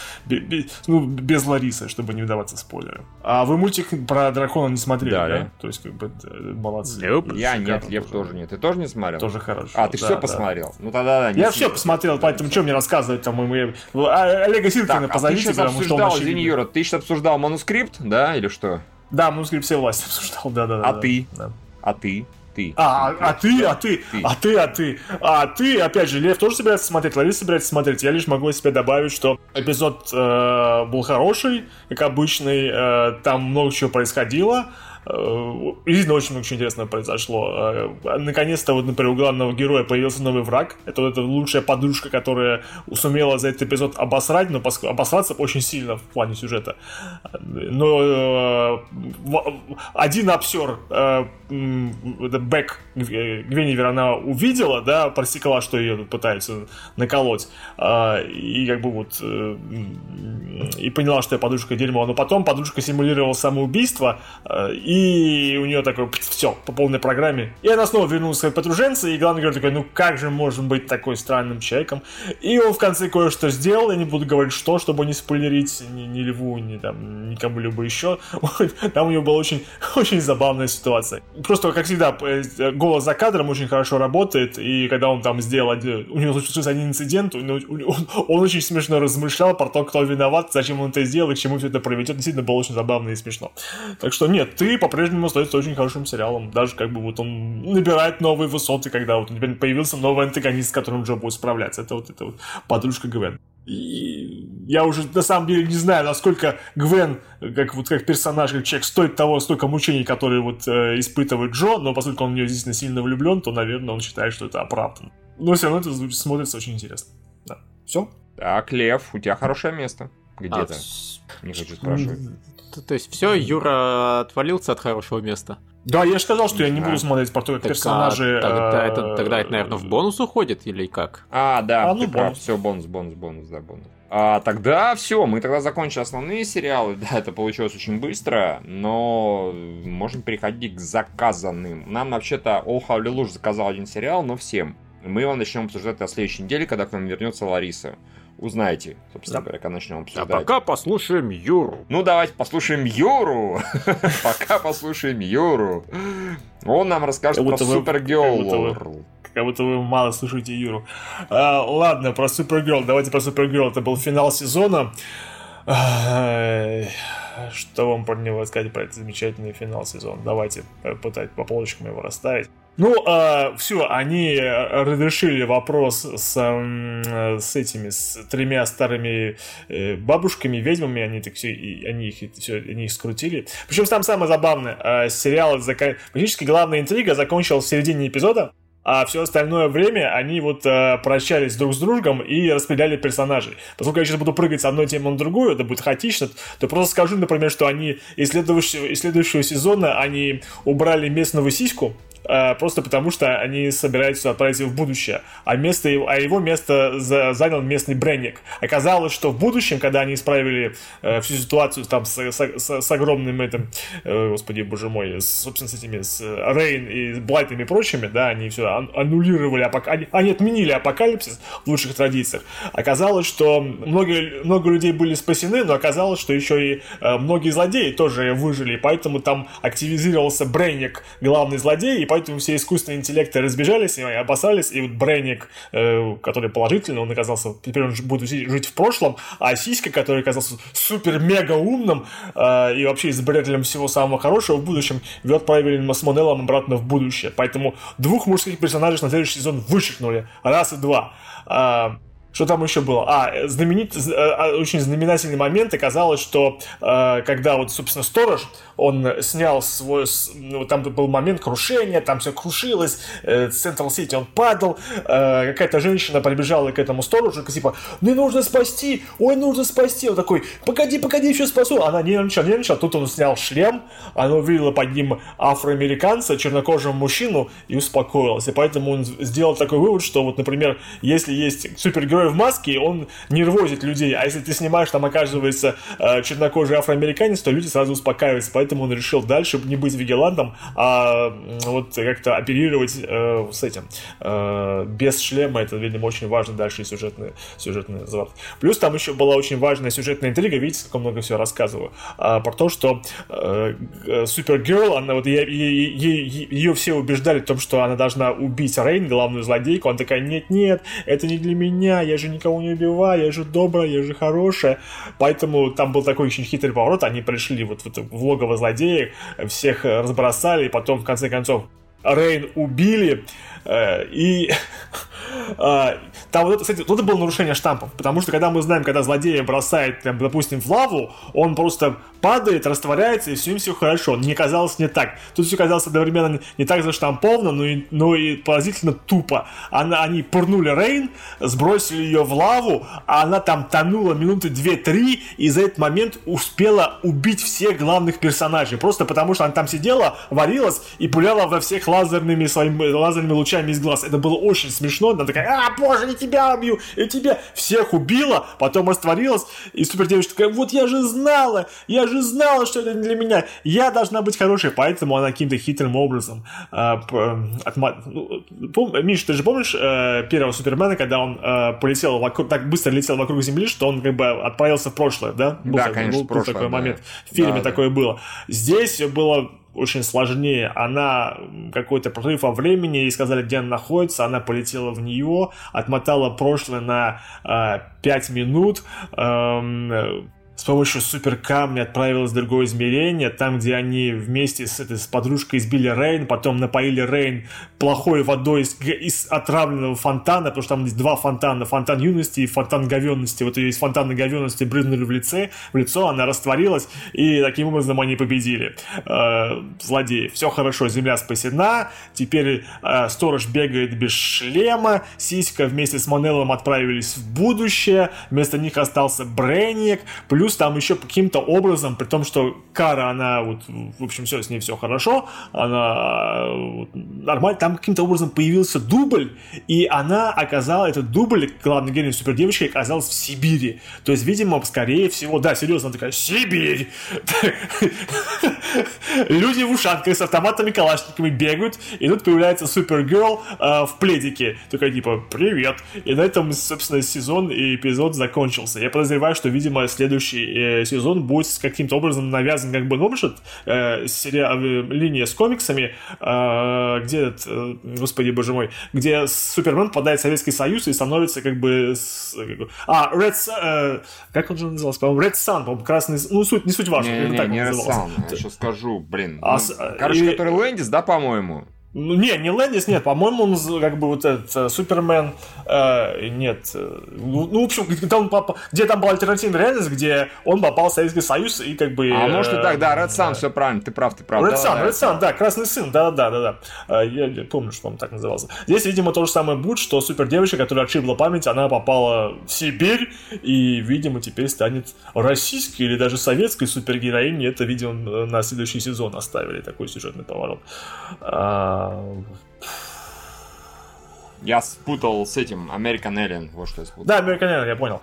ну, без Ларисы, чтобы не вдаваться в спойлеры. А вы мультик про дракона не смотрели, да? да? То есть, как бы, молодцы. Nope. Я нет, я тоже нет. Ты тоже не смотрел? Тоже хорошо. А, ты да, все да. посмотрел? Ну тогда да. Я все посмотрел, поэтому что мне рассказывать там? Мы... А, Олега Силкина а позовите, а потому что он Извини, Юра, ты сейчас обсуждал манускрипт, да, или что? Да, манускрипт все власти обсуждал, да-да-да. А ты? А ты? Ты. А, а, а ты, а ты, ты, а ты, а ты, а ты, опять же, Лев тоже собирается смотреть, Лариса собирается смотреть. Я лишь могу себе добавить, что эпизод э, был хороший, как обычный, э, там много чего происходило. Действительно, очень много интересного произошло. Э, наконец-то, вот, например, у главного героя появился новый враг. Это вот эта лучшая подружка, которая сумела за этот эпизод обосрать, но обосраться очень сильно в плане сюжета. Но э, один обсер, э, Бэк Гвеневер, она увидела, да, просекла, что ее тут пытаются наколоть. И как бы вот и поняла, что я подружка дерьмо. Но потом подружка симулировала самоубийство, и и у нее такой, все, по полной программе. И она снова вернулась к своей подруженце, и главный герой такой, ну как же можно быть такой странным человеком? И он в конце кое-что сделал, я не буду говорить что, чтобы не спойлерить ни, ни Льву, ни там, никому либо еще. [laughs] Там у него была очень, [laughs] очень забавная ситуация. Просто, как всегда, э, голос за кадром очень хорошо работает, и когда он там сделал, у него случился один инцидент, он, [laughs] он очень смешно размышлял про то, кто виноват, зачем он это сделал, и к чему все это приведет. Действительно, было очень забавно и смешно. Так что нет, ты по-прежнему остается очень хорошим сериалом. Даже как бы вот он набирает новые высоты, когда вот теперь появился новый антагонист, с которым Джо будет справляться. Это вот эта вот подружка Гвен. И я уже на самом деле не знаю, насколько Гвен, как вот как персонаж, как человек, стоит того, столько мучений, которые вот э, испытывает Джо, но поскольку он в нее действительно сильно влюблен, то, наверное, он считает, что это оправдан. Но все равно это смотрится очень интересно. Да. Все? Так, Лев, у тебя хорошее место. Где-то. А, не хочу спрашивать. То есть все, Юра отвалился от хорошего места. Да, я же сказал, что я не буду смотреть про то, как персонажи... А, тогда, это, тогда это, наверное, в бонус уходит или как? А, да, а, ну, бонус. Все, бонус, бонус, бонус, да, бонус. А, тогда все, мы тогда закончили основные сериалы. [laughs] Да, это получилось очень быстро, но можем переходить к заказанным. Нам вообще-то All Lush заказал один сериал, но всем. Мы его начнем обсуждать на следующей неделе, когда к нам вернется Лариса. Узнаете, собственно да. говоря, когда начнем обсуждать. А пока послушаем Юру. Ну, давайте послушаем Юру. [laughs] Пока послушаем Юру. Он нам расскажет про Супергерл. Как будто вы мало слушаете Юру. А, ладно, про Супергерл. Давайте про Супергерл. Это был финал сезона. Что вам про него сказать про этот замечательный финал сезона? Давайте пытать по полочкам его расставить. Ну, э, а, все, они разрешили вопрос с, э, с этими, с тремя старыми э, бабушками, ведьмами, они так все, и, они их все, они их скрутили. Причем там самое забавное, э, сериал, практически главная интрига закончилась в середине эпизода, а все остальное время они вот э, прощались друг с другом и распределяли персонажей. Поскольку я сейчас буду прыгать с одной темы на другую, это будет хаотично, то просто скажу, например, что они из следующего, из следующего сезона они убрали местную сиську, Э, просто потому что они собираются отправиться в будущее, а, место, а его место занял местный Бренник. Оказалось, что в будущем, когда они исправили э, всю ситуацию там с, с, с, с огромным этим, э, господи, боже мой, с, собственно, с этими, с Рейн и Блайтом и прочими, да, они все аннулировали, апок... они, они отменили апокалипсис в лучших традициях. Оказалось, что много, много людей были спасены, но оказалось, что еще и э, многие злодеи тоже выжили, поэтому там активизировался Бренник, главный злодей, и поэтому все искусственные интеллекты разбежались и обосрались, и вот Бренник, э, который положительный, он оказался, теперь он будет жить в прошлом, а Сиська, который оказался супер-мега умным э, и вообще избирателем всего самого хорошего в будущем, его отправили с Монеллом обратно в будущее. Поэтому двух мужских персонажей на следующий сезон вычеркнули. Раз и два. А, что там еще было? А, знаменит, э, а, очень знаменательный момент. Оказалось, что э, когда вот, собственно, сторож, он снял свой... Ну, там был момент крушения, там все крушилось, э, Централ Сити он падал, э, какая-то женщина прибежала к этому сторожу, типа, мне нужно спасти, ой, нужно спасти. Он такой, погоди, погоди, еще спасу. Она нервничала, нервничала. Тут он снял шлем, она увидела под ним афроамериканца, чернокожего мужчину и успокоилась. И поэтому он сделал такой вывод, что вот, например, если есть супергерой герой в маске, он нервозит людей. А если ты снимаешь, там оказывается э, чернокожий афроамериканец, то люди сразу успокаиваются. Поэтому он решил дальше не быть вигелантом, а вот как-то оперировать э, с этим. Э, без шлема. Это, видимо, очень важно дальше сюжетный, сюжетный заворот. Плюс там еще была очень важная сюжетная интрига. Видите, как много всего рассказываю. А, про то, что э, Супергерл, она вот ее, ее, ее все убеждали в том, что она должна убить Рейн, главную злодейку. Она такая, нет-нет, это не для меня, я же никого не убиваю, я же добрая, я же хорошая. Поэтому там был такой очень хитрый поворот, они пришли вот в, это, в логово злодеев, всех разбросали, и потом, в конце концов, Рейн убили, э, и э, [laughs] там вот это, кстати, вот это было нарушение штампов, потому что когда мы знаем, когда злодея бросает, там, допустим, в лаву, он просто падает, растворяется, и все им все хорошо. Не казалось не так. Тут все казалось одновременно не так заштамповано, но и, но и поразительно тупо. Она, они пырнули Рейн, сбросили ее в лаву, а она там тонула минуты 2-3, и за этот момент успела убить всех главных персонажей. Просто потому что она там сидела, варилась и пуляла во всех лазерными своими лазерными лучами из глаз. Это было очень смешно. Она такая, а, боже, я тебя убью, и тебя всех убила, потом растворилась, и супер девочка такая, вот я же знала, я же знала, что это не для меня, я должна быть хорошей, поэтому она каким-то хитрым образом э, отма... ну, пом... Миш, ты же помнишь э, первого Супермена, когда он э, полетел вокруг, так быстро летел вокруг Земли, что он как бы отправился в прошлое, да? Был да, конечно, был, прошлое, такой да. момент. В фильме да, такое да. было. Здесь было очень сложнее. Она какой-то прорыв во времени, и сказали, где она находится, она полетела в нее, отмотала прошлое на э, 5 минут, э, с помощью супер камня отправилась в другое измерение, там, где они вместе с, этой, с подружкой избили Рейн, потом напоили Рейн плохой водой из, из отравленного фонтана, потому что там есть два фонтана, фонтан юности и фонтан говенности. Вот ее из фонтана говенности брызнули в, лице, в лицо, она растворилась, и таким образом они победили э, злодеев. Все хорошо, земля спасена, теперь э, сторож бегает без шлема, Сиська вместе с Манеллом отправились в будущее, вместо них остался Бренник, плюс Плюс там еще каким-то образом, при том, что Кара, она вот, в общем, все, с ней все хорошо, она вот, нормально, там каким-то образом появился дубль, и она оказала, этот дубль, главный гений супердевочки, оказалась в Сибири. То есть, видимо, скорее всего, да, серьезно, она такая, Сибирь! [laughs] Люди в ушанках с автоматами калашниками бегают, и тут появляется Супергерл э, в пледике. Такая типа, привет. И на этом, собственно, сезон и эпизод закончился. Я подозреваю, что, видимо, следующий э, сезон будет каким-то образом навязан как бы новшит э, сериал, э, линия с комиксами, э, где, э, господи боже мой, где Супермен попадает в Советский Союз и становится как бы... С, как а, Red э, как он же назывался? По-моему, Red Sun, по-моему, красный... Ну, суть, не суть важно. Не, не, не, не Red Sun, я сейчас скажу, блин. А, ну, короче, и... который Лэндис, да, по-моему? Ну, не, не Лэндис, нет, по-моему, он как бы вот этот э, Супермен, э, нет, э, ну, ну, в общем, где там, где там была альтернативная реальность, где он попал в Советский Союз и как бы... А э, может и так, да, Red Sun, все правильно, ты прав, ты прав. Sun, да, Red Sun, да, Красный Сын, да-да-да, да. Я, я помню, что он так назывался. Здесь, видимо, то же самое будет, что супер девочка, которая отшибла память, она попала в Сибирь и, видимо, теперь станет российской или даже советской супергероиней. Это, видимо, на следующий сезон оставили такой сюжетный поворот. А, я спутал с этим American Alien, вот что я спутал. Да, American Alien, я понял.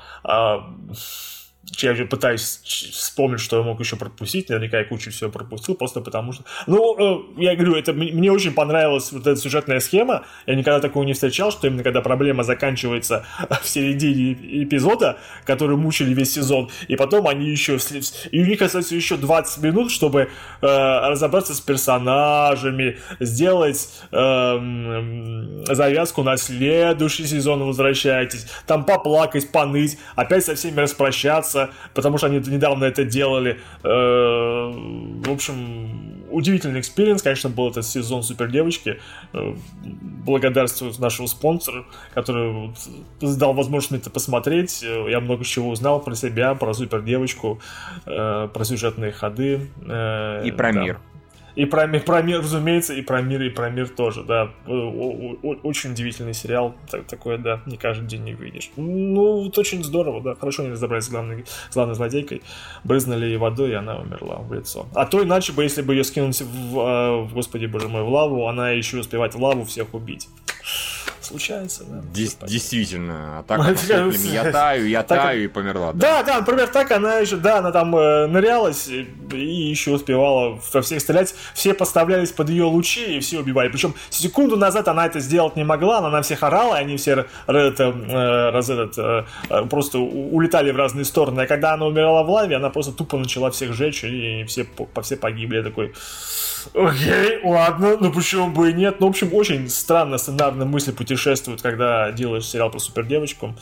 Я же пытаюсь вспомнить, что я мог еще пропустить. Наверняка я кучу всего пропустил, просто потому что... Ну, э, я говорю, это мне очень понравилась вот эта сюжетная схема. Я никогда такого не встречал, что именно когда проблема заканчивается [laughs] в середине эпизода, который мучили весь сезон, и потом они еще... И у них остается еще 20 минут, чтобы э, разобраться с персонажами, сделать э, завязку на следующий сезон «Возвращайтесь», там поплакать, поныть, опять со всеми распрощаться, Netflix, потому что они недавно это делали. Э, в общем, удивительный experience, конечно, был этот сезон Супер Девочки. Э, благодарствую нашему спонсору, который дал возможность мне это посмотреть. Э, я много чего узнал про себя, про Супер Девочку, про сюжетные ходы. И про да. мир. И про, про мир, разумеется, и про мир, и про мир тоже, да. Очень удивительный сериал, такое, да, не каждый день не видишь. Ну, вот очень здорово, да, хорошо они разобрались с главной, с главной злодейкой, брызнули ей водой, и она умерла в лицо. А то иначе бы, если бы ее скинуть в, а, в господи боже мой, в лаву, она еще успевает в лаву всех убить случается. Да, Дес- действительно, а так я таю, я таю и померла. Да. да, да, например, так она еще, да, она там э, нырялась и, и еще успевала во всех стрелять. Все подставлялись под ее лучи и все убивали. Причем секунду назад она это сделать не могла, она на всех орала, и они все это, э, раз, этот, э, э, просто улетали в разные стороны. А когда она умирала в лаве, она просто тупо начала всех жечь, и все, по, все погибли. Я такой, окей, ладно, ну почему бы и нет. Ну, в общем, очень странно сценарные мысли путешествуют, когда делаешь сериал про супердевочку.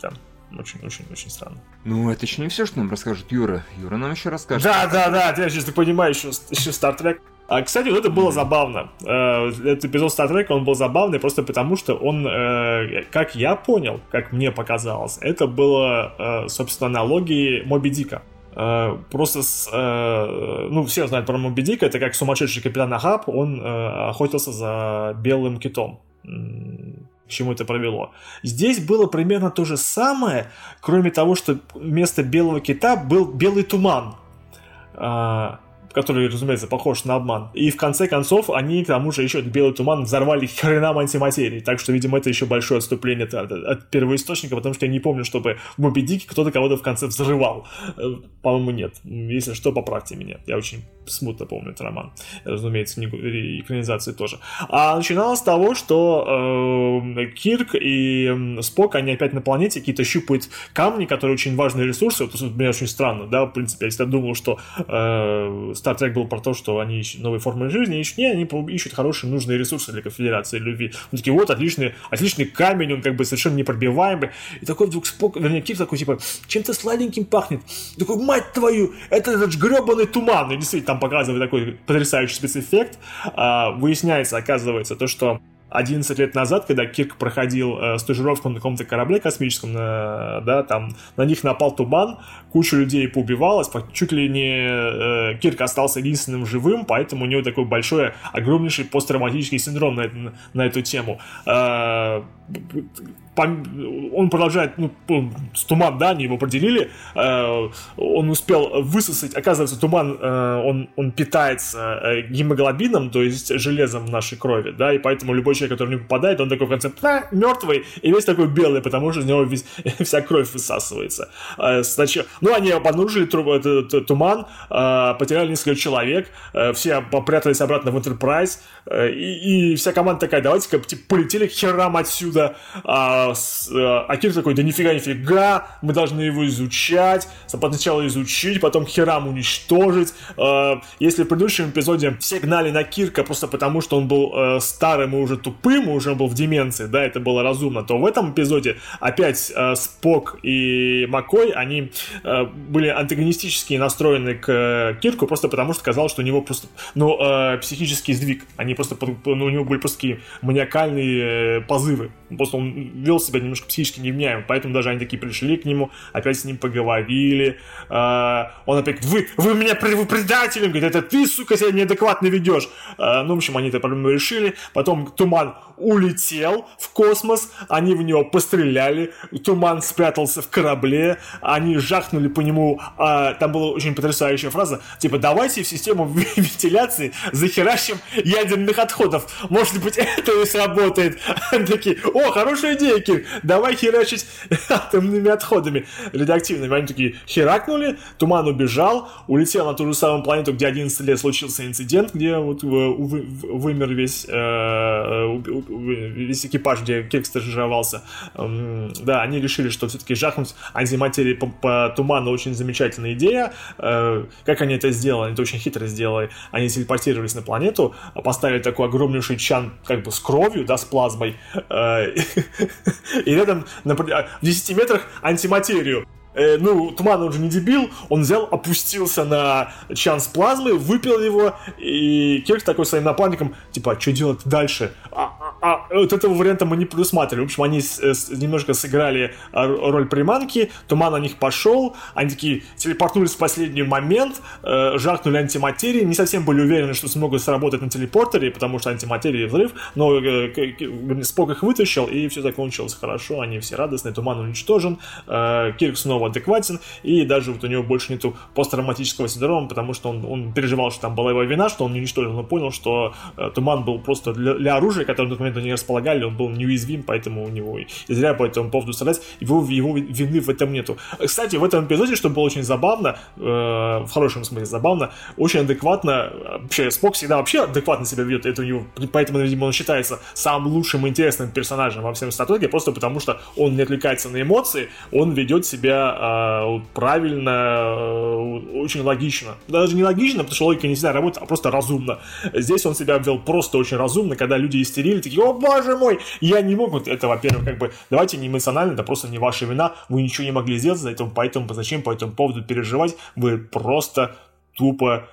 Там, очень-очень-очень странно. Ну, это еще не все, что нам расскажет Юра. Юра нам еще расскажет. Да, да, да, я сейчас так понимаю, еще, еще Star Trek. А, кстати, вот это было забавно. Э, этот эпизод Star Trek, он был забавный просто потому, что он, э, как я понял, как мне показалось, это было, э, собственно, аналогии Моби Дика. Э, просто с, э, ну, все знают про Моби Дика, это как сумасшедший капитан Ахаб, он э, охотился за белым китом. К чему это провело? Здесь было примерно то же самое, кроме того, что вместо белого кита был белый туман. Который, разумеется, похож на обман. И в конце концов они, к тому же, еще этот белый туман взорвали хренам антиматерии. Так что, видимо, это еще большое отступление от, от, первоисточника, потому что я не помню, чтобы в Моби Дике кто-то кого-то в конце взрывал. Э, по-моему, нет. Если что, поправьте меня. Я очень смутно помню этот роман. Разумеется, книгу, экранизации тоже. А начиналось с того, что э, Кирк и Спок, они опять на планете какие-то щупают камни, которые очень важные ресурсы. Вот, мне очень странно, да, в принципе, я всегда думал, что э, Star Trek был про то, что они ищут новые формы жизни, ищут, не, они ищут хорошие нужные ресурсы для конфедерации любви. Он такие, вот, отличный, отличный камень, он как бы совершенно непробиваемый. И такой вдруг Спок, вернее, Кирк такой, типа, чем-то сладеньким пахнет. И такой, мать твою, это этот гребаный туман. И действительно, там показывает такой потрясающий спецэффект. А, выясняется, оказывается, то, что 11 лет назад, когда Кирк проходил э, стажировку на каком-то корабле космическом, э, да, там на них напал туман, куча людей поубивалась, чуть ли не э, Кирк остался единственным живым, поэтому у него такой большой, огромнейший посттравматический синдром на, на, на эту тему. Э, он продолжает, ну, с туман, да, они его поделили, э, он успел высосать, оказывается, туман, э, он, он питается э, гемоглобином, то есть железом в нашей крови, да, и поэтому любой человек, который не попадает, он такой в конце, а, мертвый, и весь такой белый, потому что из него весь, [laughs] вся кровь высасывается. Сначала, ну, они обнаружили туман, потеряли несколько человек, все попрятались обратно в Enterprise, и, и вся команда такая, давайте-ка типа, полетели к херам отсюда, а, а, а Кир такой, да нифига, нифига, мы должны его изучать, сначала изучить, потом Херам уничтожить. А, если в предыдущем эпизоде все гнали на Кирка просто потому, что он был э, старым и уже тупым, и уже был в деменции, да, это было разумно, то в этом эпизоде опять э, Спок и Макой, они э, были антагонистически настроены к Кирку просто потому, что казалось, что у него просто, ну, психический сдвиг. Они просто, ну, у него были просто такие маниакальные позывы. Просто он вел себя немножко психически невменяемо, поэтому даже они такие пришли к нему, опять с ним поговорили. А, он опять вы, вы меня вы предатель, говорит, это ты, сука, себя неадекватно ведешь. А, ну, в общем, они эту проблему решили. Потом Туман улетел в космос, они в него постреляли, Туман спрятался в корабле, они жахнули по нему, а, там была очень потрясающая фраза, типа, давайте в систему [laughs] вентиляции захеращим ядерных отходов, может быть, это и сработает. [laughs] Такие, о, хорошая идея, Кир, давай херачить [laughs] атомными отходами радиоактивными. Они такие херакнули, Туман убежал, улетел на ту же самую планету, где 11 лет случился инцидент, где вот вымер весь э, весь экипаж, где Кирк стажировался, да, они решили, что все-таки жахнуть антиматерии по, по туману очень замечательная идея. Э, как они это сделали? Они это очень хитро сделали. Они телепортировались на планету, поставили такой огромнейший чан как бы с кровью, да, с плазмой, э, [laughs] и рядом на, в 10 метрах антиматерию э, ну, Туман, он же не дебил, он взял, опустился на чан с плазмой, выпил его, и Кирк такой своим напарником, типа, а что делать дальше? А, а, вот этого варианта мы не предусматривали. В общем, они с, с, немножко сыграли а, роль приманки, Туман на них пошел, они такие телепортнулись в последний момент, э, жахнули антиматерии, не совсем были уверены, что смогут сработать на телепортере, потому что антиматерия взрыв, но э, Спок их вытащил, и все закончилось хорошо, они все радостные, Туман уничтожен, э, Кирк снова снова адекватен, и даже вот у него больше нету посттравматического синдрома, потому что он, он переживал, что там была его вина, что он не уничтожил, но понял, что э, туман был просто для, для оружия, которое на тот момент они располагали, он был неуязвим, поэтому у него и зря по этому поводу страдать, его, его вины в этом нету. Кстати, в этом эпизоде, что было очень забавно, э, в хорошем смысле забавно, очень адекватно, вообще Спок всегда вообще адекватно себя ведет, это у него, поэтому, видимо, он считается самым лучшим и интересным персонажем во всем Стратеге, просто потому что он не отвлекается на эмоции, он ведет себя э, правильно, э, очень логично. Даже не логично, потому что логика не всегда работает, а просто разумно. Здесь он себя вел просто очень разумно, когда люди истерили, такие, о боже мой, я не мог, вот это, во-первых, как бы, давайте не эмоционально, это просто не ваша вина, вы ничего не могли сделать, это, поэтому зачем по этому поводу переживать, вы просто тупо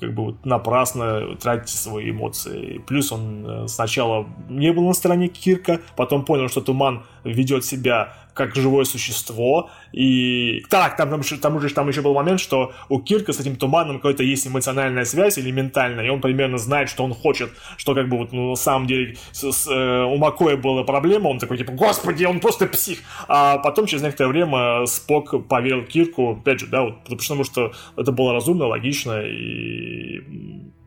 как бы вот напрасно тратите свои эмоции. Плюс он э, сначала не был на стороне Кирка, потом понял, что Туман ведет себя как живое существо. И так, там, там, там, уже, там еще был момент, что у Кирка с этим туманом какая-то есть эмоциональная связь или ментальная, и он примерно знает, что он хочет, что как бы вот ну, на самом деле с, с, э, у Макоя была проблема, он такой типа, господи, он просто псих. А потом через некоторое время Спок поверил Кирку, опять же, да, вот, потому что это было разумно, логично и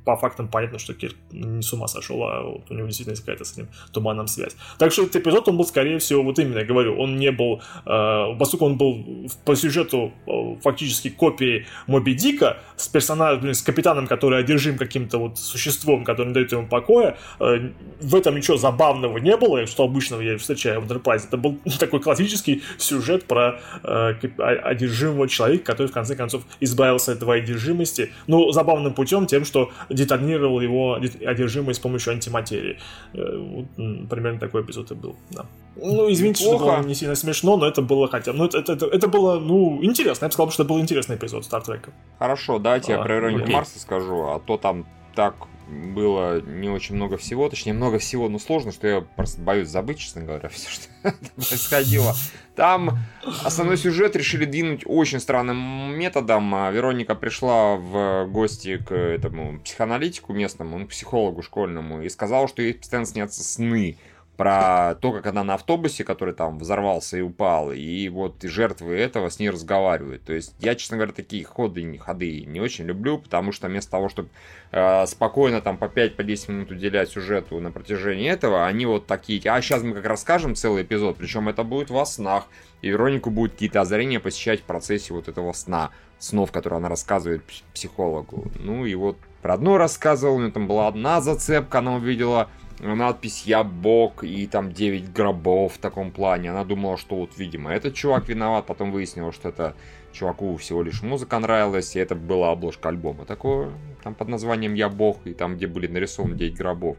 по фактам понятно, что Кирк не с ума сошел, а вот у него действительно есть какая-то с этим туманом связь. Так что этот эпизод, он был, скорее всего, вот именно, я говорю, он не был, э, поскольку он был по сюжету э, фактически копией Моби Дика с персонажем, с капитаном, который одержим каким-то вот существом, которое не дает ему покоя, э, в этом ничего забавного не было, что обычно я встречаю в Enterprise. Это был [laughs] такой классический сюжет про э, одержимого человека, который в конце концов избавился от твоей одержимости, но забавным путем тем, что детонировал его одержимость с помощью антиматерии. Э, вот, примерно такой эпизод и был, да. Ну, извините, Неплохо. что было не сильно смешно, но это было хотя бы... Ну, это, это, это было, ну, интересно. Я бы сказал, что это был интересный эпизод Стартрека. Хорошо, давайте а, я про Иронию Марса скажу, а то там так было не очень много всего, точнее много всего, но сложно, что я просто боюсь забыть, честно говоря, [laughs] все, что происходило. Там основной сюжет решили двинуть очень странным методом. А Вероника пришла в гости к этому психоаналитику местному, ну, психологу школьному, и сказала, что ей постоянно снятся сны про то, как она на автобусе, который там взорвался и упал, и вот жертвы этого с ней разговаривают. То есть я, честно говоря, такие ходы, ходы не очень люблю, потому что вместо того, чтобы э, спокойно там по 5-10 по минут уделять сюжету на протяжении этого, они вот такие, а сейчас мы как расскажем целый эпизод, причем это будет во снах, и Веронику будут какие-то озарения посещать в процессе вот этого сна, снов, которые она рассказывает психологу. Ну и вот про одно рассказывал, у нее там была одна зацепка, она увидела надпись «Я Бог» и там 9 гробов в таком плане. Она думала, что вот, видимо, этот чувак виноват. Потом выяснилось, что это чуваку всего лишь музыка нравилась, и это была обложка альбома такого, там под названием «Я Бог», и там, где были нарисованы 9 гробов.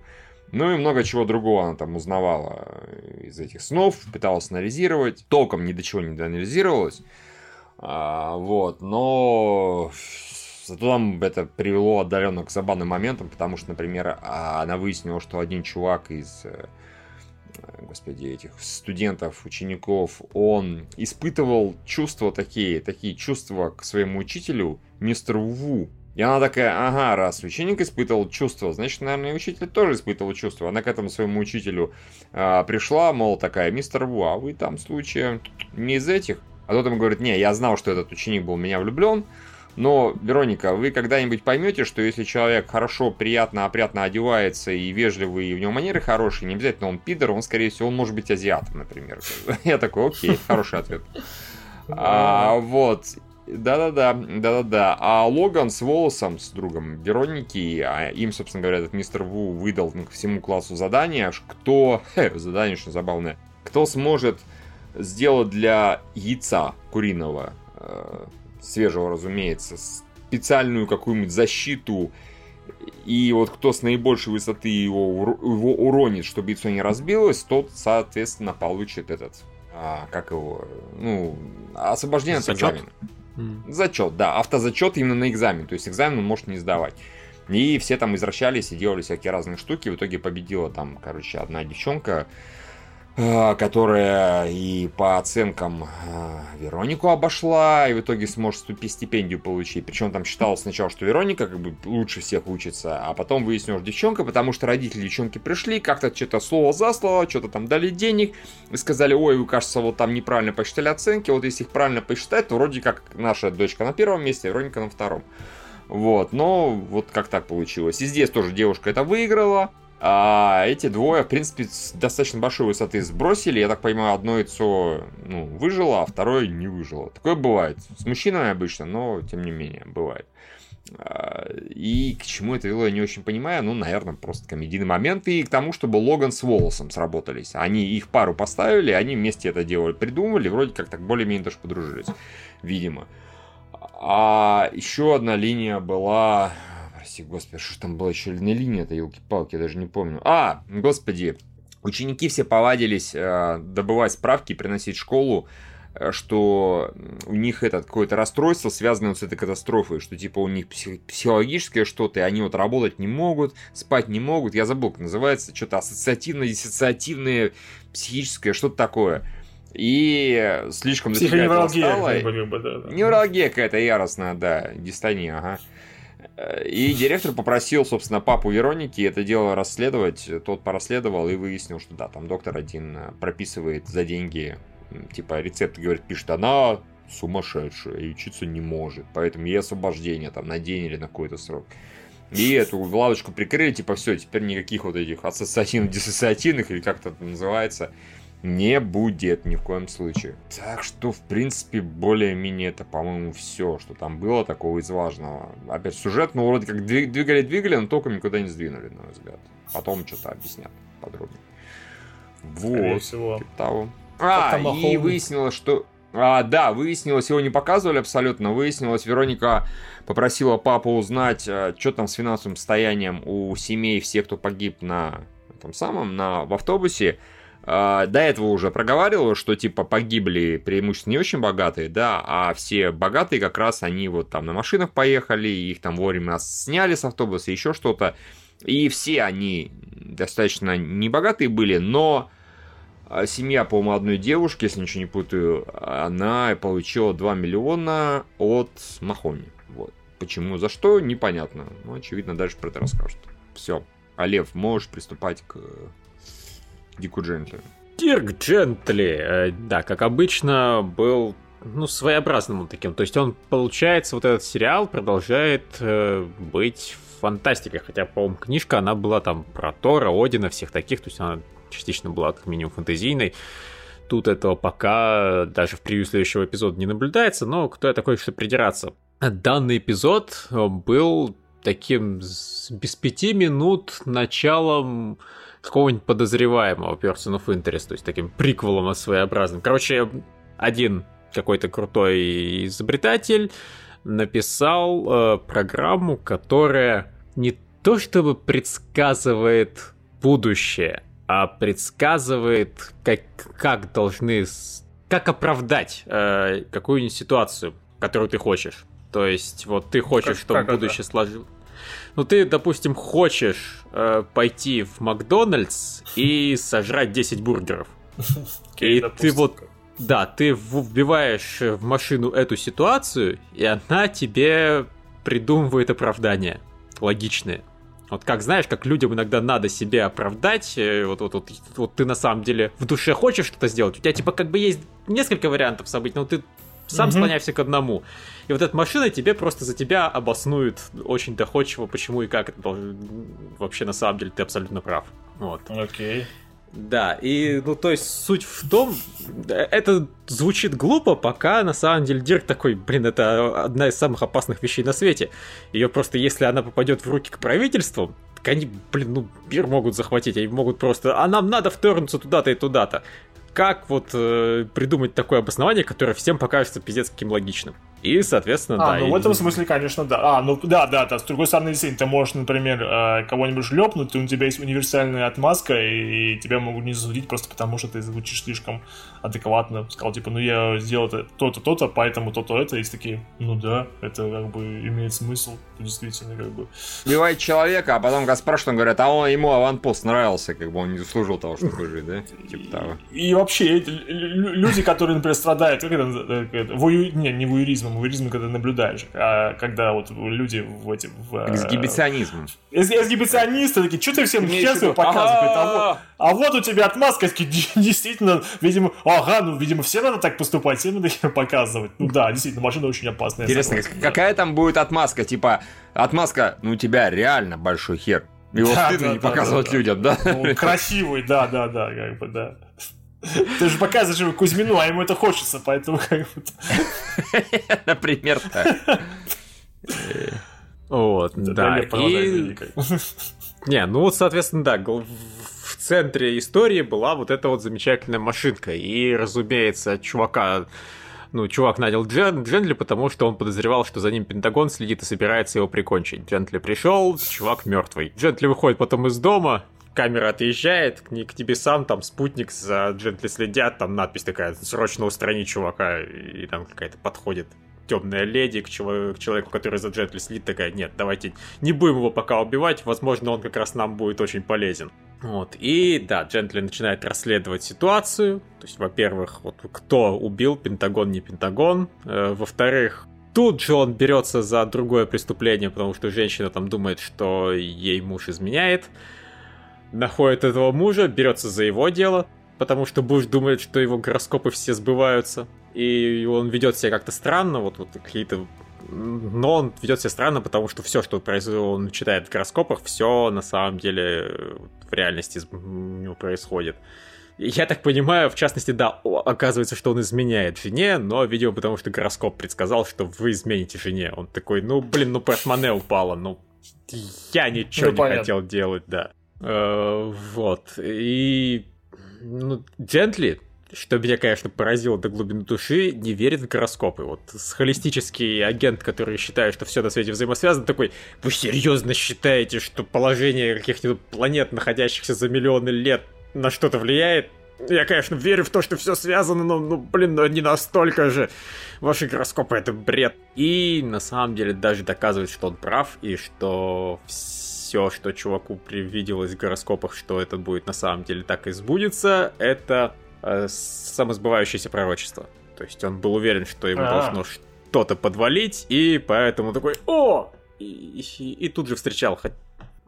Ну и много чего другого она там узнавала из этих снов, пыталась анализировать. Толком ни до чего не доанализировалась. А, вот, но Зато там это привело отдаленно к забавным моментам, потому что, например, а, она выяснила, что один чувак из э, господи, этих студентов, учеников, он испытывал чувства такие, такие чувства к своему учителю, мистеру Ву. И она такая, ага, раз ученик испытывал чувства, значит, наверное, учитель тоже испытывал чувства. Она к этому своему учителю а, пришла, мол, такая, мистер Ву, а вы там случае не из этих? А тот ему говорит, не, я знал, что этот ученик был в меня влюблен, но, Вероника, вы когда-нибудь поймете, что если человек хорошо, приятно, опрятно одевается и вежливый, и у него манеры хорошие, не обязательно он пидор, он, скорее всего, он может быть азиатом, например. [laughs] Я такой, окей, хороший ответ. А, вот. Да-да-да, да-да-да. А Логан с Волосом, с другом Вероники, а им, собственно говоря, этот мистер Ву выдал всему классу задание, кто... [laughs] Задание что забавное. Кто сможет сделать для яйца куриного э, свежего, разумеется, специальную какую-нибудь защиту, и вот кто с наибольшей высоты его, его уронит, чтобы яйцо не разбилось, тот, соответственно, получит этот, а, как его, ну, освобождение от экзамена. Mm. Зачет, да, автозачет именно на экзамен, то есть экзамен он может не сдавать. И все там извращались и делали всякие разные штуки. В итоге победила там, короче, одна девчонка, которая и по оценкам э, Веронику обошла, и в итоге сможет стипендию получить. Причем там считалось сначала, что Вероника как бы лучше всех учится, а потом выяснилось девчонка, потому что родители девчонки пришли, как-то что-то слово за слово, что-то там дали денег, и сказали, ой, вы, кажется, вот там неправильно посчитали оценки, вот если их правильно посчитать, то вроде как наша дочка на первом месте, а Вероника на втором. Вот, но вот как так получилось. И здесь тоже девушка это выиграла, а эти двое, в принципе, с достаточно большой высоты сбросили. Я так понимаю, одно яйцо ну, выжило, а второе не выжило. Такое бывает. С мужчинами обычно, но тем не менее, бывает. А, и к чему это вело, я не очень понимаю. Ну, наверное, просто комедийный момент. И к тому, чтобы Логан с Волосом сработались. Они их пару поставили, они вместе это делали, придумали. Вроде как так более-менее даже подружились, видимо. А еще одна линия была прости, господи, что там была еще на линия это елки-палки, я даже не помню. А, господи, ученики все повадились э, добывать справки и приносить в школу, э, что у них это какое-то расстройство, связанное вот с этой катастрофой, что типа у них псих- психологическое что-то, и они вот работать не могут, спать не могут, я забыл, как называется, что-то ассоциативно-диссоциативное, психическое, что-то такое. И слишком Психоневралгия. Да, Невралгия какая-то яростная, да, дистония, ага. И директор попросил, собственно, папу Вероники это дело расследовать. Тот порасследовал и выяснил, что да, там доктор один э, прописывает за деньги, типа рецепт, говорит, пишет, она сумасшедшая и учиться не может, поэтому ей освобождение там на день или на какой-то срок. И эту лавочку прикрыли, типа все, теперь никаких вот этих ассоциативных, диссоциативных, или как это называется, не будет ни в коем случае. Так что, в принципе, более-менее это, по-моему, все, что там было такого из важного. Опять сюжет, ну, вроде как двигали-двигали, но только никуда не сдвинули, на мой взгляд. Потом что-то объяснят подробнее. Вот. Всего. Типа того. А, и выяснилось, что... А, да, выяснилось, его не показывали абсолютно. Выяснилось, Вероника попросила папу узнать, а, что там с финансовым состоянием у семей всех, кто погиб на этом самом, на, в автобусе. А, до этого уже проговаривал, что типа погибли преимущественно не очень богатые, да, а все богатые как раз они вот там на машинах поехали, их там вовремя сняли с автобуса, еще что-то. И все они достаточно небогатые были, но а, семья, по-моему, одной девушки, если ничего не путаю, она получила 2 миллиона от Махони. Вот. Почему, за что, непонятно. Ну, очевидно, дальше про это расскажут. Все. А Лев, можешь приступать к Дику Джентли? Дирк Джентли, э, да, как обычно, был ну, своеобразным таким. То есть он, получается, вот этот сериал продолжает э, быть фантастикой. Хотя, по-моему, книжка, она была там про Тора, Одина, всех таких. То есть она частично была как минимум фантазийной. Тут этого пока даже в превью следующего эпизода не наблюдается, но кто я такой, что придираться. Данный эпизод был таким без пяти минут началом какого-нибудь подозреваемого Person of Interest, то есть таким приквелом своеобразным. Короче, один какой-то крутой изобретатель написал э, программу, которая не то чтобы предсказывает будущее, а предсказывает, как, как должны, как оправдать э, какую-нибудь ситуацию, которую ты хочешь. То есть, вот ты хочешь, как, чтобы как будущее сложилось. Ну, ты, допустим, хочешь э, пойти в Макдональдс и сожрать 10 бургеров. И ты вот да, ты вбиваешь в машину эту ситуацию, и она тебе придумывает оправдание логичное. Вот как знаешь, как людям иногда надо себе оправдать, э, вот, вот, вот, вот ты на самом деле в душе хочешь что-то сделать, у тебя типа как бы есть несколько вариантов событий, но ты сам угу. склоняешься к одному. И вот эта машина тебе просто за тебя обоснует очень доходчиво, почему и как это вообще на самом деле ты абсолютно прав. Вот. Окей. Да, и, ну, то есть, суть в том, это звучит глупо, пока на самом деле Дирк такой, блин, это одна из самых опасных вещей на свете. Ее просто, если она попадет в руки к правительству, так они, блин, ну, мир могут захватить, они могут просто, а нам надо вторгнуться туда-то и туда-то как вот э, придумать такое обоснование, которое всем покажется пиздец каким логичным. И, соответственно, а, да. ну и... в этом смысле, конечно, да. А, ну да, да, да. С другой стороны, действительно, ты можешь, например, э, кого-нибудь шлепнуть, и у тебя есть универсальная отмазка, и, и тебя могут не засудить просто потому, что ты звучишь слишком адекватно. Сказал, типа, ну я сделал это то-то, то-то, поэтому то-то, это. И такие, ну да, это как бы имеет смысл, действительно, как бы. Убивает человека, а потом, когда спрашивают, говорят, а он, ему аванпост нравился, как бы он не заслужил того, чтобы жить, да? [laughs] Типа того. И вообще, люди, которые, например, страдают, как это, это вою, не, не вуеризмом, вуеризм, когда наблюдаешь, а когда вот люди в эти... В, э, Эксгибиционизм. Эксгибиционисты такие, что ты всем сейчас показывают, а вот, а вот у тебя отмазка, [laughs] действительно, видимо, ага, ну, видимо, все надо так поступать, все надо показывать. Ну да, действительно, машина очень опасная. Интересно, какая там будет отмазка, типа, отмазка, ну, у тебя реально большой хер. Его да, стыдно да, не да, показывать да, людям, да? Ну, красивый, да, да, да, как бы, да. Ты же показываешь его Кузьмину, а ему это хочется, поэтому как бы... [laughs] Например-то. Вот, да. И... Не, ну вот, соответственно, да, в центре истории была вот эта вот замечательная машинка. И, разумеется, чувака ну, чувак нанял Джен, Джентли, потому что он подозревал, что за ним Пентагон следит и собирается его прикончить. Джентли пришел, чувак мертвый. Джентли выходит потом из дома, камера отъезжает, к, к тебе сам, там спутник за Джентли следят, там надпись такая, срочно устранить чувака, и там какая-то подходит темная леди к, человеку, к человеку, который за Джентли следит, такая, нет, давайте не будем его пока убивать, возможно, он как раз нам будет очень полезен. Вот, и да, Джентли начинает расследовать ситуацию, то есть, во-первых, вот кто убил, Пентагон, не Пентагон, э, во-вторых, Тут же он берется за другое преступление, потому что женщина там думает, что ей муж изменяет. Находит этого мужа, берется за его дело, потому что Буш думает, что его гороскопы все сбываются. И он ведет себя как-то странно, вот, вот какие-то но он ведет себя странно, потому что все, что он читает в гороскопах, все на самом деле в реальности происходит. Я так понимаю, в частности, да, оказывается, что он изменяет жене, но, видимо, потому что гороскоп предсказал, что вы измените жене. Он такой, ну, блин, ну, портмоне упало, ну, я ничего ну, не понятно. хотел делать, да. Э, вот. И, ну, Джентли, что меня, конечно, поразило до глубины души, не верит в гороскопы. Вот холистический агент, который считает, что все на свете взаимосвязано, такой, вы серьезно считаете, что положение каких-нибудь планет, находящихся за миллионы лет, на что-то влияет? Я, конечно, верю в то, что все связано, но, ну, блин, но не настолько же. Ваши гороскопы — это бред. И, на самом деле, даже доказывает, что он прав, и что все, что чуваку привиделось в гороскопах, что это будет на самом деле так и сбудется, это э, самосбывающееся пророчество. То есть он был уверен, что ему А-а-а. должно что-то подвалить, и поэтому такой «О!» и, и, и тут же встречал. Хоть...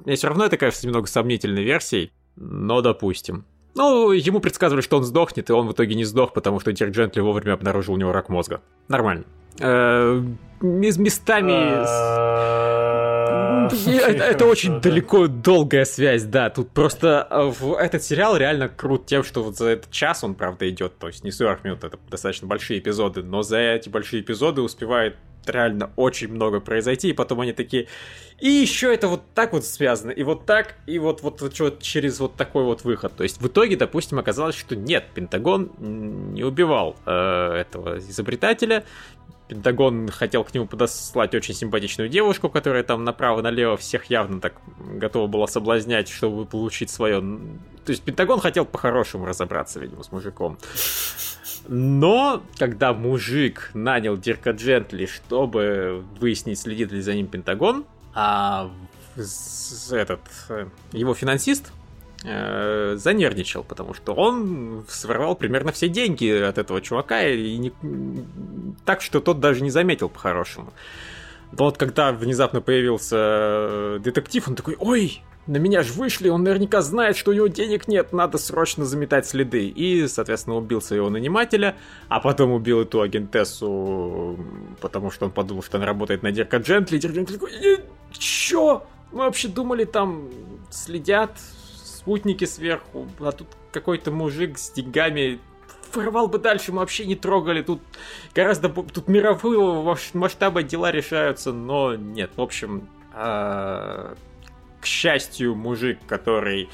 Мне все равно это, кажется, немного сомнительной версией, но допустим. Ну, ему предсказывали, что он сдохнет, и он в итоге не сдох, потому что Джентли вовремя обнаружил у него рак мозга. Нормально. Э, местами... Это очень далеко долгая связь, да. Тут просто э, этот сериал реально крут тем, что вот за этот час он, правда, идет, то есть не 40 минут, это достаточно большие эпизоды, но за эти большие эпизоды успевает реально очень много произойти, и потом они такие, и еще это вот так вот связано, и вот так, и вот, вот, вот, вот через вот такой вот выход. То есть в итоге, допустим, оказалось, что нет, Пентагон не убивал э, этого изобретателя, Пентагон хотел к нему подослать очень симпатичную девушку, которая там направо-налево всех явно так готова была соблазнять, чтобы получить свое. То есть Пентагон хотел по-хорошему разобраться, видимо, с мужиком. Но, когда мужик нанял Дирка Джентли, чтобы выяснить, следит ли за ним Пентагон, а этот э, его финансист э, занервничал, потому что он своровал примерно все деньги от этого чувака, и не... так что тот даже не заметил по-хорошему. Но вот когда внезапно появился э, детектив, он такой, ой, на меня же вышли, он наверняка знает, что у него денег нет, надо срочно заметать следы. И, соответственно, убил своего нанимателя, а потом убил эту агентессу, потому что он подумал, что она работает на Дирка Джентли. Дирк Джентли такой, чё? Мы вообще думали, там следят спутники сверху, а тут какой-то мужик с деньгами воровал бы дальше, мы вообще не трогали. Тут гораздо тут мирового масштаба дела решаются, но нет. В общем, а, к счастью, мужик, который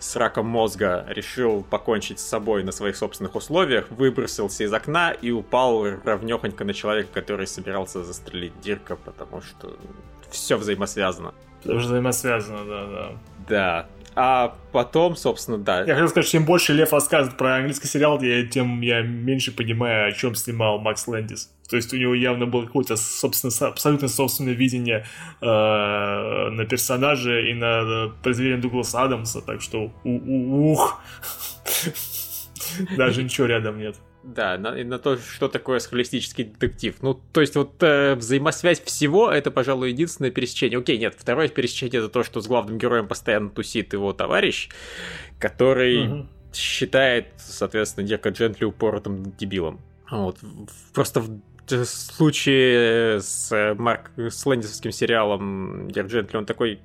с раком мозга решил покончить с собой на своих собственных условиях, выбросился из окна и упал равнёхонько на человека, который собирался застрелить Дирка, потому что все взаимосвязано. Все взаимосвязано, да, да. Да. А потом, собственно, да. Я хотел сказать, чем больше Лев рассказывает про английский сериал, тем я меньше понимаю, о чем снимал Макс Лэндис. То есть у него явно было какое-то собственно, абсолютно собственное видение э, на персонажа и на произведение Дугласа Адамса, так что ух, [laughs] даже ничего рядом нет. Да, на, на то, что такое схоластический детектив. Ну, то есть вот э, взаимосвязь всего, это, пожалуй, единственное пересечение. Окей, нет, второе пересечение это то, что с главным героем постоянно тусит его товарищ, который угу. считает, соответственно, Дирка Джентли упоротым дебилом. Вот. Просто в случае с Марк с Лэндисовским сериалом Дирк Джентли, он такой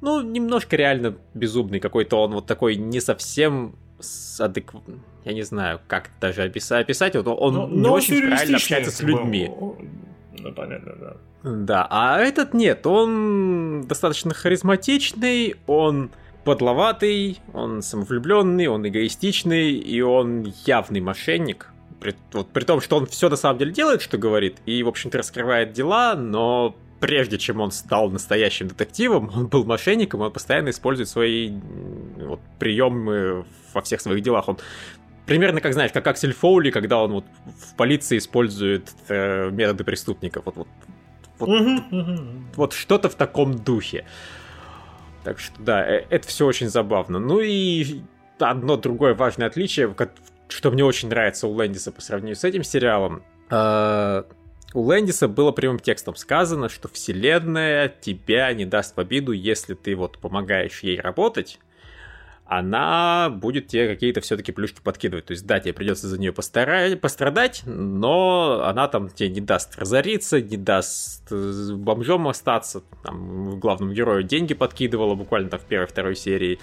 ну, немножко реально безумный какой-то он, вот такой не совсем адекв... я не знаю, как даже описать, описать вот он но, ну, не но очень правильно общается с людьми. Ну, понятно, да. Да, а этот нет, он достаточно харизматичный, он подловатый, он самовлюбленный, он эгоистичный, и он явный мошенник. При, вот, при том, что он все на самом деле делает, что говорит, и, в общем-то, раскрывает дела, но прежде чем он стал настоящим детективом, он был мошенником, он постоянно использует свои вот, приемы во всех своих делах. Он примерно как, знаешь, как Аксель Фоули, когда он вот в полиции использует э, методы преступников. Вот, вот, вот, вот что-то в таком духе. Так что да, э, это все очень забавно. Ну и одно другое важное отличие, что мне очень нравится у Лэндиса по сравнению с этим сериалом. Э, у Лэндиса было прямым текстом сказано, что вселенная тебя не даст в обиду, если ты вот помогаешь ей работать, она будет тебе какие-то все-таки плюшки подкидывать. То есть, да, тебе придется за нее постара... пострадать, но она там тебе не даст разориться, не даст э, бомжом остаться. Там главному герою деньги подкидывала буквально там в первой-второй серии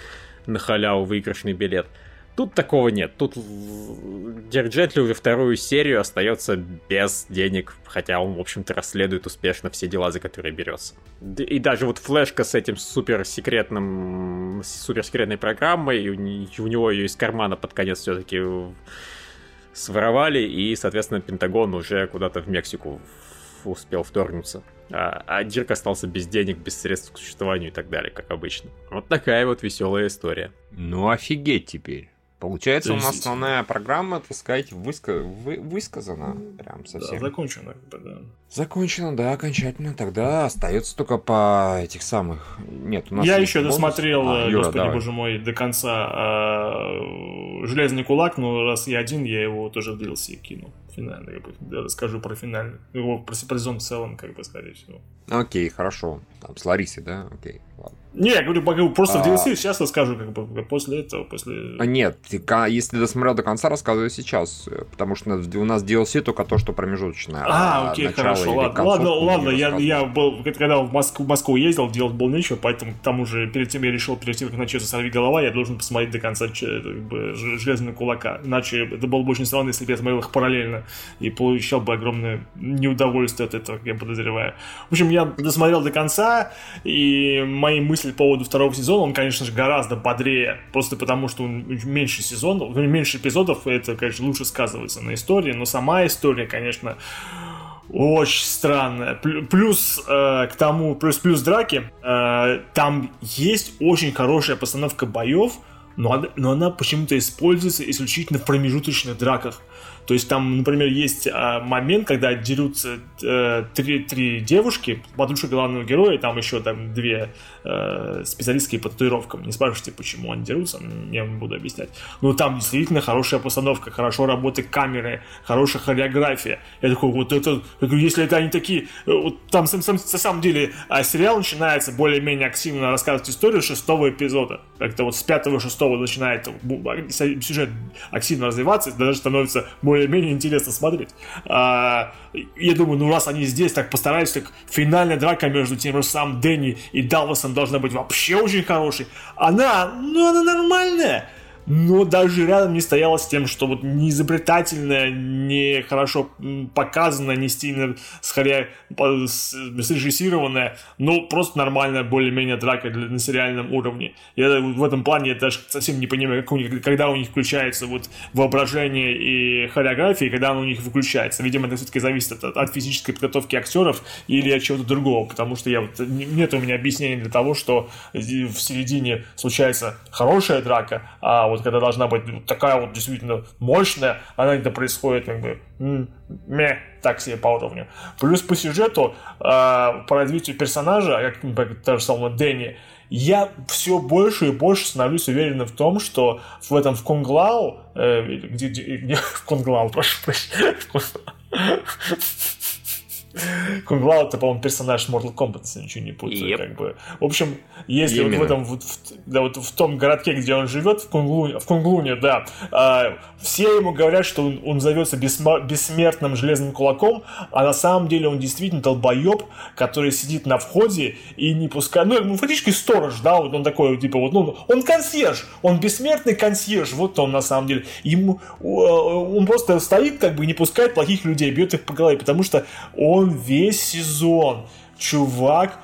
на халяву выигрышный билет. Тут такого нет. Тут Дирк уже вторую серию остается без денег, хотя он, в общем-то, расследует успешно все дела, за которые берется. И даже вот флешка с этим суперсекретным, суперсекретной программой, у него ее из кармана под конец все-таки своровали, и, соответственно, Пентагон уже куда-то в Мексику успел вторгнуться. А, а Дирк остался без денег, без средств к существованию и так далее, как обычно. Вот такая вот веселая история. Ну офигеть теперь. Получается, То у нас основная программа, так сказать, выска... вы... высказана. Прям совсем. Да, закончена, да. Закончена, да, окончательно. Тогда остается только по этих самых. Нет, у нас. Я еще бонус. досмотрел, а, Юра, господи давай. боже мой, до конца э, Железный кулак, но раз я один, я его тоже в DLC кинул. финальный, как бы, расскажу про финальный, его про, про сезон в целом, как бы, скорее всего. Окей, хорошо. Там, с Ларисой, да? Окей, ладно. Не, я говорю, просто а... в DLC сейчас расскажу, как бы, после этого, после... А нет, если досмотрел до конца, рассказывай сейчас, потому что у нас DLC только то, что промежуточное. А, окей, хорошо, ладно, ладно, ладно, я, я был, когда в Москву, в Москву ездил, делать было нечего, поэтому там уже перед тем я решил, перед тем, как начнется «Сорви голова», я должен посмотреть до конца как бы, «Железного кулака», иначе это было бы очень странно, если бы я смотрел их параллельно и получал бы огромное неудовольствие от этого, я подозреваю. В общем, я досмотрел до конца, и мои мысли по поводу второго сезона, он, конечно же, гораздо бодрее, просто потому что он меньше сезонов, меньше эпизодов, это, конечно, лучше сказывается на истории, но сама история, конечно, очень странная. Плюс э, к тому, плюс плюс драки, э, там есть очень хорошая постановка боев, но, но она почему-то используется исключительно в промежуточных драках. То есть там, например, есть а, момент, когда дерутся э, три, три девушки, подружка главного героя, там еще там две э, специалистки по татуировкам. Не спрашивайте, почему они дерутся, я вам буду объяснять. Но там действительно хорошая постановка, хорошо работает камеры, хорошая хореография. Я такой, вот это, если это они такие, э, вот там сам, сам, на самом деле а сериал начинается более-менее активно рассказывать историю шестого эпизода. Как-то вот с пятого-шестого начинает сюжет активно развиваться, даже становится более-менее интересно смотреть. А, я думаю, ну раз они здесь так постарались, так финальная драка между тем же самым Дэнни и Далласом должна быть вообще очень хорошей. Она, ну она нормальная но даже рядом не стояла с тем, что вот не изобретательная, не хорошо показанная, не стильно скорее срежиссированная, но просто нормальная более-менее драка для, на сериальном уровне. Я в этом плане я даже совсем не понимаю, как у них, когда у них включается вот воображение и хореография, когда оно у них выключается. Видимо, это все-таки зависит от, от физической подготовки актеров или от чего-то другого, потому что я вот, нет у меня объяснения для того, что в середине случается хорошая драка, а вот когда должна быть такая вот действительно мощная, она это происходит как бы ме, так себе по уровню. Плюс по сюжету, э, по развитию персонажа, как, например, та же самая Дэнни, я все больше и больше становлюсь уверенным в том, что в этом в Конглау, э, где, где, где [laughs] в Конглау, прошу прощения, [laughs] [laughs] Кунг-Лао это, по-моему, персонаж Mortal Kombat, если ничего не путаю. Yep. Как бы. В общем, если вот в этом, вот, в, да, вот в том городке, где он живет, в Кунглуне, в Кунглуне да, э, все ему говорят, что он, он зовется бессмертным железным кулаком, а на самом деле он действительно долбоеб, который сидит на входе и не пускает, ну, ну фактически сторож, да, вот он такой, типа, вот, ну, он консьерж, он бессмертный консьерж, вот он на самом деле. Ему, он просто стоит, как бы, не пускает плохих людей, бьет их по голове, потому что он он весь сезон, чувак,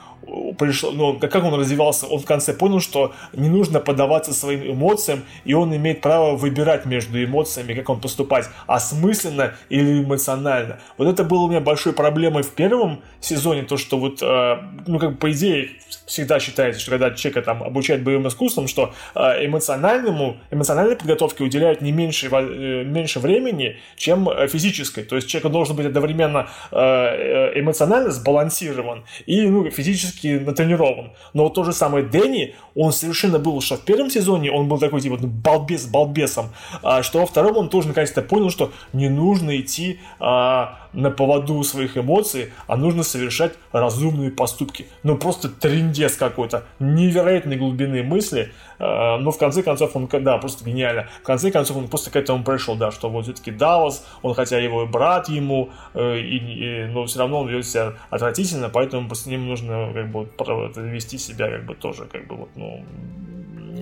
пришло, ну, как он развивался, он в конце понял, что не нужно поддаваться своим эмоциям, и он имеет право выбирать между эмоциями, как он поступать, осмысленно или эмоционально. Вот это было у меня большой проблемой в первом сезоне, то, что вот, э, ну, как бы, по идее, всегда считается, что когда человека там обучают боевым искусствам, что э, эмоциональному, эмоциональной подготовке уделяют не меньше, э, меньше времени, чем э, физической. То есть человек должен быть одновременно эмоционально сбалансирован и ну, физически натренирован. Но вот то же самое Дэнни, он совершенно был, что в первом сезоне он был такой типа ну, балбес балбесом, а что во втором он тоже наконец-то понял, что не нужно идти а, на поводу своих эмоций, а нужно совершать разумные поступки. Ну, просто трендец какой-то, невероятной глубины мысли, э, но в конце концов он, да, просто гениально. В конце концов он просто к этому пришел, да, что вот все-таки Даллас, он хотя его брат ему, э, и, и, но все равно он ведет себя отвратительно, поэтому с ним нужно как бы вести себя как бы тоже как бы вот, ну,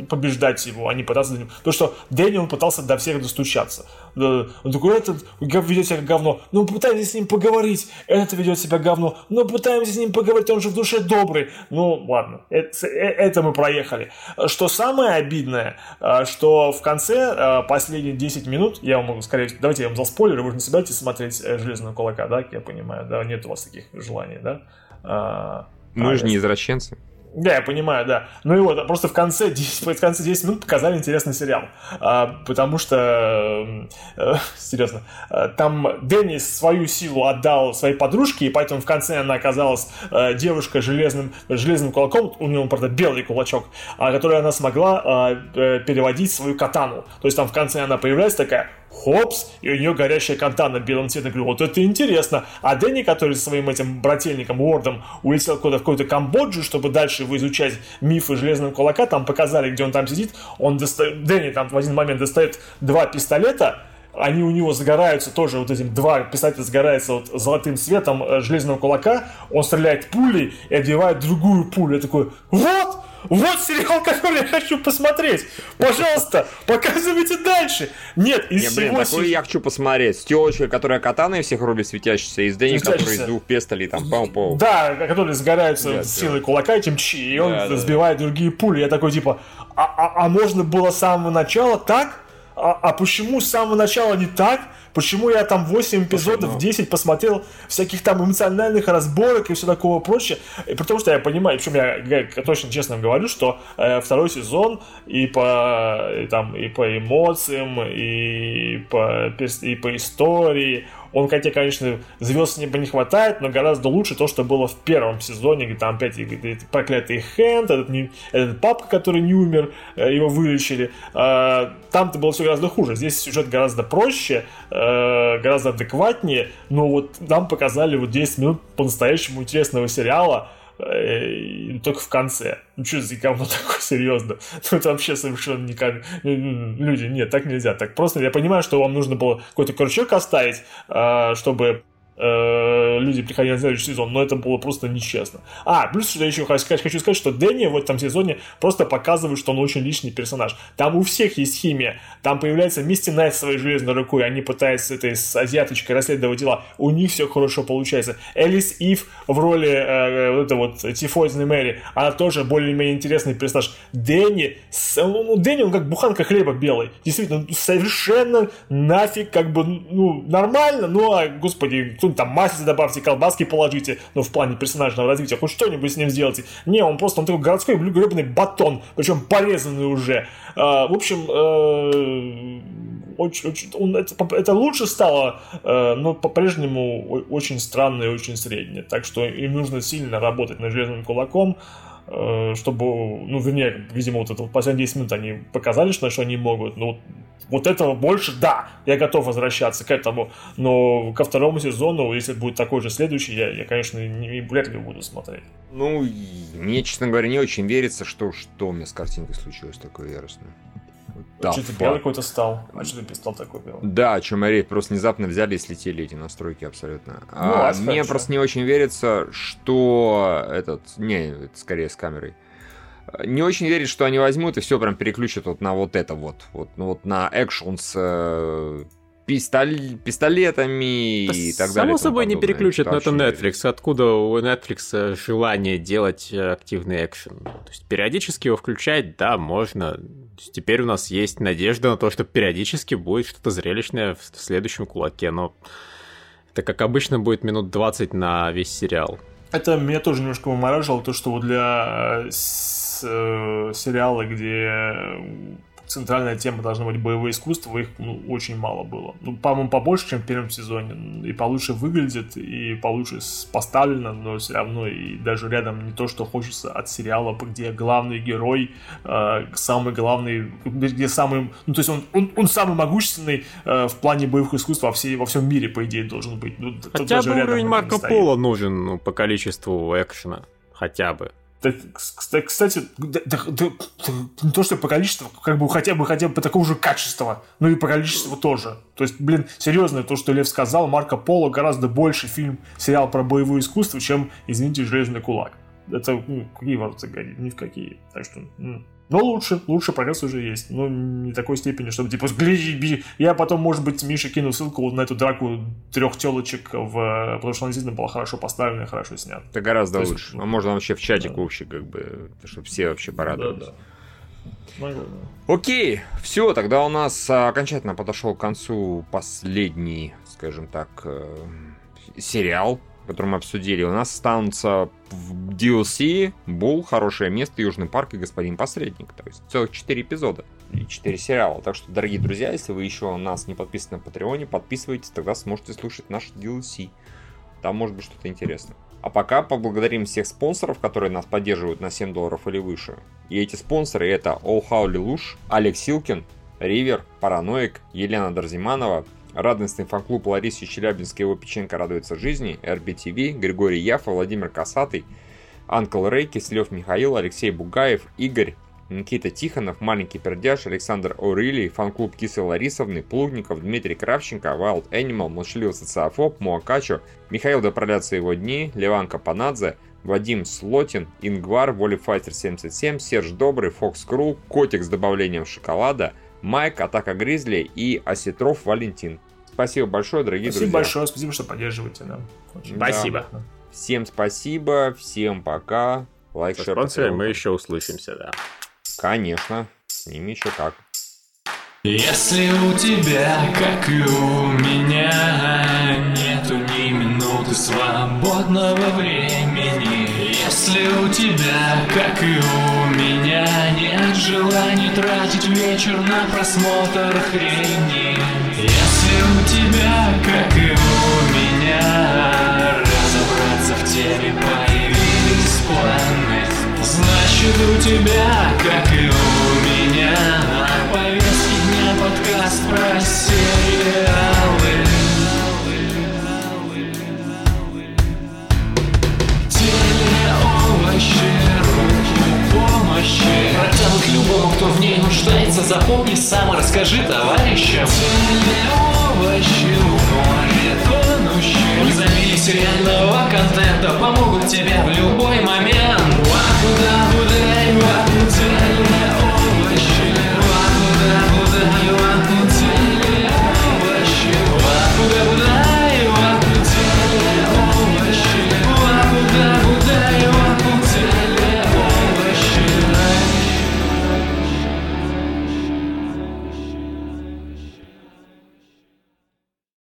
побеждать его, а не пытаться за ним. То, что Дэнни, он пытался до всех достучаться. Он такой, этот ведет себя как говно. Ну, пытаемся с ним поговорить. Этот ведет себя говно. Ну, пытаемся с ним поговорить, он же в душе добрый. Ну, ладно, это, э, это мы проехали. Что самое обидное, э, что в конце э, последние 10 минут, я вам могу, скорее давайте я вам за спойлеры, вы же не собираетесь смотреть «Железного кулака», да, я понимаю, да, нет у вас таких желаний, да? А, мы а, же не извращенцы. Да, я понимаю, да. Ну и вот, просто в конце [laughs] 10, в конце 10 минут показали интересный сериал. А, потому что, э, [laughs] серьезно, э, там Дэнни свою силу отдал своей подружке, и поэтому в конце она оказалась э, девушка железным, железным кулаком, у него, правда, белый кулачок, а, который она смогла э, переводить свою катану. То есть там в конце она появляется такая, хопс, и у нее горящая катана белым цветом. Говорю, вот это интересно. А Дэнни, который со своим этим брательником Уордом улетел куда-то в какую-то Камбоджу, чтобы дальше его изучать мифы Железного Кулака, там показали, где он там сидит, он достает, Дэнни там в один момент достает два пистолета, они у него загораются тоже вот этим два писателя загорается вот золотым светом э, железного кулака, он стреляет пулей и отбивает другую пулю. Я такой, вот, вот сериал, [laughs] который я хочу посмотреть. Пожалуйста, показывайте дальше. Нет, из Не, блин, такой я хочу посмотреть. С телочкой, которая катаной всех рубит светящийся, и с Дэнни, который из двух пестолей там пау пау Да, который сгораются да, силой да. кулака этим чи, и он да, сбивает да. другие пули. Я такой, типа, а, а, а можно было с самого начала так? А, а почему с самого начала не так? Почему я там 8 эпизодов, ну... 10 посмотрел всяких там эмоциональных разборок и все такого прочее? И потому что я понимаю, причем я, я точно честно говорю, что э, второй сезон и по, и, там, и по эмоциям, и по, и по истории, он, хотя, конечно, звезд неба не хватает, но гораздо лучше то, что было в первом сезоне, где там опять проклятый Хэнд, этот, этот папка, который не умер, э, его вылечили. А, там-то было все гораздо хуже. Здесь сюжет гораздо проще, э, гораздо адекватнее, но вот нам показали вот 10 минут по-настоящему интересного сериала, только в конце. Ну что за говно такое, серьезно? Ну это вообще совершенно никак... Люди, нет, так нельзя. Так просто я понимаю, что вам нужно было какой-то крючок оставить, а, чтобы Э, люди приходили на следующий сезон, но это было просто нечестно. А, плюс что я еще хочу сказать, хочу сказать, что Дэнни в этом сезоне просто показывает, что он очень личный персонаж. Там у всех есть химия, там появляется Мисти Найт своей железной рукой, они пытаются этой с азиаточкой расследовать дела, у них все хорошо получается. Элис Ив в роли э, вот это вот Тифозной Мэри, она тоже более-менее интересный персонаж. Дэнни, с, ну, ну, Дэнни, он как буханка хлеба белый, действительно, совершенно нафиг, как бы, ну, нормально, ну, а, господи, что там массе добавьте, колбаски положите, ну, в плане персонажного развития, хоть что-нибудь с ним сделайте. Не, он просто, он такой городской гребаный батон, причем порезанный уже. А, в общем, э, очень, очень, он, это, это лучше стало, э, но по-прежнему очень странно и очень среднее. Так что им нужно сильно работать над железным кулаком, чтобы, ну, вернее, видимо, вот это вот последние 10 минут они показали, что, что они могут, но вот этого больше, да, я готов возвращаться к этому, но ко второму сезону, если будет такой же следующий, я, я конечно, не, вряд ли буду смотреть. Ну, мне, честно говоря, не очень верится, что что у меня с картинкой случилось такое яростное. Да, что-то белый какой-то стал. А что ты стал такой белый? Да, речь. Просто внезапно взяли и слетели эти настройки абсолютно. Ну, а, мне просто не очень верится, что этот... Не, это скорее с камерой не очень верит, что они возьмут и все прям переключат вот на вот это вот. Вот, ну, вот на экшен с э, пистоль... пистолетами да и так само далее. Само собой не переключат, но это Netflix. Откуда у Netflix э, желание делать э, активный экшен? То есть периодически его включать, да, можно. Теперь у нас есть надежда на то, что периодически будет что-то зрелищное в следующем кулаке, но это, как обычно, будет минут 20 на весь сериал. Это меня тоже немножко вымораживало, то, что вот для э, сериала, где центральная тема должна быть боевое искусство, их ну, очень мало было. Ну, по-моему, побольше, чем в первом сезоне. И получше выглядит, и получше поставлено, но все равно и даже рядом не то, что хочется от сериала, где главный герой, э, самый главный, где самый, ну, то есть он, он, он самый могущественный э, в плане боевых искусств во, всей, во всем мире, по идее, должен быть. Ну, Хотя бы уровень Марко Поло нужен ну, по количеству экшена. Хотя бы. Кстати, да, да, да, не то, что по количеству, как бы хотя бы хотя бы по такому же качеству, но и по количеству тоже. То есть, блин, серьезно, то, что Лев сказал, Марко Поло гораздо больше фильм, сериал про боевое искусство, чем, извините, Железный кулак. Это, ну, какие ворота говорить, ни в какие. Так что, ну, но лучше, лучше прогресс уже есть. Но не такой степени, чтобы типа гляди, Я потом, может быть, Миша кину ссылку на эту драку трех телочек, в... потому что она действительно была хорошо поставлена и хорошо снята. Это гораздо есть, лучше. А можно вообще в чатик да. общий, как бы, чтобы все вообще порадовались. Да, да. Окей, все, тогда у нас окончательно подошел к концу последний, скажем так, э, сериал который мы обсудили, у нас останутся в DLC Бул, Хорошее место, Южный парк и Господин Посредник. То есть целых 4 эпизода и 4 сериала. Так что, дорогие друзья, если вы еще у нас не подписаны на Патреоне, подписывайтесь, тогда сможете слушать наш DLC. Там может быть что-то интересное. А пока поблагодарим всех спонсоров, которые нас поддерживают на 7 долларов или выше. И эти спонсоры это How Lelouch, Алекс Силкин, Ривер, Параноик, Елена Дарзиманова, Радостный фан-клуб Ларисы Челябинской его печенька радуется жизни, РБТВ, Григорий Яфа, Владимир Касатый, Uncle Ray, Кислев Михаил, Алексей Бугаев, Игорь, Никита Тихонов, Маленький Пердяж, Александр Орили, фан-клуб Кисы Ларисовны, Плугников, Дмитрий Кравченко, Wild Animal, Молчаливый социофоб, Муакачо, Михаил Допролятся его дни, Леван Капанадзе, Вадим Слотин, Ингвар, Волифайтер 77, Серж Добрый, Fox Crew, Котик с добавлением шоколада, Майк, Атака Гризли и Осетров Валентин. Спасибо большое, дорогие спасибо друзья. Спасибо большое, спасибо, что поддерживаете. Да. Спасибо. Да. Всем спасибо, всем пока. Лайк, share, мы еще услышимся, да. Конечно, с ними еще как. Если у тебя, как и у меня, нету ни минуты свободного времени Если у тебя, как и у меня, нет желания тратить вечер на просмотр хрени. Если у тебя, как и у меня, разобраться в теме появились планы Значит у тебя, как и у меня На повестке дня подкаст про сериалы помощи Протянут любому, кто в ней нуждается Запомни сам и расскажи товарищам. Телеовощи, море тонущие. Независимо сериального контента Помогут тебе